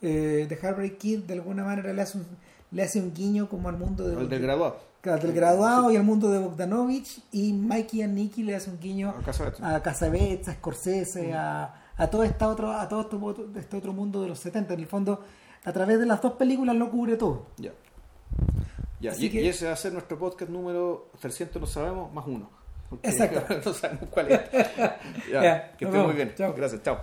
Eh, The Heartbreak Kid de alguna manera le hace un, le hace un guiño como al mundo de, El del graduado. Claro, del graduado y al mundo de Bogdanovich y Mikey and Nicky le hace un guiño A Casablanca. a Scorsese, a, a todo esta otro, a todo este, otro- este otro mundo de los 70. En el fondo, a través de las dos películas lo cubre todo. Ya. Ya, y, que- y ese va a ser nuestro podcast número 300, no sabemos, más uno. Exacto. *laughs* no sabemos cuál es. *laughs* Ya, Ya, que esté muy bien. Chao. Gracias, chao.